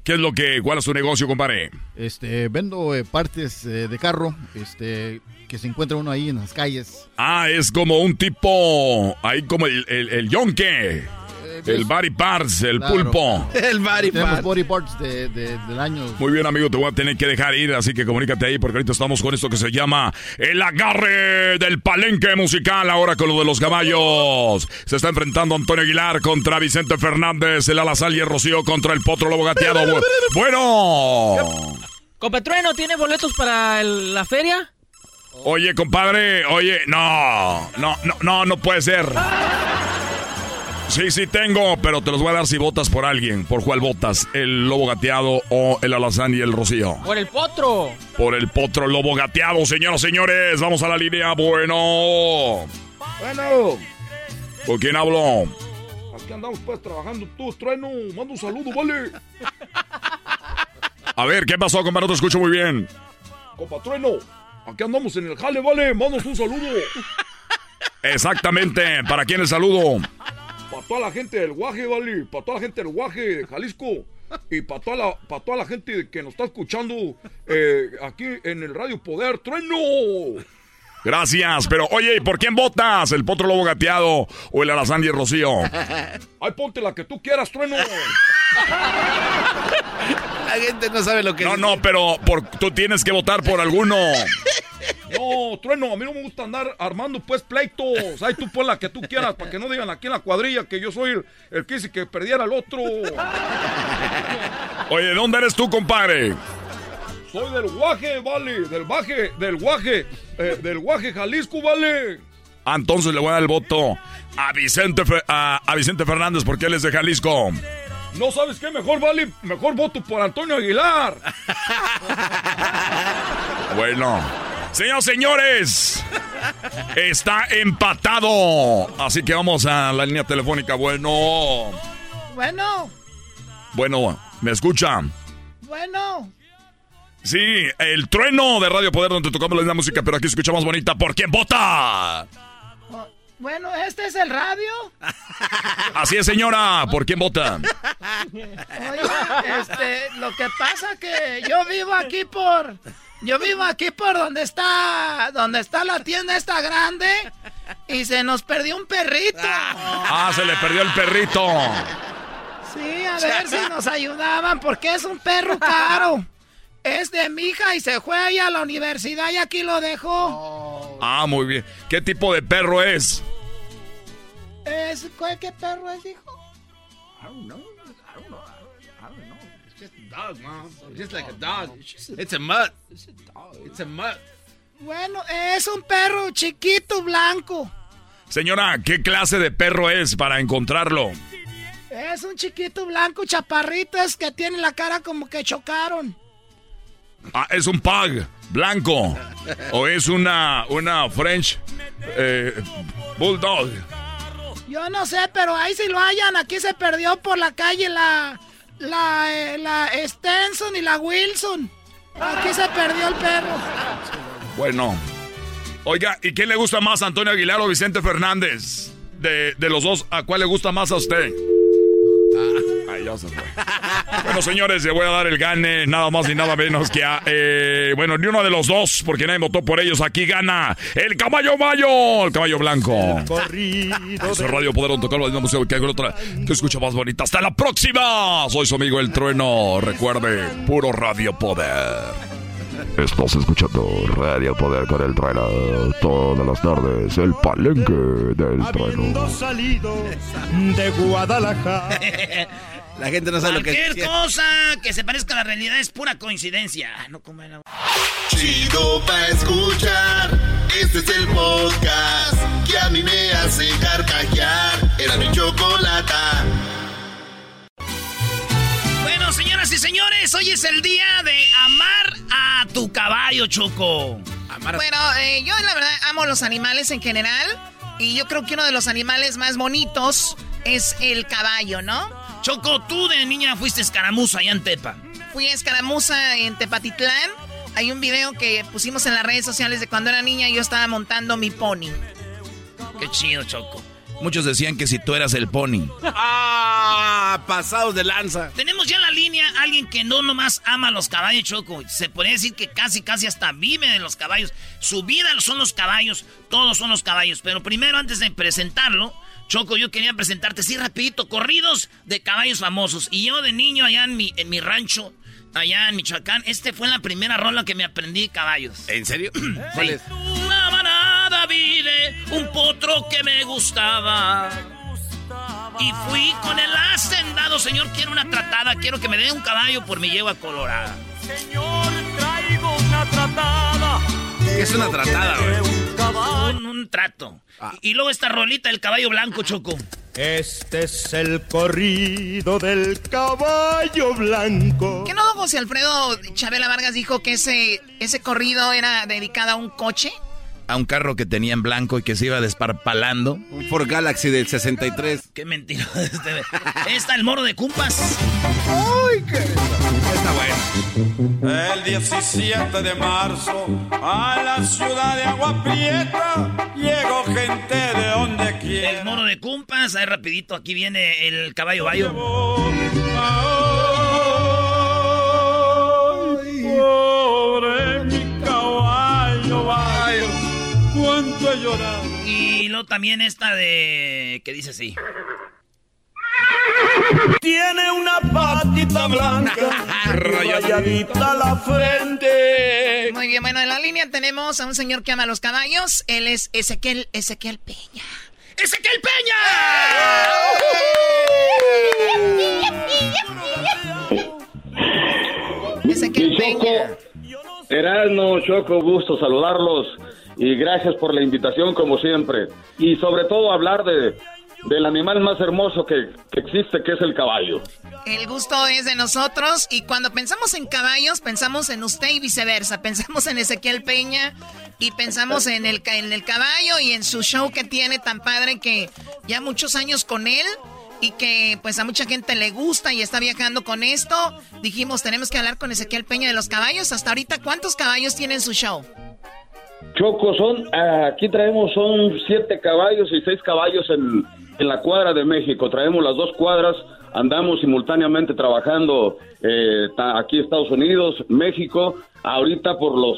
¿Qué es lo que, cuál es tu negocio, compadre? Este, vendo eh, partes eh, de carro, este, que se encuentra uno ahí en las calles. Ah, es como un tipo, ahí como el, el, el yonke, el body parts, el Claro. pulpo. Tenemos body parts de, de- del año. Muy bien, amigo, te voy a tener que dejar ir, así que comunícate ahí porque ahorita estamos con esto que se llama el agarre del palenque musical, ahora con lo de los caballos. Se está enfrentando Antonio Aguilar contra Vicente Fernández, el Alazal y el Rocío contra el Potro Lobo Gateado. Bu- Bueno. Competrueno, ¿tiene boletos para el- la feria? Oye, compadre, oye, no, no, no, no, no puede ser. Sí, sí tengo, pero te los voy a dar si votas por alguien. ¿Por cuál votas? ¿El lobo gateado o el alazán y el rocío? Por el potro. Por el potro lobo gateado, señoras y señores. Vamos a la línea. Bueno. Bueno, ¿Con quién hablo? aquí andamos pues trabajando tú, trueno. Manda un saludo, vale. A ver, ¿qué pasó, compadre? No te escucho muy bien. Compa trueno, aquí andamos en el jale, vale. Mándanos un saludo. Exactamente. ¿Para quién el saludo? Para toda la gente del Guaje, vale. Para toda la gente del Guaje de Jalisco. Y para toda la, para toda la gente que nos está escuchando eh, aquí en el Radio Poder, trueno. Gracias, pero oye, ¿por quién votas? ¿El potro lobo gateado o el alazán y el rocío? Ay, ponte la que tú quieras, trueno. La gente no sabe lo que No, no, pero por, tú tienes que votar por alguno. No, trueno, a mí no me gusta andar armando pues pleitos. Ay, tú pon la que tú quieras para que no digan aquí en la cuadrilla que yo soy el, el que dice que perdiera al otro. Oye, ¿de dónde eres tú, compadre? Soy del Guaje, vale, del Baje, del Guaje, eh, del Guaje, Jalisco, vale. Ah, entonces le voy a dar el voto a Vicente, Fe- a, a Vicente Fernández porque él es de Jalisco. No sabes qué, mejor vale, mejor voto por Antonio Aguilar. Bueno, señores, señores, está empatado. Así que vamos a la línea telefónica. Bueno, Bueno, bueno, ¿me escuchan? bueno. Sí, el trueno de Radio Poder donde tocamos la misma música, pero aquí escuchamos bonita. ¿Por quién vota? Bueno, ¿este es el radio? Así es, señora. ¿Por quién vota? Oye, este, lo que pasa que yo vivo aquí por... Yo vivo aquí por donde está... Donde está la tienda esta grande. Y se nos perdió un perrito. Ah, se le perdió el perrito. Sí, a ver si nos ayudaban, porque es un perro caro. Es de mi hija y se fue ahí a la universidad y aquí lo dejó. Ah, muy bien. ¿Qué tipo de perro es? Es, ¿cuál- ¿Qué perro es, hijo? I don't know. I don't know. I don't know. It's just a dog, mom. It's just like a dog. It's a mutt. It's a mutt. Bueno, es un perro chiquito blanco. Señora, ¿qué clase de perro es para encontrarlo? Es un chiquito blanco chaparrito, es que tiene la cara como que chocaron. Ah, es un pug blanco. O es una, una French eh, Bulldog. Yo no sé, pero ahí si lo hayan, aquí se perdió por la calle la, la, eh, la Stenson y la Wilson. Aquí se perdió el perro. Bueno. Oiga, ¿y quién le gusta más, Antonio Aguilar o Vicente Fernández? De, de los dos, ¿a cuál le gusta más a usted? Fue. Bueno, señores, le voy a dar el gane, nada más ni nada menos que a. eh, bueno, ni uno de los dos, porque nadie votó por ellos. Aquí gana el caballo mayo, el caballo blanco. Eso es Radio Poder, tocar la misma música que hago otra que escucha más bonita. ¡Hasta la próxima! Soy su amigo El Trueno. Recuerde, puro Radio Poder. Estás escuchando Radio Poder con el trueno todas las tardes, el palenque del trueno. salido de Guadalajara. La gente no sabe lo que Cualquier cosa que se parezca a la realidad es pura coincidencia. No como el... Chido pa' escuchar. Este es el podcast que a mí me hace carcajear. Era mi chocolata. Bueno, señoras y señores, hoy es el día de amar a tu caballo. Choco? Bueno, eh, yo la verdad amo los animales en general. Y yo creo que uno de los animales más bonitos es el caballo, ¿no? Choco, tú de niña fuiste escaramuza allá en Tepa. Fui escaramuza en Tepatitlán. Hay un video que pusimos en las redes sociales de cuando era niña y yo estaba montando mi pony. Qué chido, Choco. Muchos decían que si tú eras el pony. ¡Ah! Pasados de lanza. Tenemos ya en la línea alguien que no nomás ama los caballos, Choco. Se podría decir que casi, casi hasta vive de los caballos. Su vida son los caballos, todos son los caballos. Pero primero, antes de presentarlo, Choco, yo quería presentarte, sí, rapidito, corridos de caballos famosos. Y yo de niño allá en mi, en mi rancho, allá en Michoacán, este fue la primera rola que me aprendí caballos. ¿En serio? ¿Cuál es? Una manada vive, un potro que me gustaba. Y fui con el hacendado, señor, quiero una tratada, quiero que me dé un caballo por mi yegua colorada. Señor, traigo una tratada. ¿Qué es una tratada, güey? Un, un trato. Y luego esta rolita del caballo blanco, Choco. Este es el corrido del caballo blanco. ¿Qué no, don José Alfredo Chabela Vargas dijo que ese, ese corrido era dedicado a un coche? A un carro que tenía en blanco y que se iba desparpalando. Un Ford Galaxy del 63. Qué mentira. Este, está el moro de Cumpas. ¡Ay, qué! Está bueno. El 17 de marzo a la ciudad de Agua Prieta llegó gente de donde quiera. El moro de Cumpas. Ahí rapidito, aquí viene el caballo bayo. Pobre mi caballo, bayo, cuánto he llorado. Y luego también esta de... que dice así. Tiene una patita blanca, rayadita la frente. Muy bien, bueno, en la línea tenemos a un señor que ama los caballos. Él es Ezequiel, Ezequiel Peña. ¡Ezequiel Peña! Ezequiel Peña. Erasmo, Choco, gusto saludarlos y gracias por la invitación como siempre. Y sobre todo hablar de, del animal más hermoso que, que existe, que es el caballo. El gusto es de nosotros y cuando pensamos en caballos, pensamos en usted y viceversa. Pensamos en Ezequiel Peña y pensamos en el, en el caballo y en su show que tiene tan padre que ya muchos años con él y que pues a mucha gente le gusta y está viajando con esto. Dijimos, tenemos que hablar con Ezequiel Peña de los caballos. Hasta ahorita, ¿cuántos caballos tiene en su show? Choco, son, aquí traemos son siete caballos y seis caballos en, en la cuadra de México. Traemos las dos cuadras, andamos simultáneamente trabajando eh, aquí Estados Unidos, México. Ahorita por los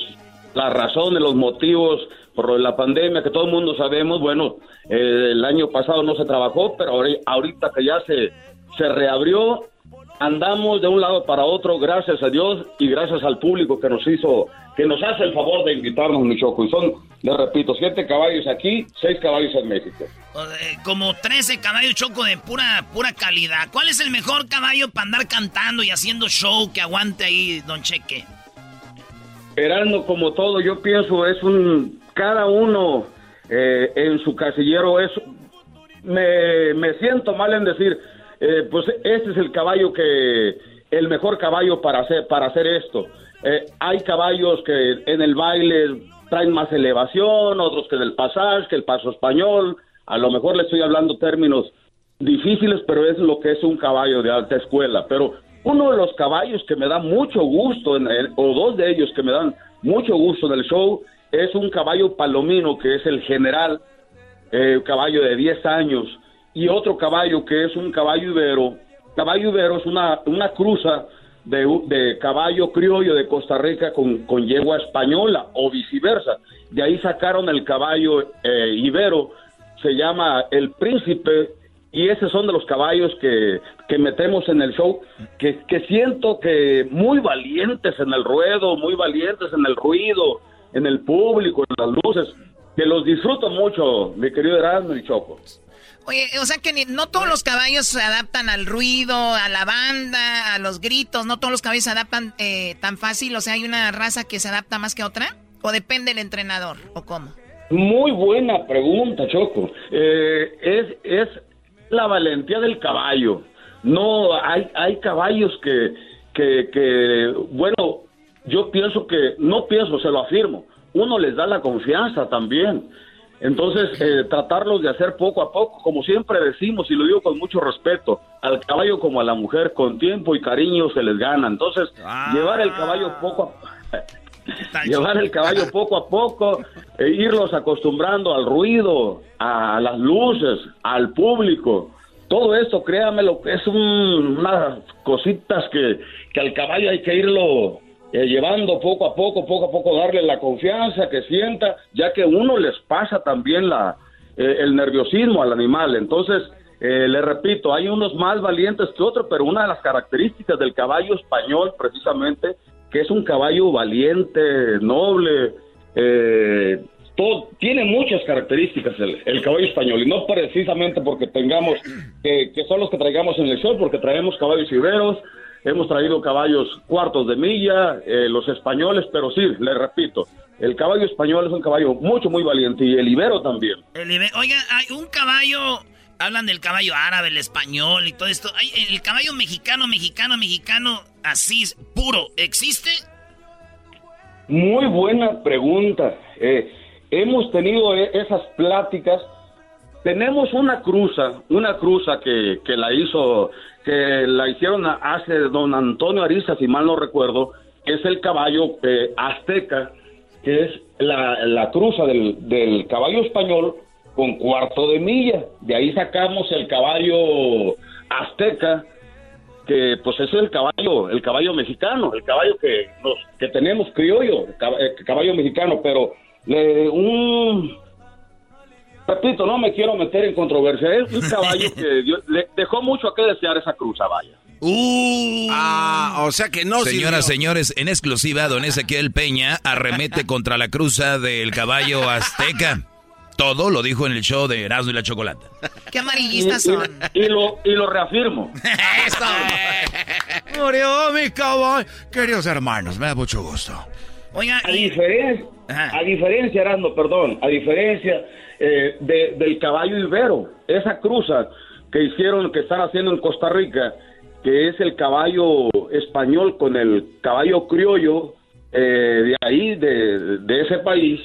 las razones, los motivos, por la pandemia que todo el mundo sabemos, bueno, eh, el año pasado no se trabajó, pero ahori- ahorita que ya se, se reabrió, andamos de un lado para otro, gracias a Dios y gracias al público que nos hizo, que nos hace el favor de invitarnos, mi Choco. Y son, les repito, siete caballos aquí, seis caballos en México. De- Como 13 caballos choco de pura, pura calidad. ¿Cuál es el mejor caballo para andar cantando y haciendo show que aguante ahí, don Cheque? Erasmo, como todo, yo pienso, es un, cada uno eh, en su casillero es, me, me siento mal en decir, eh, pues este es el caballo que, el mejor caballo para hacer, para hacer esto. Eh, hay caballos que en el baile traen más elevación, otros que del pasaje, que el paso español, a lo mejor le estoy hablando términos difíciles, pero es lo que es un caballo de alta escuela. Pero uno de los caballos que me da mucho gusto, en el- o dos de ellos que me dan mucho gusto en el show, es un caballo palomino que es el general, eh, caballo de 10 años, y otro caballo que es un caballo ibero. Caballo ibero es una, una cruza de, de caballo criollo de Costa Rica con, con yegua española o viceversa. De ahí sacaron el caballo eh, ibero, se llama el príncipe, y esos son de los caballos que, que metemos en el show, que, que siento que muy valientes en el ruedo, muy valientes en el ruido, en el público, en las luces, que los disfruto mucho, mi querido Erasmo y Choco. Oye, o sea que ni- no todos los caballos se adaptan al ruido, a la banda, a los gritos, no todos los caballos se adaptan eh, tan fácil, o sea, hay una raza que se adapta más que otra, o depende del entrenador, o cómo. Muy buena pregunta, Choco. Eh, es, es la valentía del caballo. No, hay, hay caballos que, que, que, bueno, yo yo pienso que, no pienso, se lo afirmo, uno les da la confianza también. Entonces, eh, tratarlos de hacer poco a poco, como siempre decimos, y lo digo con mucho respeto, al caballo como a la mujer, con tiempo y cariño se les gana. Entonces, llevar el caballo poco a llevar el caballo poco a poco, e irlos acostumbrando al ruido, a las luces, al público. Todo esto, créame, lo que es un- unas cositas que, que al caballo hay que irlo eh, llevando poco a poco, poco a poco, darle la confianza que sienta, ya que uno les pasa también la, eh, el nerviosismo al animal. Entonces, eh, le repito, hay unos más valientes que otros, pero una de las características del caballo español, precisamente, que es un caballo valiente, noble, eh, tiene muchas características el, el caballo español, y no precisamente porque tengamos, que, son los que traigamos en el show, porque traemos caballos iberos, hemos traído caballos cuartos de milla, eh, los españoles, pero sí, le repito, el caballo español es un caballo mucho, muy valiente, y el ibero también. El Oiga, hay un caballo. Hablan del caballo árabe, el español y todo esto. Hay el caballo mexicano, mexicano, mexicano, así, puro. ¿Existe? Muy buena pregunta. Eh, hemos tenido e- esas pláticas. Tenemos una cruza, una cruza que, que la hizo, que la hicieron hace don Antonio Ariza, si mal no recuerdo, que es el caballo eh, azteca, que es la, la cruza del, del caballo español con cuarto de milla. De ahí sacamos el caballo azteca, que pues es el caballo, el caballo mexicano, el caballo que nos, que tenemos criollo, el cab- el caballo mexicano, pero le- un repito, no me quiero meter en controversia, es un caballo que dio- le dejó mucho a que desear esa cruza, vaya. Ah, o sea que no Señoras, sirvió. señores, en exclusiva, don Ezequiel Peña arremete contra la cruza del caballo azteca. Todo lo dijo en el show de Erasmo y la Chocolata. Qué amarillistas Y- son. Y, lo, y lo reafirmo. Murió mi caballo. Queridos hermanos, me da mucho gusto. Oiga, a diferencia, a diferencia, Erasmo, perdón, a diferencia eh, de- del caballo ibero, esa cruza que hicieron, que están haciendo en Costa Rica, que es el caballo español con el caballo criollo eh, de ahí, de, de ese país,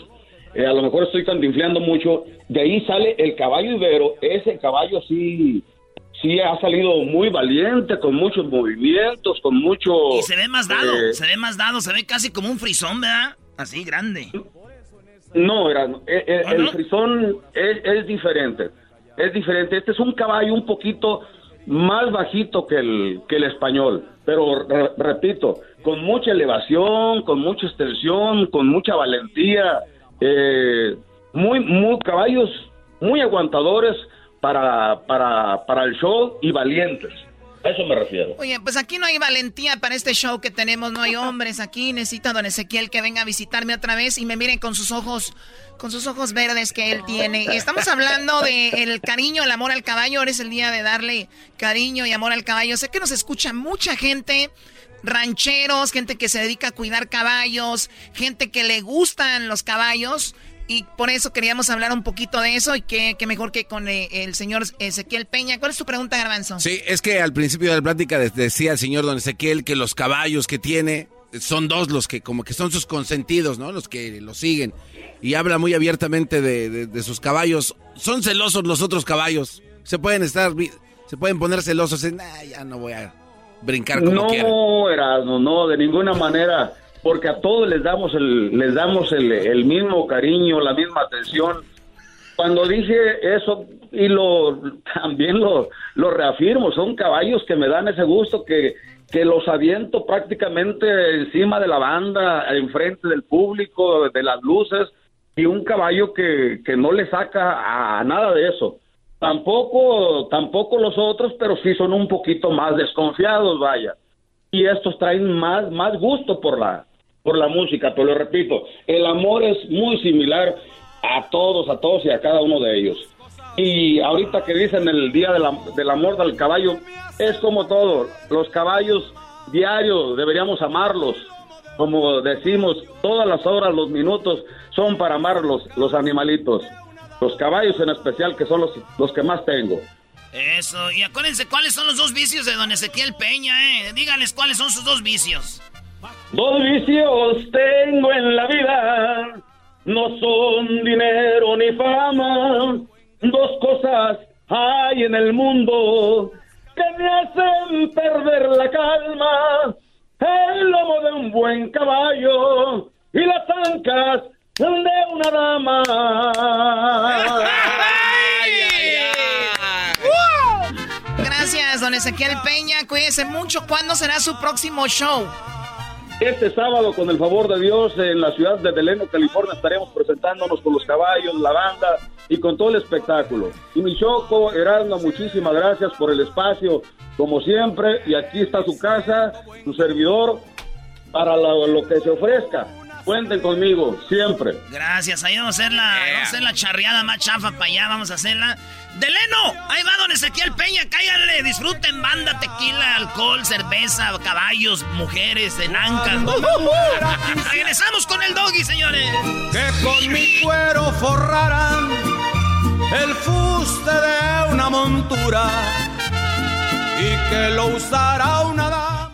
eh, a lo mejor estoy cantinfleando mucho, de ahí sale el caballo ibero, ese caballo sí, sí ha salido muy valiente, con muchos movimientos, con mucho... Y se ve más dado, eh, se ve más dado, se ve casi como un frisón, ¿verdad? Así, grande. No, era, eh, eh, el frisón es, es diferente. Es diferente. Este es un caballo un poquito más bajito que el, que el español. Pero re- repito, con mucha elevación, con mucha extensión, con mucha valentía. eh, muy, muy caballos muy aguantadores para, para, para el show y valientes. A eso me refiero. Oye, pues aquí no hay valentía para este show que tenemos, no hay hombres aquí. Necesito a don Ezequiel que venga a visitarme otra vez y me miren con sus ojos, con sus ojos verdes que él tiene. Estamos hablando de el cariño, el amor al caballo. Ahora es el día de darle cariño y amor al caballo. Sé que nos escucha mucha gente, rancheros, gente que se dedica a cuidar caballos, gente que le gustan los caballos. Y por eso queríamos hablar un poquito de eso y que, que mejor que con eh, el señor Ezequiel Peña. ¿Cuál es tu pregunta, Garbanzo? Sí, es que al principio de la plática de- decía el señor Don Ezequiel que los caballos que tiene son dos los que como que son sus consentidos, ¿no? Los que lo siguen. Y habla muy abiertamente de, de- de sus caballos. Son celosos los otros caballos. Se pueden estar, se pueden poner celosos en, "Ah, ya no voy a brincar como no, quiera. Erasmo, no, de ninguna manera, porque a todos les damos el, les damos el, el mismo cariño, la misma atención. Cuando dije eso y lo también lo, lo reafirmo, son caballos que me dan ese gusto que, que los aviento prácticamente encima de la banda, enfrente del público, de las luces, y un caballo que, que no le saca a nada de eso. Tampoco, tampoco los otros, pero sí son un poquito más desconfiados, vaya. Y estos traen más, más gusto por la, por la música, pero lo repito, el amor es muy similar a todos, a todos y a cada uno de ellos. Y ahorita que dicen el día de la- del amor del caballo, es como todo, los caballos diarios deberíamos amarlos, como decimos, todas las horas, los minutos son para amar los, los animalitos, los caballos en especial, que son los, los que más tengo. Eso, y acuérdense cuáles son los dos vicios de don Ezequiel Peña, ¿eh? Díganles cuáles son sus dos vicios. Dos vicios tengo en la vida, no son dinero ni fama. Dos cosas hay en el mundo que me hacen perder la calma. El lomo de un buen caballo y las ancas de una dama. Gracias, don Ezequiel Peña. Cuídese mucho. ¿Cuándo será su próximo show? Este sábado, con el favor de Dios, en la ciudad de Deleno, California, estaremos presentándonos con los caballos, la banda y con todo el espectáculo. Y mi Choco, Erasmo, muchísimas gracias por el espacio, como siempre. Y aquí está su casa, su servidor, para lo, lo que se ofrezca. Cuenten conmigo, siempre. Gracias, ahí vamos a hacer la, vamos a hacer la charreada más chafa para allá, vamos a hacerla. ¡Deleno! Ahí va don Ezequiel Peña, cállale, disfruten banda, tequila, alcohol, cerveza, caballos, mujeres, enancas. Regresamos con el doggy, señores. Que con mi cuero forraran el fuste de una montura y que lo usara una dama.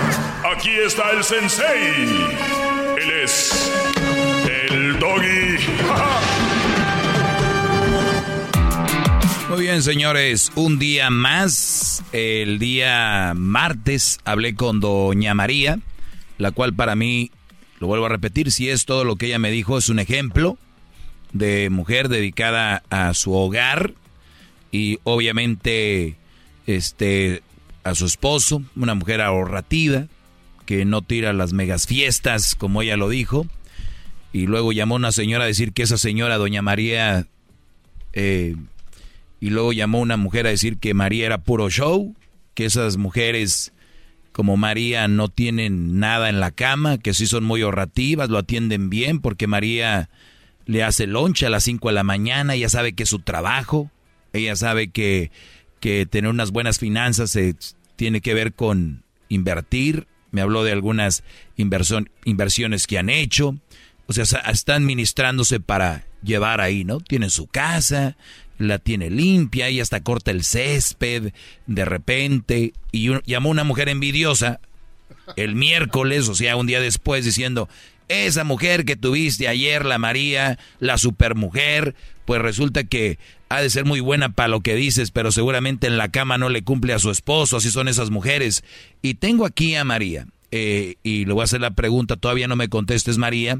Aquí está el sensei. Él es el doggy. Muy bien, señores, un día más. El día martes hablé con doña María, la cual para mí, lo vuelvo a repetir, si es todo lo que ella me dijo, es un ejemplo de mujer dedicada a su hogar y obviamente este a su esposo, una mujer ahorrativa, que no tira las megas fiestas, como ella lo dijo. Y luego llamó una señora a decir que esa señora, doña María, eh, y luego llamó una mujer a decir que María era puro show, que esas mujeres como María no tienen nada en la cama, que sí son muy ahorrativas, lo atienden bien, porque María le hace lonche a las 5 de la mañana, ella sabe que es su trabajo, ella sabe que, que tener unas buenas finanzas se, tiene que ver con invertir, me habló de algunas inversiones que han hecho. O sea, están administrándose para llevar ahí, ¿no? Tienen su casa, la tiene limpia, y hasta corta el césped de repente. Y llamó una mujer envidiosa el miércoles, o sea, un día después, diciendo, esa mujer que tuviste ayer, la María, la supermujer, pues resulta que ha de ser muy buena para lo que dices, pero seguramente en la cama no le cumple a su esposo, así son esas mujeres. Y tengo aquí a María, eh, y le voy a hacer la pregunta, todavía no me contestes María.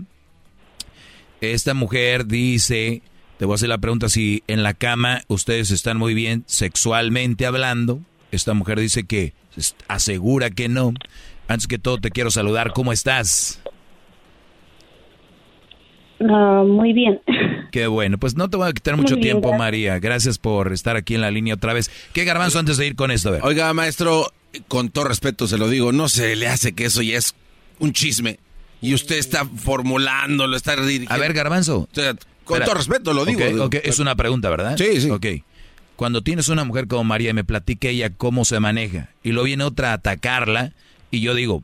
Esta mujer dice, te voy a hacer la pregunta si en la cama ustedes están muy bien sexualmente hablando. Esta mujer dice que asegura que no. Antes que todo te quiero saludar, ¿cómo estás? Ah, muy bien. Qué bueno, pues no te voy a quitar mucho tiempo, María. Gracias por estar aquí en la línea otra vez. ¿Qué garbanzo antes de ir con esto? Oiga, maestro, con todo respeto se lo digo, no se le hace que eso ya es un chisme. Y usted está formulándolo, está dirigiendo. A ver, garbanzo. con todo respeto lo digo. Es una pregunta, ¿verdad? Sí, sí. Ok. Cuando tienes una mujer como María, me platique ella cómo se maneja. Y luego viene otra a atacarla. Y yo digo,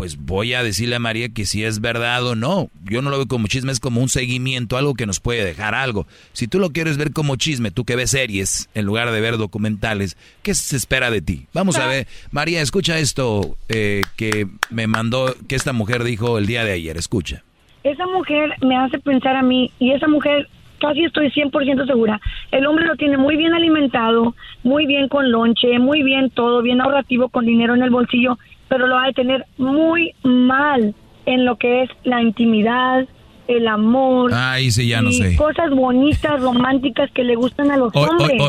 pues voy a decirle a María que si es verdad o no. Yo no lo veo como chisme, es como un seguimiento, algo que nos puede dejar algo. Si tú lo quieres ver como chisme, tú que ves series en lugar de ver documentales, ¿qué se espera de ti? Vamos a ver, María, escucha esto eh, que me mandó, que esta mujer dijo el día de ayer, escucha. Esa mujer me hace pensar a mí y esa mujer casi estoy 100% segura. El hombre lo tiene muy bien alimentado, muy bien con lonche, muy bien todo, bien ahorrativo, con dinero en el bolsillo pero lo va a tener muy mal en lo que es la intimidad, el amor. Ay, sí, ya no y sé. Cosas bonitas, románticas que le gustan a los hombres.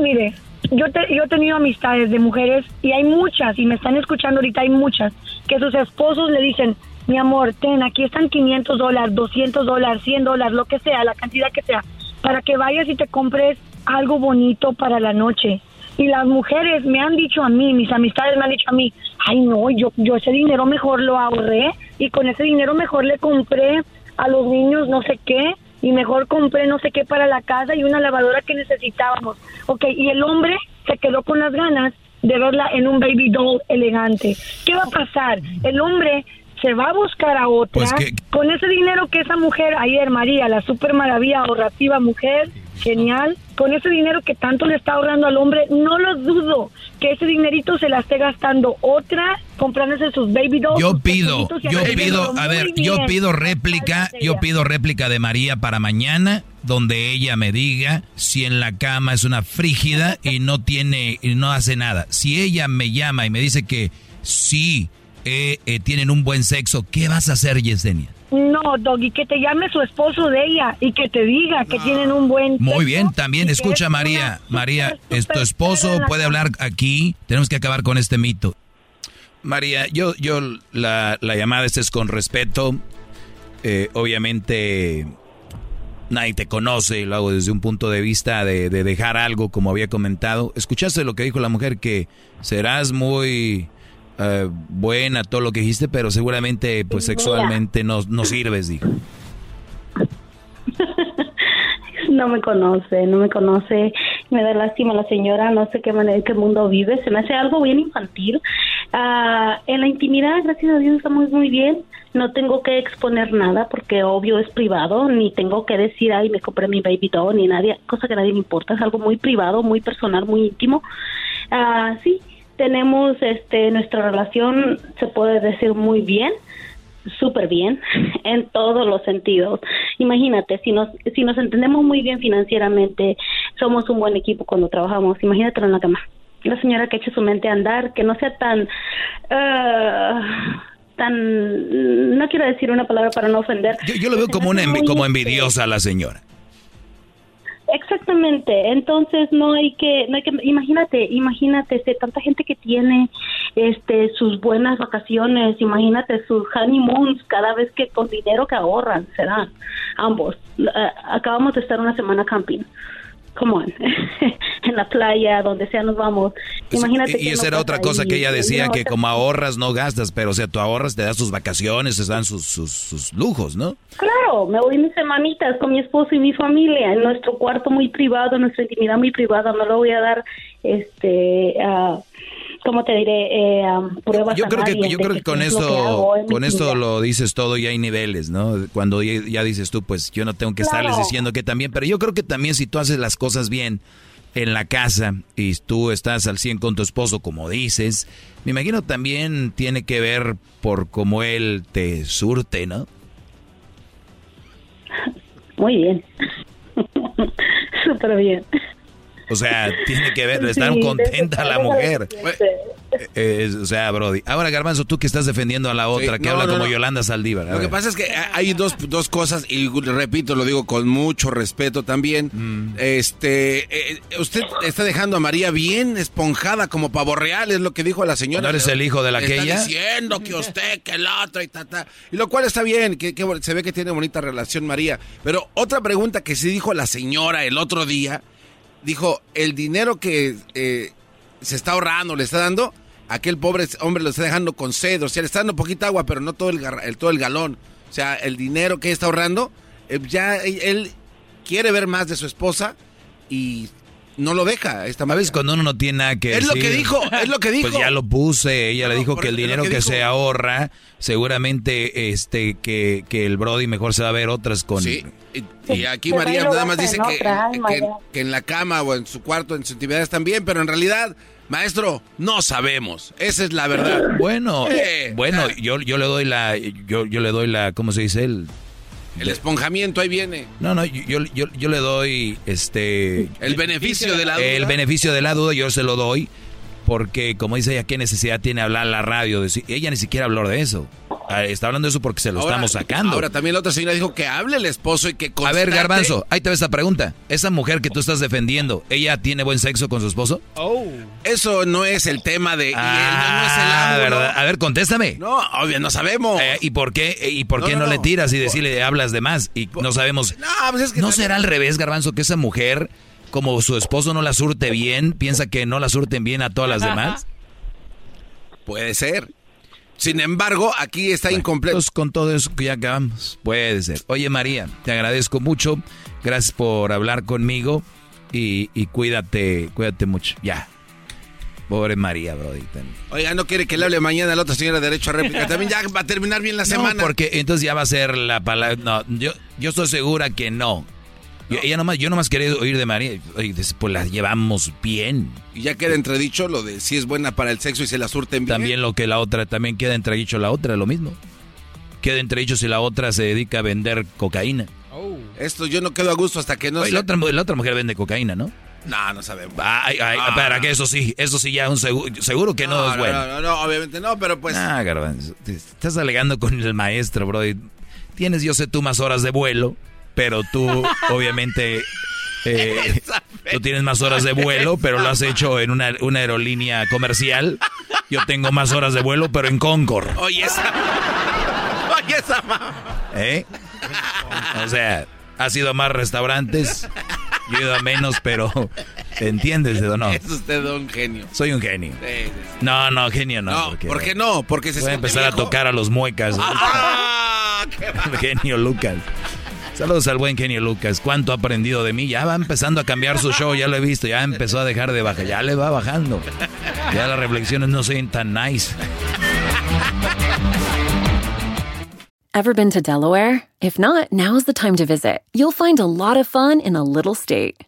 Mire, yo, yo he tenido amistades de mujeres y hay muchas, y me están escuchando ahorita, hay muchas, que sus esposos le dicen, mi amor, ten, aquí están 500 dólares, 200 dólares, 100 dólares, lo que sea, la cantidad que sea, para que vayas y te compres algo bonito para la noche Y las mujeres me han dicho a mí, mis amistades me han dicho a mí, ay no, yo, yo ese dinero mejor lo ahorré y con ese dinero mejor le compré a los niños no sé qué y mejor compré no sé qué para la casa y una lavadora que necesitábamos. Ok, y el hombre se quedó con las ganas de verla en un baby doll elegante. ¿Qué va a pasar? El hombre se va a buscar a otra Pues con ese dinero que esa mujer ayer María la super maravilla ahorrativa mujer genial. Con ese dinero que tanto le está ahorrando al hombre no lo dudo que ese dinerito se la esté gastando otra comprándose sus baby dolls Yo pido, yo pido, a ver, yo pido réplica, yo pido réplica de María para mañana, donde ella me diga si en la cama es una frígida y no tiene, y no hace nada. Si ella me llama y me dice que sí eh, eh, tienen un buen sexo, ¿qué vas a hacer, Yesenia? no Doggy que te llame su esposo de ella y que te diga que tienen un buen Muy bien, también escucha es María, María, es tu esposo puede hablar aquí, tenemos que acabar con este mito. María, yo, yo, la, la llamada esta es con respeto, Eh, obviamente nadie te conoce, lo hago desde un punto de vista de, de dejar algo, como había comentado. ¿Escuchaste lo que dijo la mujer? Que serás muy eh, buena, todo lo que dijiste, pero seguramente pues sexualmente no, no sirves, dijo. No me conoce, no me conoce. Me da lástima la señora, no sé qué manera, qué mundo vive. Se me hace algo bien infantil. Ah, en la intimidad, gracias a Dios, estamos muy bien. No tengo que exponer nada porque obvio es privado, ni tengo que decir, ay, me compré mi baby doll, ni nadie, cosa que a nadie le importa. Es algo muy privado, muy personal, muy íntimo. Ah, sí, tenemos este nuestra relación, se puede decir muy bien súper bien en todos los sentidos. Imagínate, si nos, si nos entendemos muy bien financieramente, somos un buen equipo cuando trabajamos, imagínatelo en la cama. La señora que eche su mente a andar, que no sea tan... ah, tan no quiero decir una palabra para no ofender Yo, yo lo veo como, una envi- como envidiosa a la señora. Exactamente, entonces no hay que, no hay que, imagínate, imagínate, este, tanta gente que tiene, este, sus buenas vacaciones, imagínate sus honeymoons, cada vez que con dinero que ahorran, se dan, ambos. Eh, acabamos de estar una semana camping, come on, en la playa, donde sea nos vamos. Imagínate. Y que esa no era otra cosa ahí, que ella decía, no, que como ahorras no gastas, pero o sea, tú ahorras, te das tus vacaciones, te dan sus, sus, sus lujos, ¿no? Claro, me voy mis semanitas con mi esposo y mi familia en nuestro cuarto muy privado, nuestra intimidad muy privada. No le voy a dar, este, ah, ¿cómo te diré? Eh, ah, pruebas Yo creo que, yo creo que con que esto, mi con esto lo dices todo y hay niveles, ¿no? Cuando ya, ya dices tú, pues yo no tengo que estarles diciendo que también, pero yo creo que también si tú haces las cosas bien en la casa y tú estás al 100 con tu esposo, como dices, me imagino también tiene que ver por cómo él te surte, ¿no? Muy bien. Súper bien. O sea, tiene que ver, estar Sí, contenta la mujer. de- Eh, o sea, Brody. Ahora, Garbanzo, tú que estás defendiendo a la otra, Sí, que no, habla no, como no. Yolanda Saldívar. a Lo que pasa es que hay dos, dos cosas, y repito, lo digo con mucho respeto también. Mm. Este, eh, usted está dejando a María bien esponjada como pavo real, es lo que dijo la señora. ¿No eres el hijo de la que ella? diciendo que usted, que el otro y ta, ta. Y lo cual está bien, que, que se ve que tiene bonita relación María. Pero otra pregunta que sí dijo la señora el otro día, dijo, el dinero que eh, se está ahorrando, le está dando, aquel pobre hombre lo está dejando con sed, o sea, le está dando poquita agua, pero no todo el, el- todo el galón. O sea, el dinero que está ahorrando, eh, ya él quiere ver más de su esposa y no lo deja. Esta A veces cuando uno no tiene nada que Es lo que decir, dijo, es lo que dijo. Pues ya lo puse, ella le dijo que el es dinero que se ahorra, seguramente este que, que el Brody mejor se va a ver otras con... Sí, y, y aquí María nada más dice que, otra, ay, que- en la cama o en su cuarto, en su intimidad están bien, pero en realidad, maestro, no sabemos. Esa es la verdad. Bueno, Eh, bueno, yo, yo le doy la, yo, yo le doy la, ¿cómo se dice? El, el esponjamiento ahí viene. no, no, yo, yo, yo le doy este... El beneficio de la duda. El beneficio de la duda yo se lo doy porque, como dice ella, ¿qué necesidad tiene hablar la radio? De, ella ni siquiera habló de eso. Ah, Está hablando de eso porque se lo Ahora- estamos sacando. Ahora también la otra señora dijo que hable el esposo y que A constate. ver, Garbanzo, ahí te ve esta pregunta. Esa mujer que tú estás defendiendo, ¿ella tiene buen sexo con su esposo? Eso no es el tema de... y no es el Ah, ángulo. ¿verdad? A ver, contéstame. No, obvio, no sabemos. Eh, ¿Y por qué, eh, y por No, qué no, no, le tiras y decirle hablas de más? Y no sabemos. No, pues es que ¿No también- será al revés, Garbanzo, que esa mujer como su esposo no la surte bien, piensa que no la surten bien a todas las demás. Puede ser. Sin embargo, aquí está incompleto. Con todo eso que ya acabamos, puede ser. Oye María, te agradezco mucho. Gracias por hablar conmigo y, y cuídate, cuídate mucho. Ya. Pobre María, Brody. Oiga, no quiere que le hable mañana a la otra señora derecho a réplica. También ya va a terminar bien la semana. porque entonces ya va a ser la palabra. No, yo, yo estoy segura que no. Yo, ella nomás, yo nomás quería oír de María. Oye, pues la llevamos bien. Y ya queda entredicho lo de si es buena para el sexo y se la surten bien. También lo que la otra, también queda entredicho la otra, lo mismo. Queda entredicho si la otra se dedica a vender cocaína. Oh. Esto yo no quedo a gusto hasta que no Oye, la, otra, la otra mujer vende cocaína, ¿no? No, no sabemos. Ay, ay, ah, para que eso sí, eso sí ya un seguro, seguro que no, no, es bueno. No, no, no, obviamente no, pero pues. Ah, garbanzo. Estás alegando con el maestro, bro. Tienes, yo sé, tú más horas de vuelo, pero tú, obviamente. Eh, tú tienes más horas de vuelo, pero lo has hecho en una, una aerolínea comercial. Yo tengo más horas de vuelo, pero en Concord. Oye, esa. Oye, esa ¿Eh? O sea, has ido a más restaurantes. Yo he ido a menos, pero ¿entiendes o no? Es usted un genio. Soy un genio. No, no, genio no. No, porque, ¿por qué no? Porque se Voy a empezar a tocar a los muecas. Ah, el genio Lucas. Saludos al buen genio Lucas. ¿Cuánto ha aprendido de mí? Ya va empezando a cambiar su show, ya lo he visto. Ya empezó a dejar de bajar. Ya le va bajando. Ya las reflexiones no son tan nice. Ever been to Delaware? If not, now's the time to visit. You'll find a lot of fun in a little state.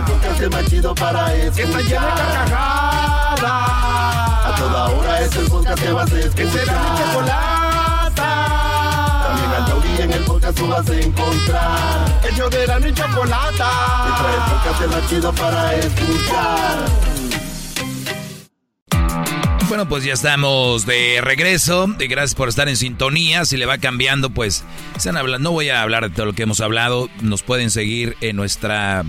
El podcast más chido para escuchar. Que está llena de carcajadas. A toda hora es el podcast que vas a escuchar. Que será mi chocolata. También al taurí en el podcast tú vas a encontrar. Ellos de la ni chocolata. Trae el podcast más chido para escuchar. Bueno, pues ya estamos de regreso. Y gracias por estar en sintonía. Si le va cambiando, pues están hablando. No voy a hablar de todo lo que hemos hablado. Nos pueden seguir en nuestra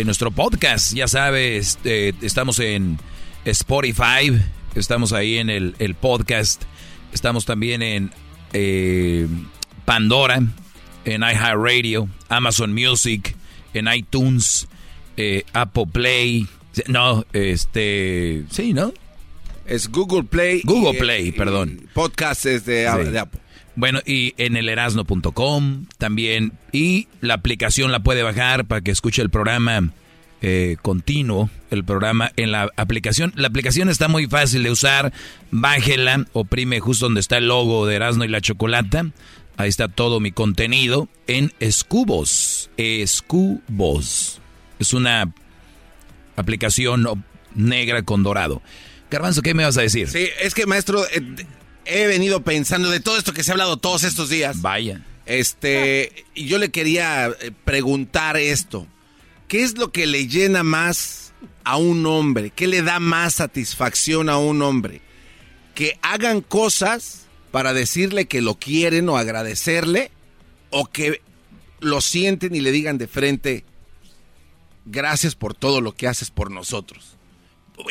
en nuestro podcast. Ya sabes, eh, estamos en Spotify. Estamos ahí en el, el podcast. Estamos también en eh, Pandora, en iHeartRadio, Amazon Music, en iTunes, eh, Apple Play. No, este. Sí, ¿no? Es Google Play. Google y, Play, y perdón. Podcast es de, Sí. de Apple. Bueno, y en el erasno.com también. Y la aplicación la puede bajar para que escuche el programa eh, continuo. El programa en la aplicación. La aplicación está muy fácil de usar. Bájela, oprime justo donde está el logo de Erasno y la Chocolata. Ahí está todo mi contenido en Escubos. Escubos. Es una aplicación negra con dorado. Garbanzo, ¿qué me vas a decir? Sí, es que maestro, eh, he venido pensando de todo esto que se ha hablado todos estos días. Vaya. Este, y yo le quería eh, preguntar esto. ¿Qué es lo que le llena más a un hombre? ¿Qué le da más satisfacción a un hombre? ¿Que hagan cosas para decirle que lo quieren o agradecerle? ¿O que lo sienten y le digan de frente, gracias por todo lo que haces por nosotros?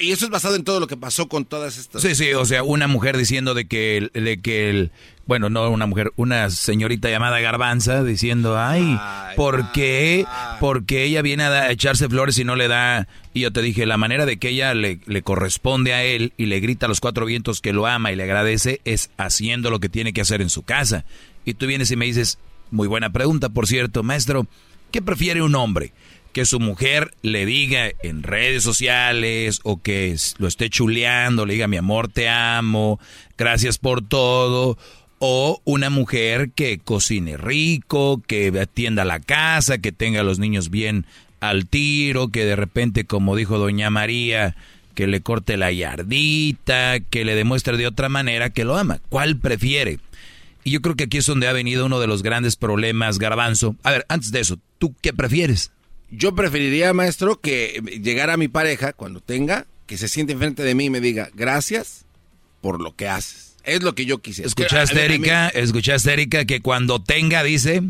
Y eso es basado en todo lo que pasó con todas estas... Sí, sí, o sea, una mujer diciendo de que, el- de que el, bueno, no una mujer, una señorita llamada Garbanza diciendo, ay, ¿por qué? Porque ella viene a, da- a echarse flores y no le da, y yo te dije, la manera de que ella le, le corresponde a él y le grita a los cuatro vientos que lo ama y le agradece es haciendo lo que tiene que hacer en su casa. Y tú vienes y me dices, muy buena pregunta, por cierto, maestro, ¿qué prefiere un hombre? Que su mujer le diga en redes sociales o que lo esté chuleando, le diga mi amor, te amo, gracias por todo, o una mujer que cocine rico, que atienda la casa, que tenga a los niños bien al tiro, que de repente, como dijo doña María, que le corte la yardita, que le demuestre de otra manera que lo ama. ¿Cuál prefiere? Y yo creo que aquí es donde ha venido uno de los grandes problemas, Garbanzo. A ver, antes de eso, ¿tú qué prefieres? Yo preferiría, maestro, que llegara mi pareja cuando tenga, que se siente enfrente de mí y me diga, gracias por lo que haces. Es lo que yo quisiera. ¿Escuchaste, Erika? ¿Escuchaste, Erika, que cuando tenga, dice...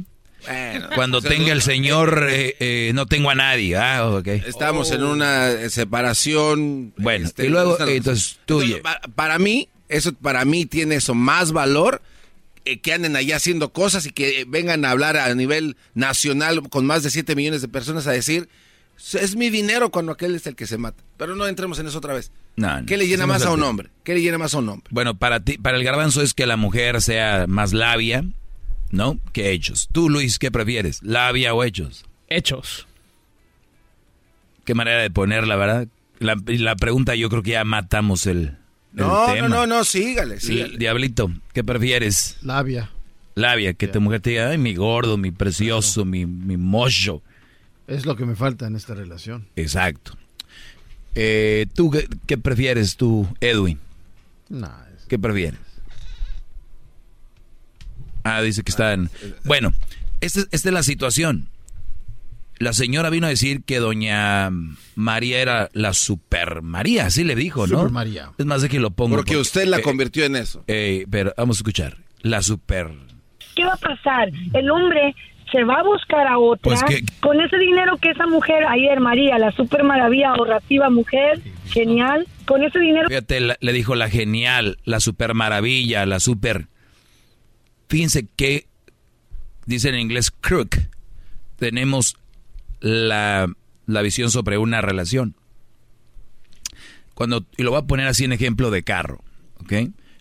Cuando tenga el señor, eh, eh, no tengo a nadie. Ah, okay. Estamos en una separación. Bueno, este, y luego, entonces, tuyo. para, mí, eso para mí tiene eso más valor eh, que anden allá haciendo cosas y que vengan a hablar a nivel nacional con más de 7 millones de personas a decir, es mi dinero cuando aquel es el que se mata. Pero no entremos en eso otra vez. ¿Qué le llena más a un hombre? ¿Qué le llena más a un hombre? Bueno, para ti, para el garbanzo es que la mujer sea más labia, ¿no? Que hechos. Tú, Luis, ¿qué prefieres? ¿Labia o hechos? Hechos. Qué manera de ponerla, ¿verdad? La, la pregunta yo creo que ya matamos el, no, tema. No, no, no, sígale, sígale. Diablito, ¿qué prefieres? Labia. Labia, que tu mujer te diga, ay, mi gordo, mi precioso, mi, mi mocho. Es lo que me falta en esta relación. Exacto. Eh, ¿Tú qué, prefieres, tú, Edwin? ¿Qué prefieres? Ah, dice que está en... Bueno, esta, es la situación. La señora vino a decir que doña María era la super María, así le dijo, ¿no? Super María. Es más de que lo pongo. Porque, usted la convirtió en eso. Eh, pero vamos a escuchar. La super... ¿Qué va a pasar? El hombre se va a buscar a otra pues con ese dinero que esa mujer ayer María la super maravilla ahorrativa mujer genial con ese dinero fíjate le dijo la genial la super maravilla la super fíjense que dice en inglés crook tenemos la, la visión sobre una relación cuando y lo voy a poner así en ejemplo de carro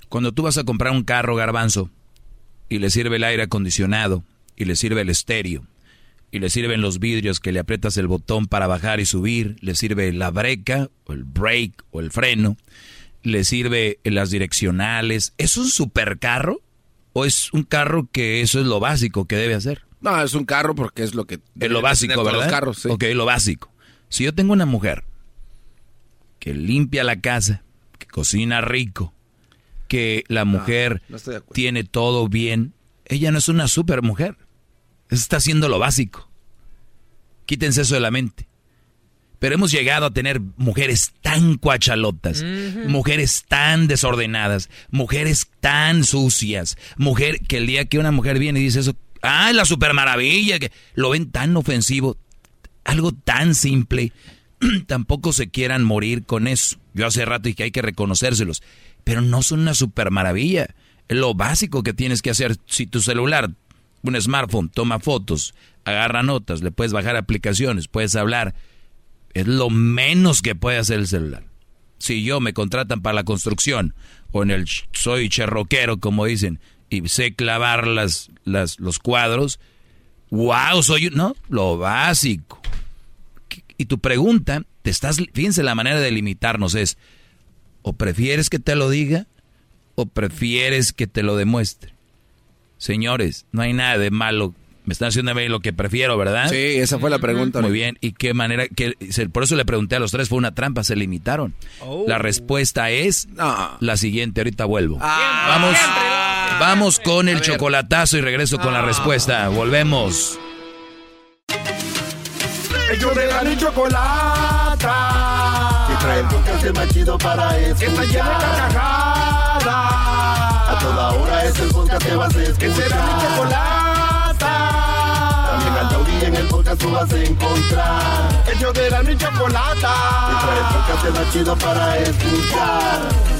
cuando tú vas a comprar un carro garbanzo y le sirve el aire acondicionado y le sirve el estéreo, y le sirven los vidrios que le aprietas el botón para bajar y subir, le sirve la breca, o el brake, o el freno, le sirve las direccionales. ¿Es un supercarro? ¿O es un carro que eso es lo básico que debe hacer? No, es un carro porque es lo que... Es lo básico, ¿verdad? Los carros, sí. Ok, lo básico. Si yo tengo una mujer que limpia la casa, que cocina rico, que la mujer tiene todo bien, ella no es una super mujer está haciendo lo básico. Quítense eso de la mente. Pero hemos llegado a tener mujeres tan cuachalotas, mujeres tan desordenadas, mujeres tan sucias, mujer que el día que una mujer viene y dice eso, ah, la super maravilla, que lo ven tan ofensivo, algo tan simple, tampoco se quieran morir con eso. Yo hace rato dije que hay que reconocérselos, pero no son una super maravilla. Lo básico que tienes que hacer. Si tu celular un smartphone, toma fotos, agarra notas, le puedes bajar aplicaciones, puedes hablar. Es lo menos que puede hacer el celular. Si yo me contratan para la construcción o en el soy cherroquero, como dicen, y sé clavar las, las, los cuadros, wow, soy, ¿no? Lo básico. Y tu pregunta, te estás, fíjense la manera de limitarnos es, o prefieres que te lo diga, o prefieres que te lo demuestre. Señores, no hay nada de malo. Me están haciendo ver lo que prefiero, ¿verdad? Sí, esa fue la pregunta. Muy bien. ¿Y qué manera? Que, por eso le pregunté a los tres, fue una trampa, se limitaron. Oh. La respuesta es la siguiente, ahorita vuelvo. Ah. vamos, vamos con el chocolatazo y regreso con la ah. respuesta. Volvemos. Ellos de la y chocolata. Que trae el podcast más chido para escuchar. Que está llena de A toda hora es el podcast que vas a escuchar. Que será mi chocolata. También al taurí en el podcast tú vas a encontrar. Ellos de la y chocolata. Que trae el podcast más chido para escuchar.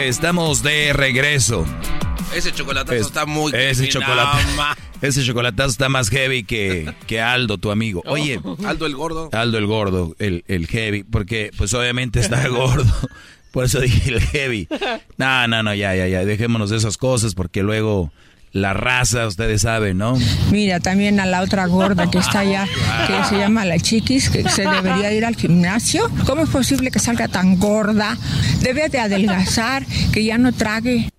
Estamos de regreso. Ese chocolatazo está muy... Ese chocolatazo, ese chocolatazo está más heavy que, que Aldo, tu amigo. Oye... Aldo el gordo. Aldo el gordo, el, el heavy, porque pues obviamente está gordo. Por eso dije el heavy. No, no, no, ya, ya, ya. Dejémonos de esas cosas porque luego la raza, ustedes saben, ¿no? Mira, también a la otra gorda que está allá, que se llama la chiquis, que se debería ir al gimnasio. ¿Cómo es posible que salga tan gorda? Debe de adelgazar, que ya no trague.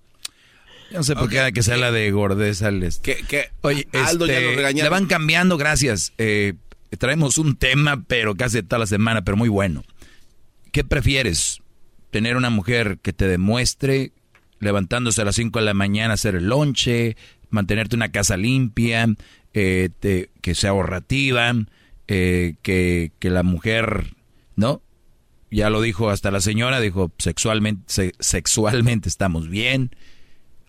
no sé por qué hay que sea la de gordeza. Que, que Oye, Aldo ya lo este, le van cambiando, gracias. Eh, traemos un tema, pero casi toda la semana, pero muy bueno. ¿Qué prefieres? ¿Tener una mujer que te demuestre levantándose a las 5 de la mañana hacer el lonche, mantenerte una casa limpia, eh, que sea ahorrativa, eh, que, que la mujer, ¿no? Ya lo dijo hasta la señora, dijo sexualmente, se- sexualmente estamos bien.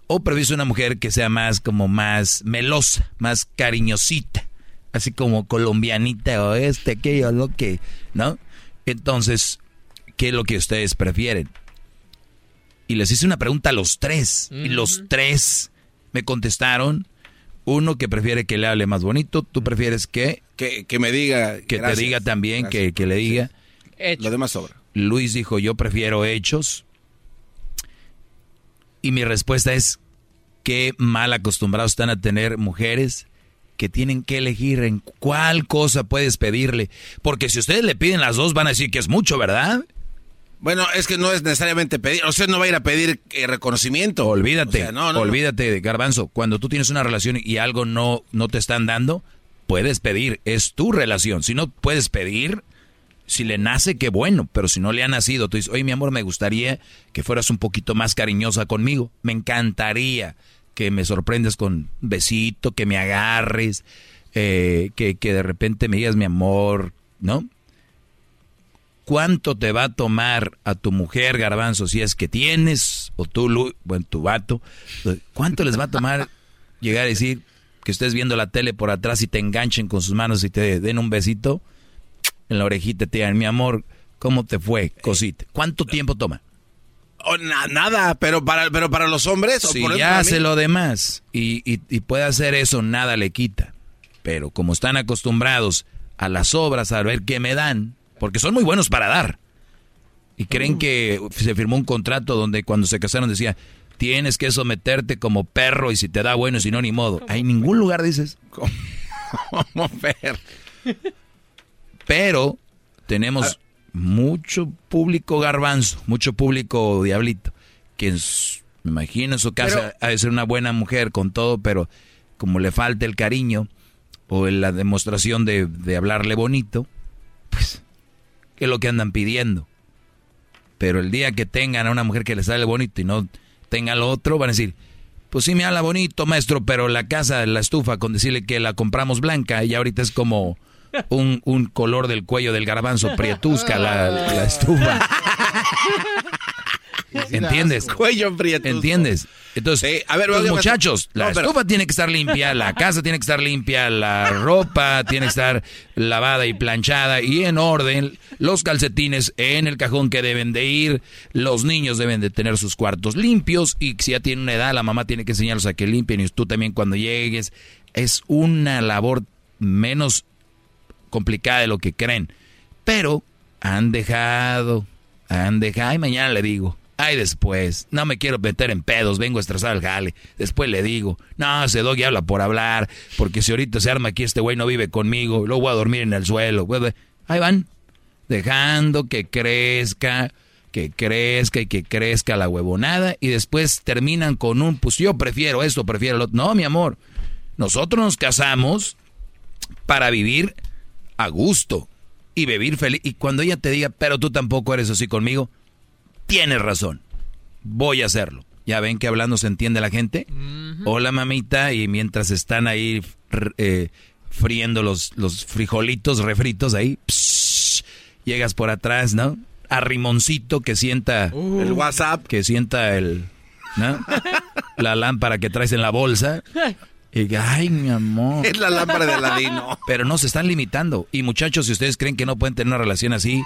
O prefieres una mujer que sea más como más melosa, más cariñosita, así como colombianita o este, aquello, lo que, ¿no? Entonces, ¿qué es lo que ustedes prefieren? Y les hice una pregunta a los tres. Y los tres me contestaron. Uno que prefiere que le hable más bonito. Tú prefieres que... Que, que me diga. Que gracias. te diga también, Gracias. que, que le diga. Lo demás sobra. Luis dijo, yo prefiero hechos. Y mi respuesta es, qué mal acostumbrados están a tener mujeres que tienen que elegir en cuál cosa puedes pedirle. Porque si ustedes le piden las dos, van a decir que es mucho, ¿verdad? Bueno, es que no es necesariamente pedir. Usted no va a ir a pedir eh, reconocimiento. Olvídate, O sea, no, no, olvídate, Garbanzo. Cuando tú tienes una relación y algo no, no te están dando, puedes pedir. Es tu relación. Si no puedes pedir, si le nace, qué bueno. Pero si no le ha nacido, tú dices, oye, mi amor, me gustaría que fueras un poquito más cariñosa conmigo. Me encantaría que me sorprendas con besito, que me agarres, eh, que, que de repente me digas mi amor, ¿no? ¿Cuánto te va a tomar a tu mujer, garbanzo, si es que tienes, o tú, Lu- bueno, tu vato, cuánto les va a tomar llegar a decir que estés viendo la tele por atrás y te enganchen con sus manos y te den un besito en la orejita te digan, mi amor, ¿cómo te fue, cosita? ¿Cuánto tiempo toma? Oh, na- nada, pero para, pero para los hombres. Si ya hace lo demás y, y- y puede hacer eso, nada le quita. Pero como están acostumbrados a las obras, a ver qué me dan, porque son muy buenos para dar. Y creen que se firmó un contrato donde cuando se casaron decía, tienes que someterte como perro y si te da bueno, si no, ni modo. Hay ningún lugar dices. ¿Cómo ver? Pero tenemos mucho público garbanzo, mucho público diablito, que en su- me imagino en su casa ha de ser una buena mujer con todo, pero como le falta el cariño o la demostración de, de hablarle bonito, pues, ¿qué es lo que andan pidiendo? Pero el día que tengan a una mujer que les sale bonito y no tenga lo otro, van a decir, pues sí me habla bonito, maestro, pero la casa, la estufa, con decirle que la compramos blanca y ahorita es como un, un color del cuello del garbanzo, prietusca la, la estufa. ¿Entiendes? Cuello prieto. ¿Entiendes? Entonces, a ver, los muchachos, la pero- estufa tiene que estar limpia, la casa tiene que estar limpia, la ropa tiene que estar lavada y planchada y en orden, los calcetines en el cajón que deben de ir, los niños deben de tener sus cuartos limpios y si ya tienen una edad, la mamá tiene que enseñarlos a que limpien y tú también cuando llegues. Es una labor menos complicada de lo que creen. Pero han dejado, han dejado, ay, mañana le digo, ay, después, no me quiero meter en pedos, vengo estresado al jale, después le digo, no, ese doggy habla por hablar, porque si ahorita se arma aquí este güey no vive conmigo, luego voy a dormir en el suelo, ahí van, dejando que crezca, que crezca y que crezca la huevonada, y después terminan con un, pues yo prefiero esto, prefiero lo otro, no, mi amor, nosotros nos casamos para vivir a gusto y vivir feliz. Y cuando ella te diga, pero tú tampoco eres así conmigo, tienes razón. Voy a hacerlo. Ya ven que hablando se entiende la gente. Hola mamita. Y mientras están ahí eh, friendo los, los frijolitos refritos ahí, psh, llegas por atrás, ¿no? A Rimoncito que sienta El WhatsApp. que sienta el, ¿no? la lámpara que traes en la bolsa. Y que, ay, mi amor. Es la lámpara de Aladino. Pero no se están limitando. Y muchachos, si ustedes creen que no pueden tener una relación así,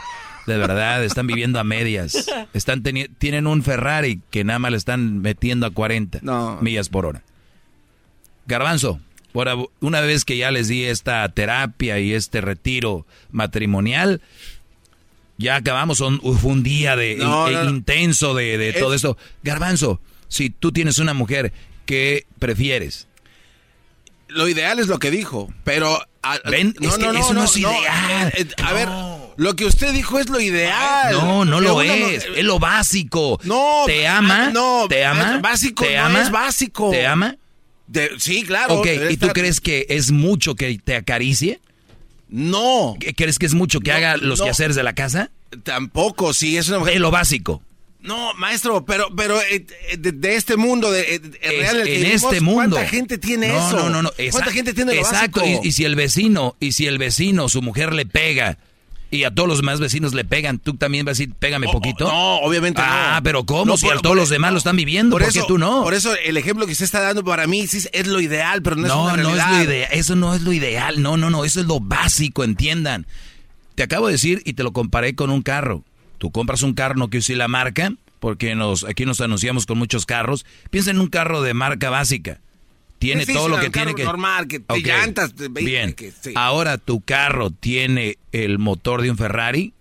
de verdad, están viviendo a medias. Están tienen un Ferrari que nada más le están metiendo a 40 millas por hora. Garbanzo, una vez que ya les di esta terapia y este retiro matrimonial, ya acabamos, fue un día de, No, no, no. intenso de, de Es- todo esto. Garbanzo, si tú tienes una mujer, ¿qué prefieres? Lo ideal es lo que dijo, pero... a- Ven, es que eso no es ideal. eh, a ver, lo que usted dijo es lo ideal. No, no lo es. Es lo básico. No, ¿Te ama? ah, no, ¿Te ama? básico, ¿Te no ama? es básico. ¿Te ama? De- sí, claro. ok, ¿y tú crees que es mucho que te acaricie? No. ¿Crees que es mucho que No, haga los no. quehaceres de la casa? Tampoco, sí, es una mujer... Es lo básico. No, maestro, pero, pero eh, eh, de, de este mundo, de, eh, de- Es- real en vivimos, este mundo. ¿Cuánta gente tiene no, eso? No, no, no. ¿Cuánta exacto, gente tiene lo Exacto. básico? Y, y si el vecino, y si el vecino, su mujer le pega, y a todos los demás vecinos le pegan, ¿tú también vas a decir, pégame poquito? no, obviamente no. Ah, pero ¿cómo? No, si por- a todos los demás lo están viviendo, ¿por, qué tú no? Por eso el ejemplo que usted está dando para mí sí es- lo ideal, pero no, no, es una no es realidad. lo ideal. Eso no es lo ideal. No, no, no. Eso es lo básico, entiendan. Te acabo de decir y te lo comparé con un carro. Tú compras un carro, no quiero decir la marca, porque nos, aquí nos anunciamos con muchos carros. Piensa en un carro de marca básica. Tiene sí, todo lo que tiene que. normal, que- que Ok, llantas, de Bien. que- sí. Ahora tu carro tiene el motor de un Ferrari.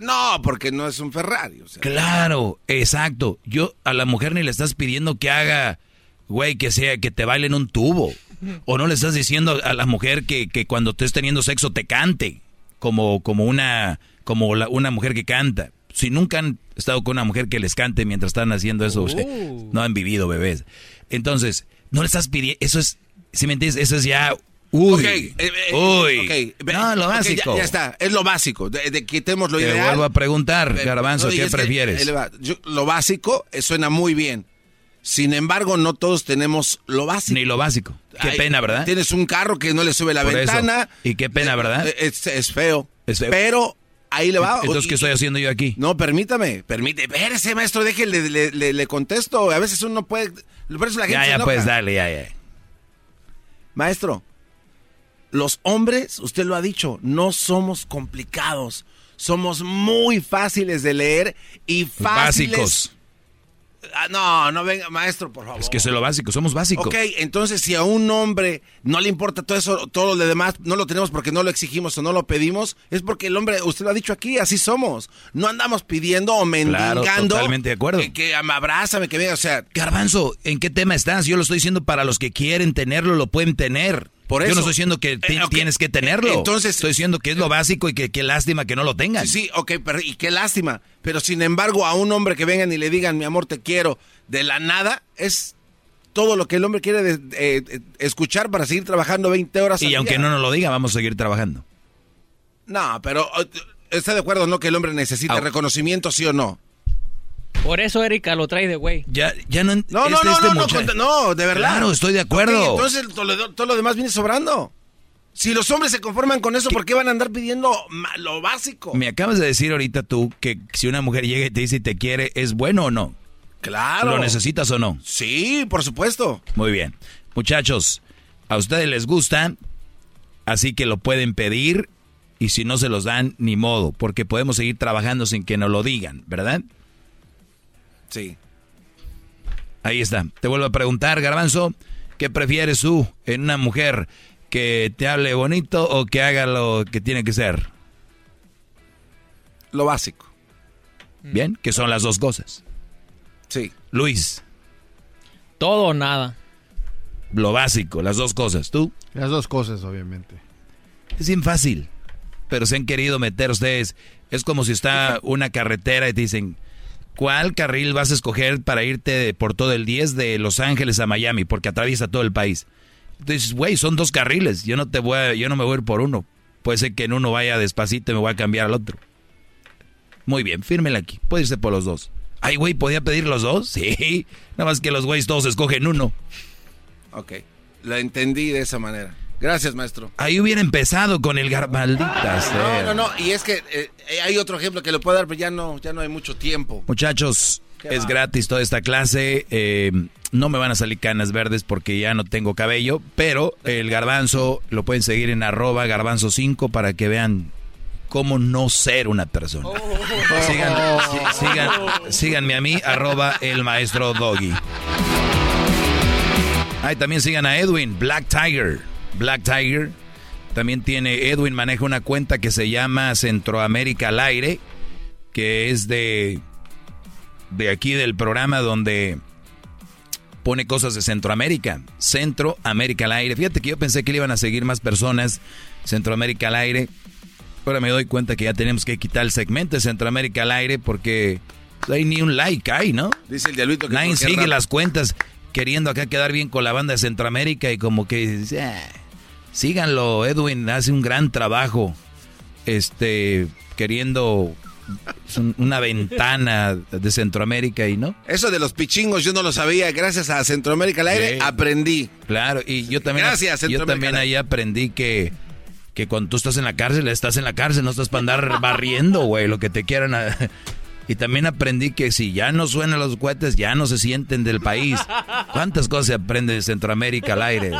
No, porque no es un Ferrari. o sea. Claro, exacto. Yo a la mujer ni le estás pidiendo que haga, güey, que sea, que te baile en un tubo. O no le estás diciendo a la mujer que, que cuando estés teniendo sexo te cante. Como, como una, como la- una mujer que canta. Si nunca han estado con una mujer que les cante mientras están haciendo eso, Oh. no han vivido bebés. Entonces, no le estás pidiendo, eso es, si me entiendes, eso es ya, uy, eh, eh, uy. No, lo ya- básico. ya, está, es lo básico. De, de quitemos lo Te ideal. vuelvo a preguntar, Garbanzo, no, ¿qué que, prefieres? Yo- lo básico eh, suena muy bien. Sin embargo, no todos tenemos lo básico. Ni lo básico. Qué Ay, pena, ¿verdad? Tienes un carro que no le sube la Por eso. ventana. Y qué pena, ¿verdad? Es, es feo. Es feo. Pero ahí le va. Entonces, ¿qué estoy haciendo yo aquí? No, permítame, permite. Espérese, maestro, déjele, le, le- le contesto. A veces uno puede. Por eso la gente Ya, ya, pues, dale, ya, ya. Maestro, los hombres, usted lo ha dicho, no somos complicados. Somos muy fáciles de leer y fáciles. Básicos. Ah, no, no venga, maestro, por favor. Es que eso es lo básico, somos básicos. Ok, entonces si a un hombre no le importa todo eso, todo lo demás, no lo tenemos porque no lo exigimos o no lo pedimos, es porque el hombre, usted lo ha dicho aquí, así somos. No andamos pidiendo o mendigando. Claro, totalmente de acuerdo. Que, que me abrázame, que venga, o sea. Garbanzo, ¿en qué tema estás? Yo lo estoy diciendo para los que quieren tenerlo, lo pueden tener. Por Yo eso. no estoy diciendo que Eh, tienes que tenerlo. Entonces- estoy diciendo que es lo básico y que qué lástima que no lo tengan. Sí, sí, ok, pero, y qué lástima. Pero sin embargo, a un hombre que vengan y le digan, mi amor, te quiero, de la nada, es todo lo que el hombre quiere de- eh, eh, escuchar para seguir trabajando 20 horas al y día. aunque no nos lo diga, vamos a seguir trabajando. No, pero eh, ¿está de acuerdo no que el hombre necesita reconocimiento, sí o no? Por eso Erika lo trae de güey. Ya, ya no. No, no, este- no, este no, no, no, de verdad. Claro, estoy de acuerdo. Entonces todo lo, todo lo demás viene sobrando. Si los hombres se conforman con eso, ¿por qué van a andar pidiendo lo básico? Me acabas de decir ahorita tú que si una mujer llega y te dice y te quiere, ¿es bueno o no? Claro. ¿Lo necesitas o no? Sí, por supuesto. Muy bien. Muchachos, a ustedes les gusta, así que lo pueden pedir y si no se los dan, ni modo, porque podemos seguir trabajando sin que nos lo digan, ¿verdad? Sí. Ahí está. Te vuelvo a preguntar, Garbanzo, ¿qué prefieres tú en una mujer que te hable bonito o que haga lo que tiene que ser? Lo básico. Bien, que son las dos cosas. Sí. Luis, Todo o nada. lo básico, las dos cosas. ¿Tú? Las dos cosas, obviamente. Es bien fácil. Pero se han querido meter ustedes. Es como si está una carretera y te dicen, ¿cuál carril vas a escoger para irte por todo el 10 de Los Ángeles a Miami? Porque atraviesa todo el país. Entonces, güey, son dos carriles. Yo no te voy a- yo no me voy a ir por uno. Puede ser que en uno vaya despacito y me voy a cambiar al otro. Muy bien, fírmela aquí. Puede irse por los dos. Ay, güey, ¿podía pedir los dos? Sí. Nada más que los güeyes todos escogen uno. Ok. Lo entendí de esa manera. Gracias, maestro. Ahí hubiera empezado con el gar... Maldita No, no, no. Y es que eh, hay otro ejemplo que le puedo dar, pero ya no, ya no hay mucho tiempo. Muchachos, ¿Qué es va? gratis toda esta clase. eh, no me van a salir canas verdes porque ya no tengo cabello, pero el garbanzo lo pueden seguir en arroba garbanzo 5 para que vean cómo no ser una persona. Sigan, sigan- síganme a mí, arroba el maestro Doggy. Ay, también sigan a Edwin, Black Tiger. Black Tiger. También tiene, Edwin maneja una cuenta que se llama Centroamérica al aire, que es de, de aquí del programa donde pone cosas de Centroamérica. Centroamérica al aire. Fíjate que yo pensé que le iban a seguir más personas. Centroamérica al aire. Ahora me doy cuenta que ya tenemos que quitar el segmento de Centroamérica al aire porque no hay ni un like hay, ¿no? Dice el diablito que Nadie sigue las cuentas queriendo acá quedar bien con la banda de Centroamérica y como que "Ah, síganlo, Edwin hace un gran trabajo este queriendo una ventana de Centroamérica y no. Eso de los pichingos yo no lo sabía. Gracias a Centroamérica al aire Sí. aprendí. Claro, y yo también, Gracias, yo también ahí aprendí que, que cuando tú estás en la cárcel, estás en la cárcel, no estás para andar barriendo, güey, lo que te quieran. a- Y también aprendí que si ya no suenan los cohetes, ya no se sienten del país. ¿Cuántas cosas se aprende de Centroamérica al aire?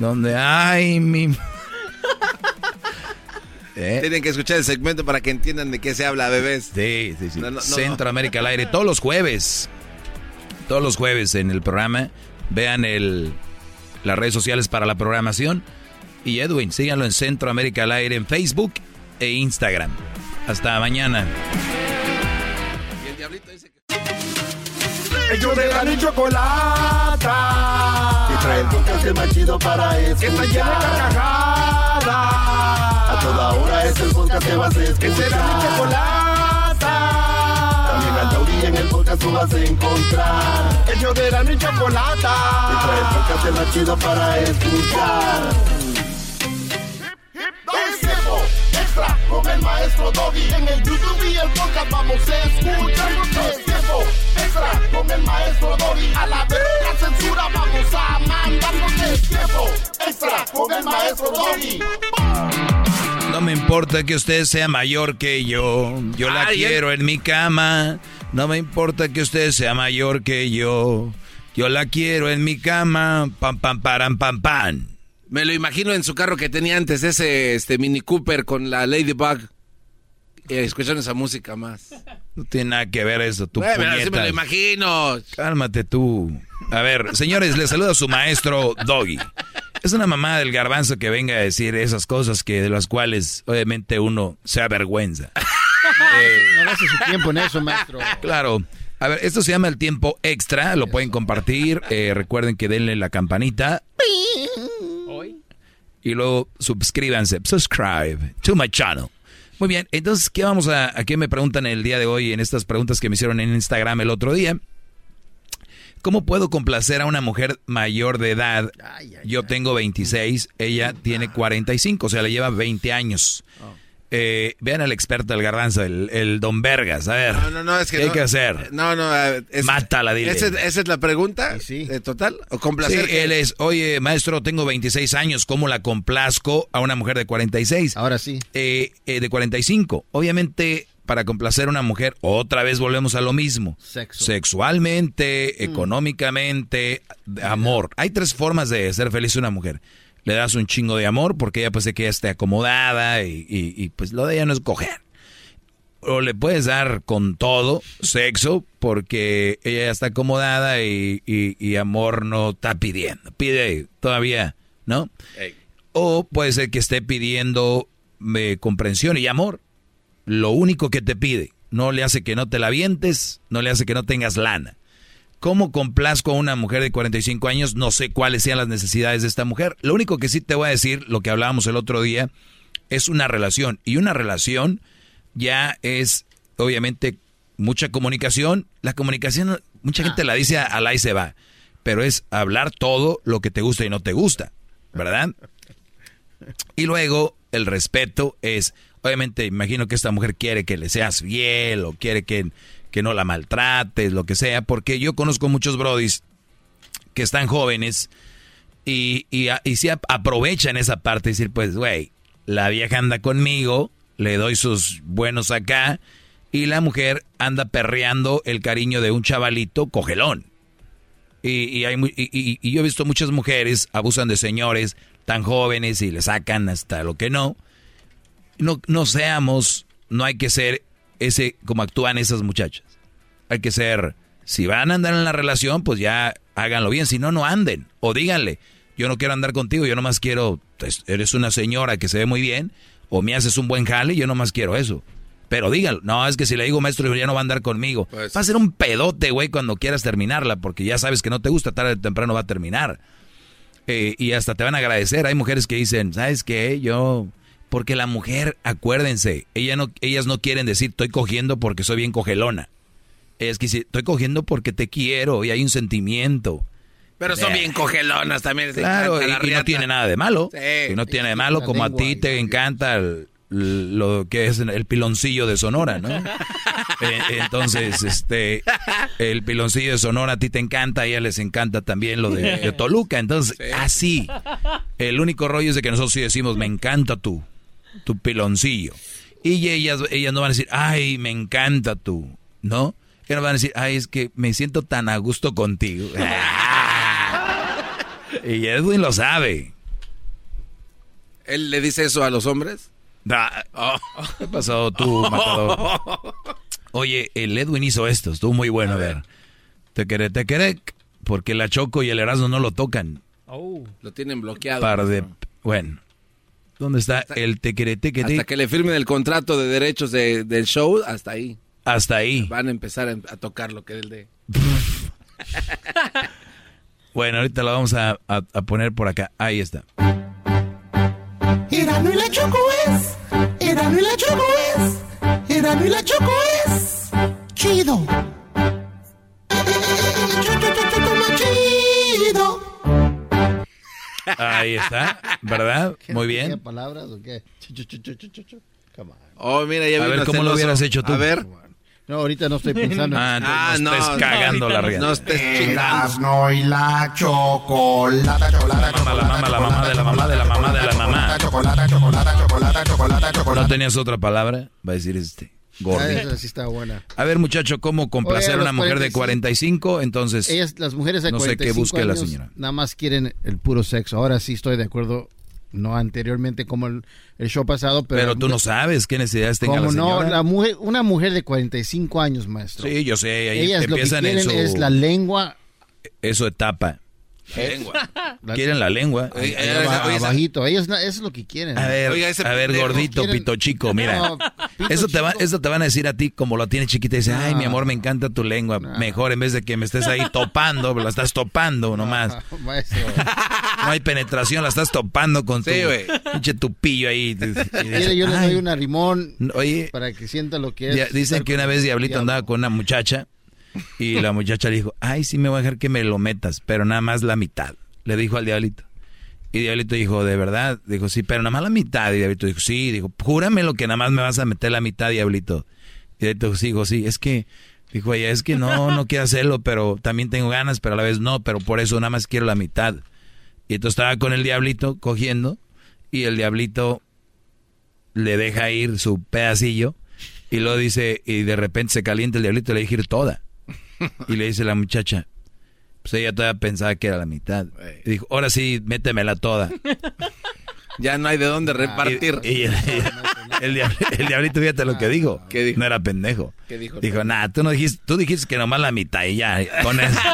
Donde, ay, mi... ¿Eh? Tienen que escuchar el segmento para que entiendan de qué se habla, bebés. Sí, sí, sí. No, no, no. Centroamérica al aire, todos los jueves. Todos los jueves en el programa. Vean el, las redes sociales para la programación. Y Edwin, síganlo en Centroamérica al aire en Facebook e Instagram. Hasta mañana. Ellos de la ni chocolata. Trae el podcast el más chido para escuchar. Que está llena de carcajadas. A toda hora es el podcast que vas a escuchar. Que será mi chocolata. También al taurí en el podcast tú vas a encontrar. Ellos de la ni chocolata. Que trae el podcast el más chido para escuchar. Extra con el maestro Doggy. En el YouTube y el podcast vamos a escuchar. Es tiempo extra con el maestro Doggy. A la vez la censura vamos a mandar. Es tiempo extra con el maestro Doggy. No me importa que usted sea mayor que yo. Yo la Ay, quiero en mi cama. No me importa que usted sea mayor que yo. Yo la quiero en mi cama. Pam, pam, param, pam, pam. Me lo imagino en su carro que tenía antes, ese este Mini Cooper con la Ladybug. Eh, escuchando esa música más. No tiene nada que ver eso, tu Bueno, pero así me lo imagino. Cálmate tú. A ver, señores, les saluda su maestro Doggy. Es una mamá del garbanzo que venga a decir esas cosas que de las cuales obviamente uno se avergüenza. No gaste su tiempo en eso, maestro. Claro. A ver, esto se llama el tiempo extra, lo pueden compartir. eh, recuerden que denle la campanita. Y luego suscríbanse, subscribe to my channel. Muy bien, entonces, ¿qué vamos a, a qué me preguntan el día de hoy en estas preguntas que me hicieron en Instagram el otro día? ¿Cómo puedo complacer a una mujer mayor de edad? Yo tengo 26, ella tiene 45, o sea, le lleva 20 años. Eh, vean al experto del garbanzo, el, el don Vergas. A ver, No, no, no, es que ¿qué hay no- que hacer? No, no. eh, es- Mátala, dile. ¿Esa, es- esa es la pregunta? ¿De total? ¿O complacer? Sí, él es, oye, maestro, tengo 26 años, ¿cómo la complazco a una mujer de 46? Ahora sí. Eh, eh, de 45. Obviamente, para complacer a una mujer, otra vez volvemos a lo mismo. Sexo. Sexualmente, Mm. económicamente, de amor. Hay tres formas de ser feliz una mujer. Le das un chingo de amor porque ella pues se queda esté acomodada y, y- y, pues lo de ella no es coger. O le puedes dar con todo, sexo, porque ella ya está acomodada y, y- y amor no está pidiendo. Pide todavía, ¿no? O puede ser que esté pidiendo eh, comprensión y amor. Lo único que te pide. No le hace que no te la vientes, no le hace que no tengas lana. ¿Cómo complazco a una mujer de 45 años? No sé cuáles sean las necesidades de esta mujer. Lo único que sí te voy a decir, lo que hablábamos el otro día, es una relación. Y una relación ya es, obviamente, mucha comunicación. La comunicación, mucha gente la dice al ahí se va. Pero es hablar todo lo que te gusta y no te gusta, ¿verdad? Y luego el respeto es, obviamente, imagino que esta mujer quiere que le seas fiel o quiere que, que no la maltrates, lo que sea, porque yo conozco muchos brodis que están jóvenes y, y, aprovechan esa parte y decir, pues, güey, la vieja anda conmigo, le doy sus buenos acá y la mujer anda perreando el cariño de un chavalito cogelón. Y, y hay, y- y yo he visto muchas mujeres abusan de señores tan jóvenes y le sacan hasta lo que no. No, no seamos, no hay que ser ese como actúan esas muchachas. Hay que ser, si van a andar en la relación, pues ya háganlo bien, si no, no anden. O díganle, yo no quiero andar contigo, yo nomás quiero, pues, eres una señora que se ve muy bien, o me haces un buen jale, yo nomás quiero eso. Pero dígalo, no, es que si le digo maestro, ya no va a andar conmigo. Pues- Va a ser un pedote, güey, cuando quieras terminarla, porque ya sabes que no te gusta, tarde o temprano va a terminar. Eh, y hasta te van a agradecer. Hay mujeres que dicen, ¿sabes qué? Yo... Porque la mujer, acuérdense, ella no, ellas no quieren decir, estoy cogiendo porque soy bien cogelona. Es que dicen, estoy cogiendo porque te quiero y hay un sentimiento. Pero son Eh, bien cogelonas también. Claro, y, no tiene nada de malo. Sí. Y no tiene de malo, como a ti te encanta el, lo que es el piloncillo de Sonora, ¿no? Eh, entonces, este, el piloncillo de Sonora a ti te encanta, a ella les encanta también lo de, de Toluca. Entonces, así. El único rollo es de que nosotros sí decimos, me encanta tú, tu piloncillo. Y ellas, ellas no van a decir, ay, me encanta tú, ¿no? Ellas van a decir, ay, es que me siento tan a gusto contigo. y Edwin lo sabe. ¿Él le dice eso a los hombres? Oh. ¿Qué pasó tú, matador? Oye, el Edwin hizo esto, estuvo muy bueno, a ver. Te queré, te queré, porque la Choco y el Erasmo no lo tocan. Oh. Lo tienen bloqueado. Par de, bueno. ¿Dónde está el te queré, te queré? Hasta que le firmen el contrato de derechos de- del show, hasta ahí. Hasta ahí. Van a empezar a, a tocar lo que es el de... Bueno, ahorita lo vamos a, a- a poner por acá. Ahí está. Erano y la Choco es. Erano y la Choco es. Erano y la Choco es. Chido. Chido. Ahí está, ¿verdad? Muy bien. palabras o qué? Oh, mira, ya A ver, ¿cómo lo hubieras hecho tú? A ver. No, ahorita no estoy pensando. Ah, entonces no, estés cagando la rienda. No estés chingando. Erasno y la chocolata, chocolata, Mamá, la mamá, la mamá de la mamá de la mamá de la mamá. chocolata, chocolata, chocolata, chocolata, chocolata. ¿No tenías otra palabra? Va a decir este. Ah, Gordito. esa sí está buena. A ver, muchacho, ¿cómo complacer Oye, a una mujer de 45, 45? Entonces, Ellas, las mujeres de no sé 45 qué busque la años señora. nada más quieren el puro sexo. Ahora sí estoy de acuerdo, no anteriormente como el, el show pasado, pero... Pero tú no sabes qué necesidades tenga la Como no, señora. la mujer, una mujer de 45 años, maestro. Sí, yo sé, ahí Ellas lo que empiezan en quieren su... es la lengua. Eso etapa. Lengua. Quieren la lengua. aba- abajito. Ellos eso es lo que quieren. A ver, Oiga, ese a ver, gordito, Quieren- pito chico, mira. No, pito eso, te va, eso te van a decir a ti como lo tiene chiquita dice, ay, mi amor, me encanta tu lengua. Mejor en vez de que me estés ahí topando, la estás topando nomás. Maestro. No hay penetración, la estás topando con tu Sí, güey. pinche tupillo ahí. Quiere, yo les doy un arrimón Oye, para que sienta lo que es. Dicen que una vez Diablito andaba con una muchacha y la muchacha le dijo, ay, sí me voy a dejar que me lo metas, pero nada más la mitad. Le dijo al Diablito. Y Diablito dijo, ¿de verdad? Dijo, sí, pero nada más la mitad. Y Diablito dijo, sí. Dijo, júrame lo que nada más me vas a meter la mitad, Diablito. Y Diablito sí, dijo, sí, es que, dijo ella, es que no, no quiero hacerlo, pero también tengo ganas, pero a la vez no, pero por eso nada más quiero la mitad. Y entonces estaba con el Diablito cogiendo y el Diablito le deja ir su pedacillo y luego dice, y de repente se calienta el diablito y le deja ir toda. Y le dice la muchacha, pues ella todavía pensaba que era la mitad. Y dijo, ahora sí, métemela toda. Ya no hay de dónde repartir. Y, y el, el diabl- el diablito, fíjate lo que dijo. ¿Qué dijo? No era pendejo. ¿Qué dijo? Dijo, nah, tú no dijiste, tú dijiste que nomás la mitad y ya, con eso.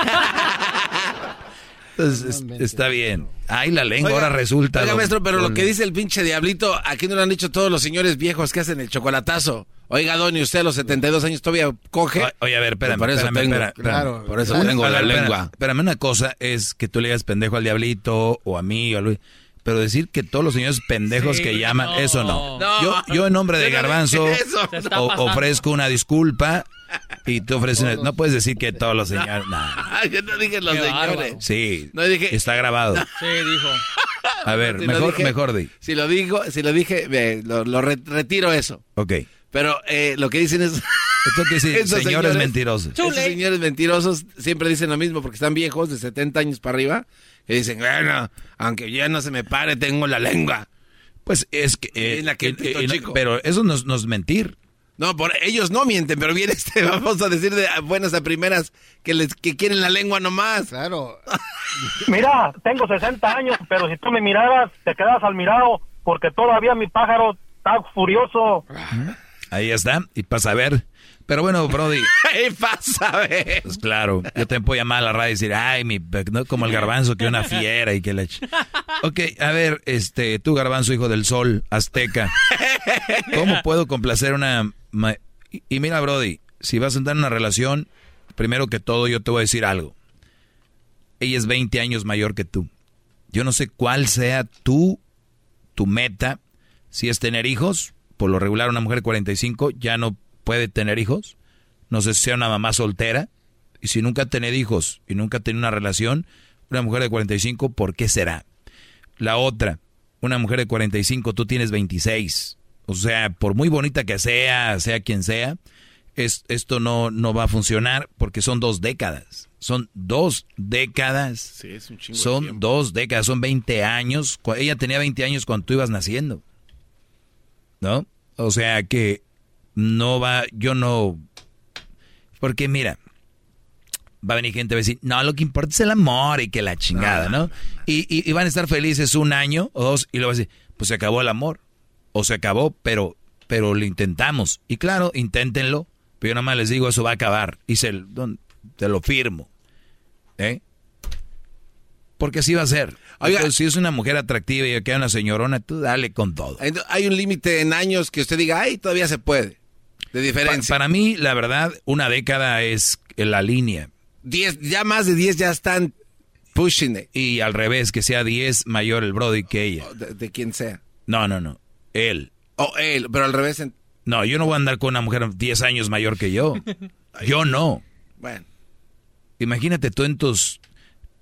Entonces, es- está bien. Ay, la lengua, Oiga, ahora resulta. Oiga, maestro, pero lo que dice el pinche diablito, aquí no lo han dicho todos los señores viejos que hacen el chocolatazo. Oiga, Don, ¿y usted a los 72 años todavía coge? O- Oye, a ver, espérame, Por eso espérame, tengo, espérame, espérame. claro. por eso Una- tengo la espérame, lengua. Espérame, una cosa es que tú le digas pendejo al diablito o a mí o a Luis. Pero decir que todos los señores pendejos Sí, que llaman, no. eso no. No, yo, yo en nombre de Garbanzo o- ofrezco una disculpa y tú ofreces una- No puedes decir que todos los señores... no. Yo no dije los Qué señores. bárbaro. Sí, No dije- está grabado. Sí, dijo. A ver, Si mejor, dije- mejor di. Si lo digo, si lo dije, ve, lo, lo re- retiro eso. Ok. Pero eh, lo que dicen es... Esto que sí, Esos señores mentirosos. Esos señores mentirosos siempre dicen lo mismo porque están viejos de 70 años para arriba. Y dicen, bueno, aunque ya no se me pare, tengo la lengua. Pues es que... eh, Es la que eh, el pito eh, chico. pero eso no, es- no es mentir. No, por ellos no mienten, pero viene este, vamos a decir de buenas a primeras que les que quieren la lengua nomás. Claro. Mira, tengo 60 años, pero si tú me miraras, te quedas al mirado, porque todavía mi pájaro está furioso. Ahí está, y pasa a ver. Pero bueno, Brody, ¿Qué pasa, ve? pues claro, yo te puedo llamar a la radio y decir, ay, mi, no como el garbanzo, que una fiera y que le... Ok, a ver, este, tú garbanzo, hijo del sol, azteca, ¿cómo puedo complacer una... ma- Y, y mira, Brody, si vas a entrar en una relación, primero que todo yo te voy a decir algo. Ella es 20 años mayor que tú. Yo no sé cuál sea tu, tu meta, si es tener hijos, por lo regular una mujer de 45 ya no puede tener hijos, no sé si sea una mamá soltera, y si nunca tenido hijos y nunca tenido una relación, una mujer de 45, ¿por qué será? La otra, una mujer de 45, tú tienes 26, O sea, por muy bonita que sea, sea quien sea, es, esto no, no va a funcionar porque son dos décadas. Son dos décadas. Sí, es un chingo Son dos décadas, son 20 años. Ella tenía 20 años cuando tú ibas naciendo. ¿No? O sea que no va, yo no... Porque mira, va a venir gente a decir, no, lo que importa es el amor y que la chingada, ¿no? Y, y- van a estar felices un año o dos y luego decir, pues se acabó el amor. O se acabó, pero, pero lo intentamos. Y claro, inténtenlo, pero yo nada más les digo, eso va a acabar. Y se, te lo firmo. ¿Eh? Porque así va a ser. Oiga. Entonces, si es una mujer atractiva y que hay una señorona, tú dale con todo. Hay un límite en años que usted diga, ay, todavía se puede. De Pa- diferencia. para mí, la verdad, una década es la línea. Diez, ya más de 10 ya están pushing it. Y al revés, que sea 10 mayor el Brody que ella. De, de quien sea. No, no, no. Él. O él, pero al revés. en- No, yo no voy a andar con una mujer 10 años mayor que yo. Yo no. Bueno. Imagínate tú en tus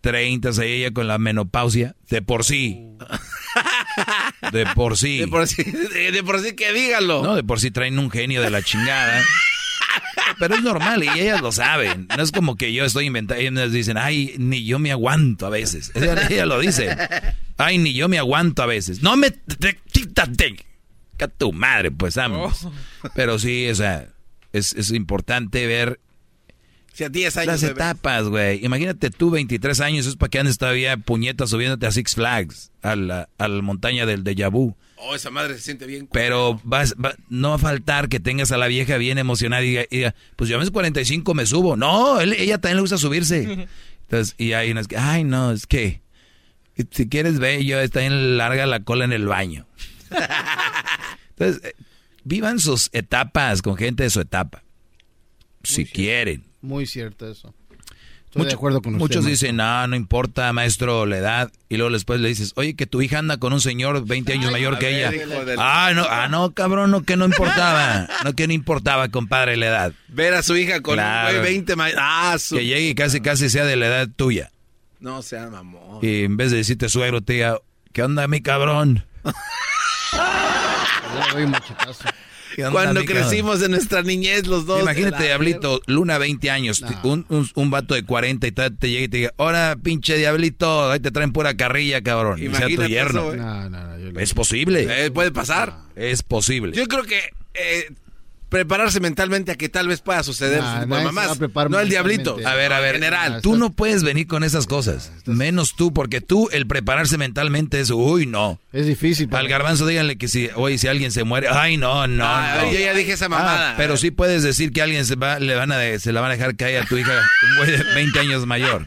30 ahí ella con la menopausia. De por sí. De por sí. De por sí, de, de por sí que dígalo. No, de por sí traen un genio de la chingada. Pero es normal y ellas lo saben. No es como que yo estoy inventando. Ellas dicen, ay, ni yo me aguanto a veces. Ella, ella lo dice. Ay, ni yo me aguanto a veces. No me... te- Quítate. Que tu madre, pues, vamos. Pero sí, o sea, es, es importante ver Si a 10 años. las bebé. etapas, güey. Imagínate tú, 23 años, es para que andes todavía puñetas subiéndote a Six Flags, a la, a la montaña del Deja Vu. Oh, esa madre se siente bien. Pero vas, va- no va a faltar que tengas a la vieja bien emocionada y diga, y diga, pues yo a mis 45 me subo. No, él- ella también le gusta subirse. Entonces, y hay unas que, ay, no, es que si quieres ve, yo está bien larga la cola en el baño. Entonces, eh, vivan sus etapas con gente de su etapa. Si quieren. Muy cierto eso. Estoy Mucho- de acuerdo con usted. Muchos maestro. dicen, no, no importa, maestro, la edad. Y luego después le dices, oye, que tu hija anda con un señor 20 años mayor que ver, ella. del- Ah, no, ah, no, cabrón, no, que no importaba. No, que no importaba, compadre, la edad. Ver a su hija con Claro. un güey 20 más. Ah, su. Que llegue y casi, casi sea de la edad tuya. No sea mamón. Y en vez de decirte suegro, te diga, ¿qué onda, mi cabrón? Le doy un machetazo. ¿Qué onda, Cuando crecimos en nuestra niñez los dos. Imagínate, Diablito, Luna 20 años, No. un, un, un vato de 40 y tal, te llega y te diga, ahora pinche Diablito, ahí te traen pura carrilla, cabrón. Y sea tu Imagínate yerno. eso, güey. No, no, no. yo le- Es posible. Eh, puede pasar. Es posible. Yo creo que eh, prepararse mentalmente a que tal vez pueda suceder. Nah, mamás. no el diablito. A ver, a ver, En general. Ah, tú estás- no puedes venir con esas cosas. Menos tú, porque tú, el prepararse mentalmente es, uy, no. Es difícil. para- Al garbanzo díganle que si, oye, si alguien se muere, ay, no, no, Ah, no. yo ya dije esa mamada. Ah, pero sí puedes decir que alguien se va, le van a, se la van a dejar caer a tu hija, un güey de 20 años mayor.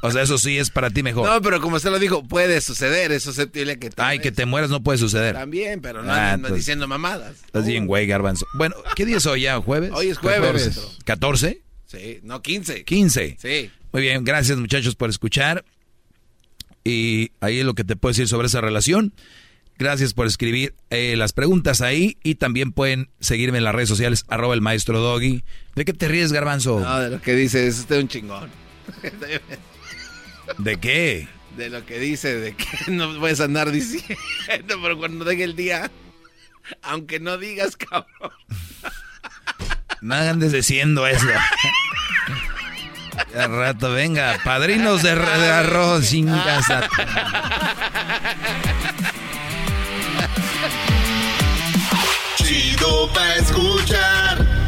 O sea, eso sí es para ti mejor. No, pero como usted lo dijo, puede suceder. Eso se tiene que. Ay, que te mueras no puede suceder. También, pero no Ah, diciendo mamadas. Estás bien, güey, garbanzo. Bueno, ¿qué día es hoy ya? ¿Jueves? Hoy es jueves. 14. ¿14? Sí, no, 15. 15. Sí. Muy bien, gracias muchachos por escuchar. Y ahí es lo que te puedo decir sobre esa relación. Gracias por escribir eh, las preguntas ahí y también pueden seguirme en las redes sociales, arroba el maestro Doggy. ¿De qué te ríes, garbanzo? No, de lo que dice, es usted un chingón. ¿De qué? De lo que dice, de que no puedes andar diciendo, pero cuando llegue el día, aunque no digas, cabrón. No andes diciendo eso. Al rato, venga, padrinos de, de arroz sin casa. Chido pa' escuchar.